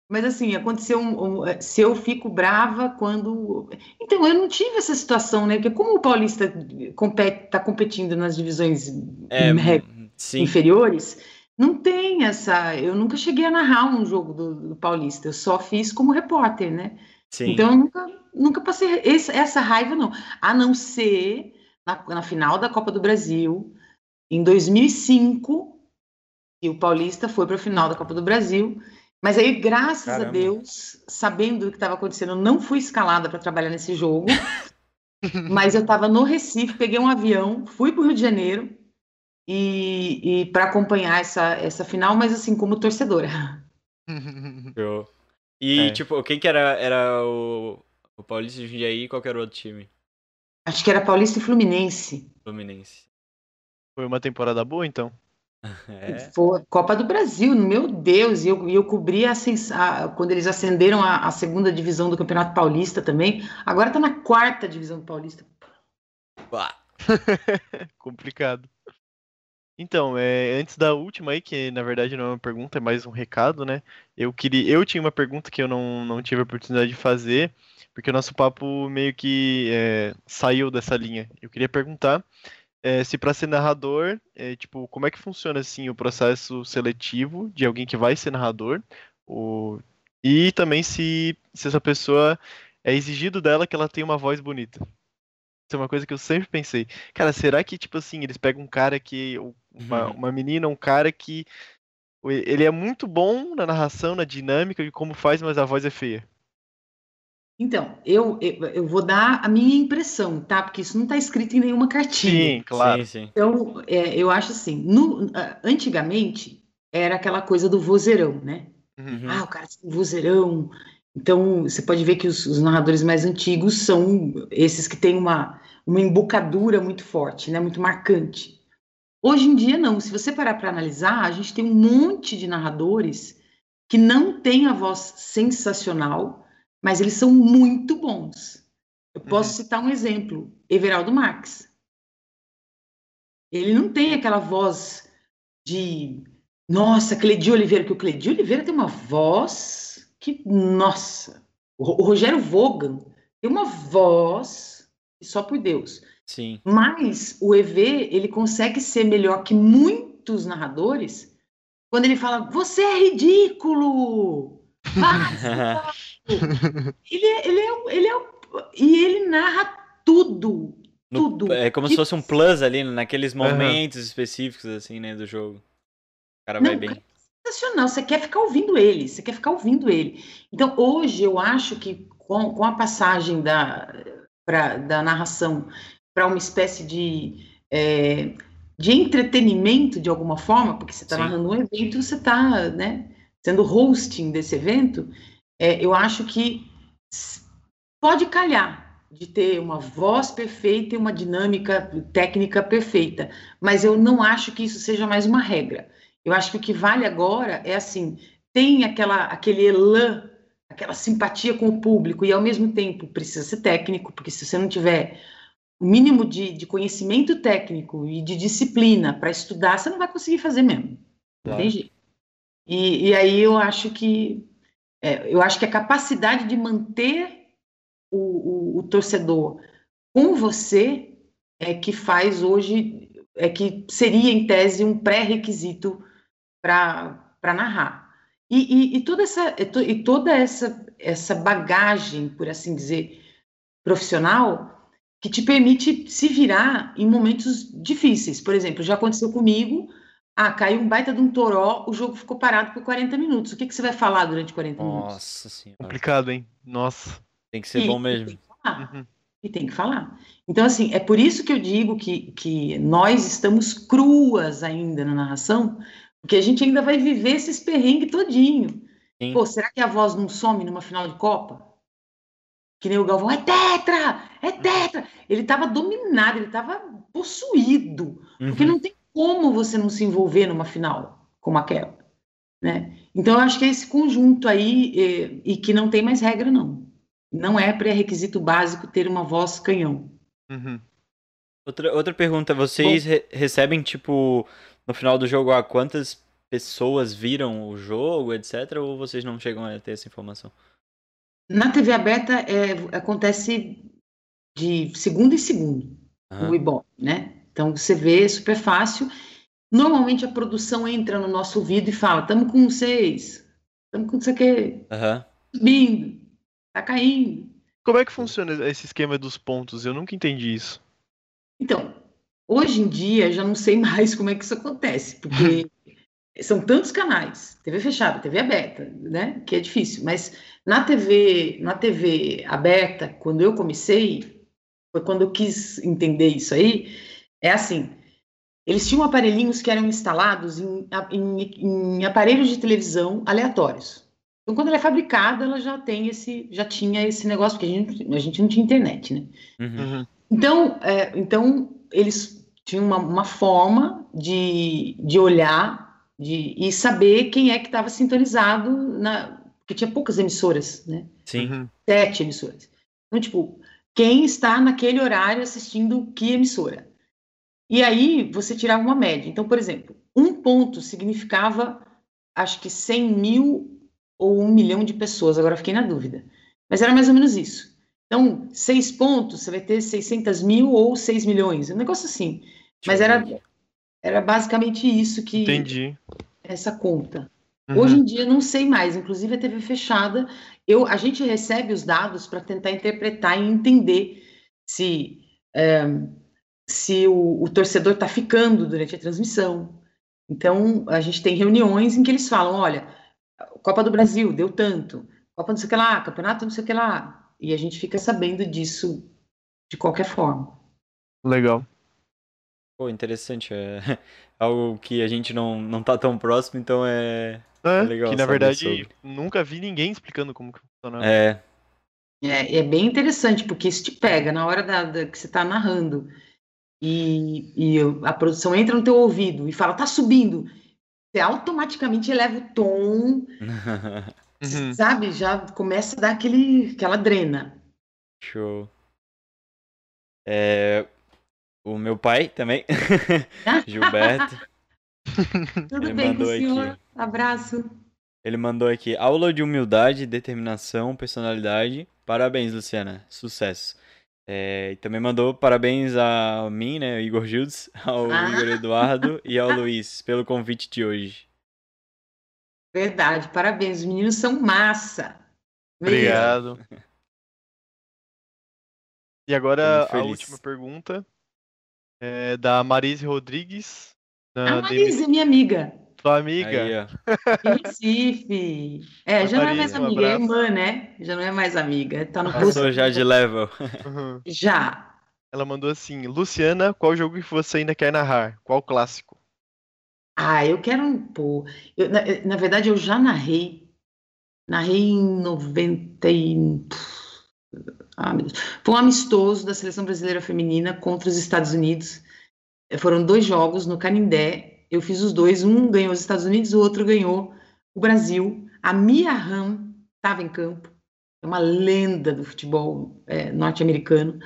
Mas assim, aconteceu um, um- se eu fico brava quando. Então, eu não tive essa situação, né? Porque como o Paulista compete, tá competindo nas divisões É, sim. inferiores, não tem essa. Eu nunca cheguei a narrar um jogo do, do Paulista, eu só fiz como repórter, né? Sim. Então eu nunca, nunca passei esse- essa raiva, não. A não ser na, na final da Copa do Brasil, em 2005, que o Paulista foi para a final da Copa do Brasil, Mas aí, graças a Caramba. Deus, sabendo o que estava acontecendo, eu não fui escalada para trabalhar nesse jogo. mas eu estava no Recife, peguei um avião, fui para o Rio de Janeiro e, e para acompanhar essa, essa final, mas assim, como torcedora. Show. E, É. tipo, quem que era, era o, o Paulista de Jundiaí e qual que era o outro time? Acho que era Paulista e Fluminense. Fluminense. Foi uma temporada boa, então. É. Foi Copa do Brasil, meu Deus, e eu, e eu cobri a, a- quando eles acenderam a, a segunda divisão do Campeonato Paulista também. Agora tá na quarta divisão do Paulista. Pá. Complicado. Então, é, antes da última aí, que na verdade não é uma pergunta, é mais um recado, né? Eu queria, eu tinha uma pergunta que eu não, não tive a oportunidade de fazer, porque o nosso papo meio que é, saiu dessa linha. Eu queria perguntar é, se para ser narrador, é, tipo, como é que funciona assim o processo seletivo de alguém que vai ser narrador, o, e também se, se essa pessoa é exigido dela que ela tenha uma voz bonita. Isso é uma coisa que eu sempre pensei. Cara, será que, tipo assim, eles pegam um cara que. Uma, Uhum. uma menina, um cara que. Ele é muito bom na narração, na dinâmica de como faz, mas a voz é feia. Então, eu, eu, eu vou dar a minha impressão, tá? Porque isso não está escrito em nenhuma cartilha. Sim, claro. Sim, sim. Então, é, eu acho assim, no- antigamente era aquela coisa do vozeirão, né? Uhum. Ah, o cara tem um vozeirão. Então, você pode ver que os, os narradores mais antigos são esses que têm uma, uma embocadura muito forte, né? Muito marcante. Hoje em dia, não. Se você parar para analisar, a gente tem um monte de narradores que não têm a voz sensacional, mas eles são muito bons. Eu posso citar um exemplo: Everaldo Marques. Ele não tem aquela voz de nossa, Cleidi Oliveira, que o Cleidi Oliveira tem uma voz que, nossa, o Ro- o Rogério Vogan tem uma voz que só por Deus. Sim. Mas o EV, ele consegue ser melhor que muitos narradores quando ele fala, você é ridículo! Vai, ele, é- ele, é, ele é, e ele narra tudo, No- tudo. é como se fosse um plus ali, naqueles momentos específicos, assim, né, do jogo. O cara vai Não, bem. sensacional. Você quer ficar ouvindo ele, você quer ficar ouvindo ele. Então, hoje, eu acho que com, com a passagem da, pra, da narração para uma espécie de, é, de entretenimento, de alguma forma, porque você está narrando um evento, você está né, sendo hosting desse evento, é, eu acho que pode calhar de ter uma voz perfeita e uma dinâmica técnica perfeita, mas eu não acho que isso seja mais uma regra. Eu acho que o que vale agora é assim, tem aquela, aquele elan, aquela simpatia com o público e ao mesmo tempo precisa ser técnico, porque se você não tiver o mínimo de, de conhecimento técnico e de disciplina para estudar, você não vai conseguir fazer mesmo. Claro. jeito. E, e aí eu acho que é, eu acho que a capacidade de manter o, o, o torcedor com você é que faz hoje, é que seria em tese um pré-requisito para narrar. E, e, e toda essa e toda essa essa bagagem, por assim dizer, profissional, que te permite se virar em momentos difíceis. Por exemplo, já aconteceu comigo. Ah, caiu um baita de um toró, o jogo ficou parado por 40 minutos. O que, que você vai falar durante 40 minutos? Nossa senhora. Complicado, hein? Nossa. Tem que ser E- bom mesmo. Tem que falar. Uhum. E tem que falar. Então, assim, é por isso que eu digo que, que nós estamos cruas ainda na narração, porque a gente ainda vai viver esses perrengues todinho. Sim. Pô, será que a voz não some numa final de Copa? Que nem o Galvão, é tetra! É tetra! Ele estava dominado, ele estava possuído. Porque Uhum. não tem como você não se envolver numa final como aquela. Né? Então, eu acho que é esse conjunto aí, eh, e que não tem mais regra, não. Não é pré-requisito básico ter uma voz canhão. Uhum. Outra, outra pergunta, vocês re- recebem, tipo, no final do jogo, ah, quantas pessoas viram o jogo, etc, ou vocês não chegam a ter essa informação? Na TV aberta é, acontece de segundo em segundo Aham. o Ibope, né? Então você vê, é super fácil. Normalmente a produção entra no nosso ouvido e fala: estamos com seis, estamos com não sei o quê, Aham. subindo, tá caindo. Como é que funciona esse esquema dos pontos? Eu nunca entendi isso. Então, hoje em dia já não sei mais como é que isso acontece, porque são tantos canais, TV fechada, TV aberta, né? Que é difícil. Mas na TV, na TV aberta, quando eu comecei, foi quando eu quis entender isso aí, é assim. Eles tinham aparelhinhos que eram instalados em, em, em aparelhos de televisão aleatórios. Então, quando ela é fabricada, ela já tem esse, já tinha esse negócio, porque a gente, a gente não tinha internet, né? Uhum. Então, é, então eles tinham uma, uma forma de, de olhar de, e saber quem é que estava sintonizado, na, porque tinha poucas emissoras, né? Sim. Uhum. Sete emissoras. Então, tipo, quem está naquele horário assistindo que emissora? E aí você tirava uma média. Então, por exemplo, um ponto significava, acho que 100 mil ou um milhão de pessoas, agora fiquei na dúvida. Mas era mais ou menos isso. Então, seis pontos, você vai ter 600 mil ou 6 milhões, um negócio assim. Mas era, era basicamente isso que. Entendi. Essa conta. Uhum. Hoje em dia não sei mais, inclusive a TV fechada, eu, a gente recebe os dados para tentar interpretar e entender se, é, se o, o torcedor está ficando durante a transmissão. Então, a gente tem reuniões em que eles falam: olha, Copa do Brasil deu tanto, Copa não sei o que lá, campeonato não sei o que lá. E a gente fica sabendo disso de qualquer forma. Legal. Pô, interessante. É algo que a gente não, não tá tão próximo, então é. É, legal que na verdade sobre. nunca vi ninguém explicando como que funciona. É. É, é bem interessante, porque isso te pega na hora da, da- que você está narrando e, e a produção entra no teu ouvido e fala, tá subindo. Você automaticamente eleva o tom, Uhum. sabe? Já começa a dar aquele, aquela drena. Show. É. O meu pai também, Gilberto. Tudo Ele bem com mandou o senhor? aqui. Abraço. Ele mandou aqui, aula de humildade, determinação, personalidade. Parabéns, Luciana. Sucesso. É, e também mandou parabéns a mim, né, Igor Gildes, ao Ah. Igor Eduardo e ao Luiz pelo convite de hoje. Verdade, parabéns. Os meninos são massa. Obrigado. E agora a última pergunta é da Marise Rodrigues. A Da Marise é minha amiga. Tua amiga. Aí, Recife. É, Oi, já não é Marise, mais um amiga, é abraço. irmã, né? Já não é mais amiga. Tá no Passou posto. já de level. Uhum. Já. Ela mandou assim: Luciana, qual jogo que você ainda quer narrar? Qual clássico? Ah, eu quero um pô. eu- na, na verdade, eu já narrei. Narrei em 90 e... Ah, meu Deus. Foi um amistoso da Seleção Brasileira Feminina contra os Estados Unidos. Eh, Foram dois jogos no Canindé. Eu fiz os dois. Um ganhou os Estados Unidos, o outro ganhou o Brasil. A Mia Hamm estava em campo. É uma lenda do futebol eh, norte-americano.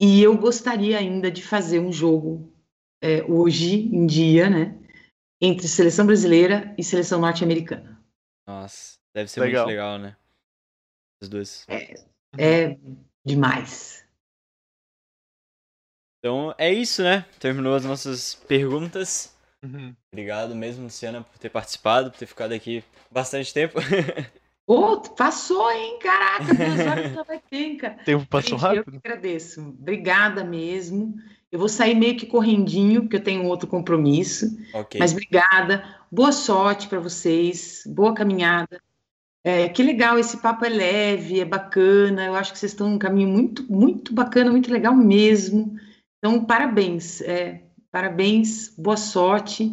E eu gostaria ainda de fazer um jogo eh, hoje em dia, né? Entre seleção brasileira e seleção norte-americana. Nossa, deve ser Legal. muito legal, né? Os dois. É demais. Então é isso, né? Terminou as nossas perguntas. Uhum. Obrigado mesmo, Luciana, por ter participado, por ter ficado aqui bastante tempo. Ô, passou, hein? Caraca, duas horas já vai ter, cara. Tempo passou Gente, Eu rápido? que agradeço. Obrigada mesmo. Eu vou sair meio que correndinho, porque eu tenho outro compromisso. ok. Mas obrigada. Boa sorte para vocês. Boa caminhada. É, que legal, esse papo é leve, é bacana. Eu acho que vocês estão num caminho muito, muito bacana, muito legal mesmo. Então, parabéns. é, parabéns, boa sorte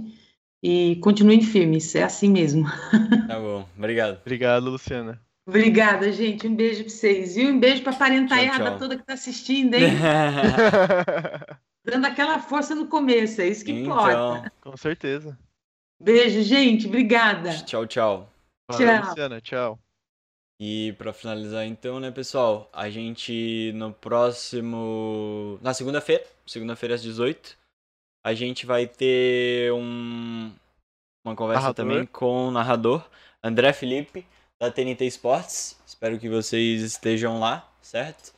e continuem firmes. É assim mesmo. Tá bom, obrigado. Obrigado, Luciana. Obrigada, gente. Um beijo para vocês. E um beijo para a parentaiada toda que está assistindo, hein? Dando aquela força no começo, é isso que então, importa. Com certeza. Beijo, gente. Obrigada. tchau, tchau. Valeu, Tchau. Luciana. Tchau. E pra finalizar então, né, pessoal, a gente no próximo, na segunda-feira, segunda-feira às 18, a gente vai ter um uma conversa Narrador. também com o narrador André Felipe da TNT Esportes. Espero que vocês estejam lá, certo?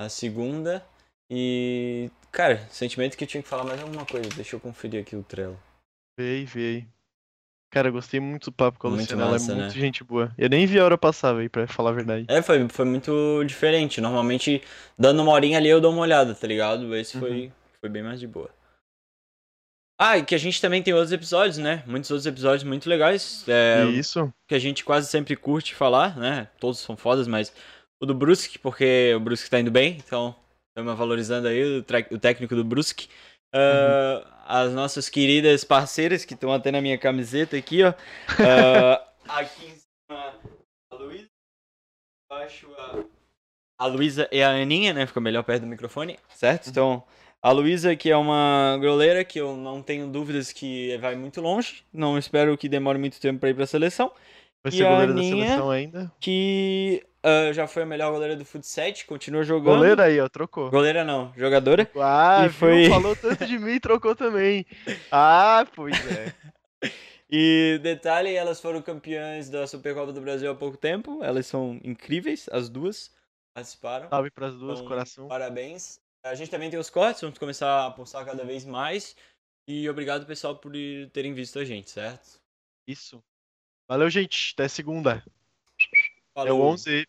Na segunda. E, cara, sentimento que eu tinha que falar mais alguma coisa. Deixa eu conferir aqui o Trello. Vei, vei. Cara, eu gostei muito do papo com a Muito Luciana. Ela massa, é muito né? gente boa. Eu nem vi a hora passar, velho, pra falar a verdade. É, foi, foi muito diferente. Normalmente, dando uma horinha ali, eu dou uma olhada, tá ligado? Esse foi, foi bem mais de boa. Ah, e que a gente também tem outros episódios, né? Muitos outros episódios muito legais. É, Isso. que a gente quase sempre curte falar, né? Todos são fodas, mas o do Brusque, porque o Brusque tá indo bem, então estamos valorizando aí o, o técnico do Brusque. Ah, As nossas queridas parceiras que estão até na minha camiseta aqui, ó. Ah, aqui em cima, a Luísa. Embaixo, a, a Luísa e a Aninha, né? Fica melhor perto do microfone, certo? Então, a Luísa, que é uma goleira que eu não tenho dúvidas que vai muito longe. Não espero que demore muito tempo para ir para a seleção. Vai ser a goleira da seleção ainda. Que ah, já foi a melhor goleira do futsal, continua jogando. Goleira aí, ó, trocou. Goleira não, jogadora. Ah, E viu? foi- falou tanto de mim e trocou também. Ah, pois é. E detalhe, elas foram campeãs da Supercopa do Brasil há pouco tempo. Elas são incríveis, as duas participaram. Salve pras duas, Então, coração. Parabéns. A gente também tem os cortes, vamos começar a postar cada vez mais. E obrigado, pessoal, por terem visto a gente, certo? Isso. Valeu, gente. Até segunda. É o Falou. 11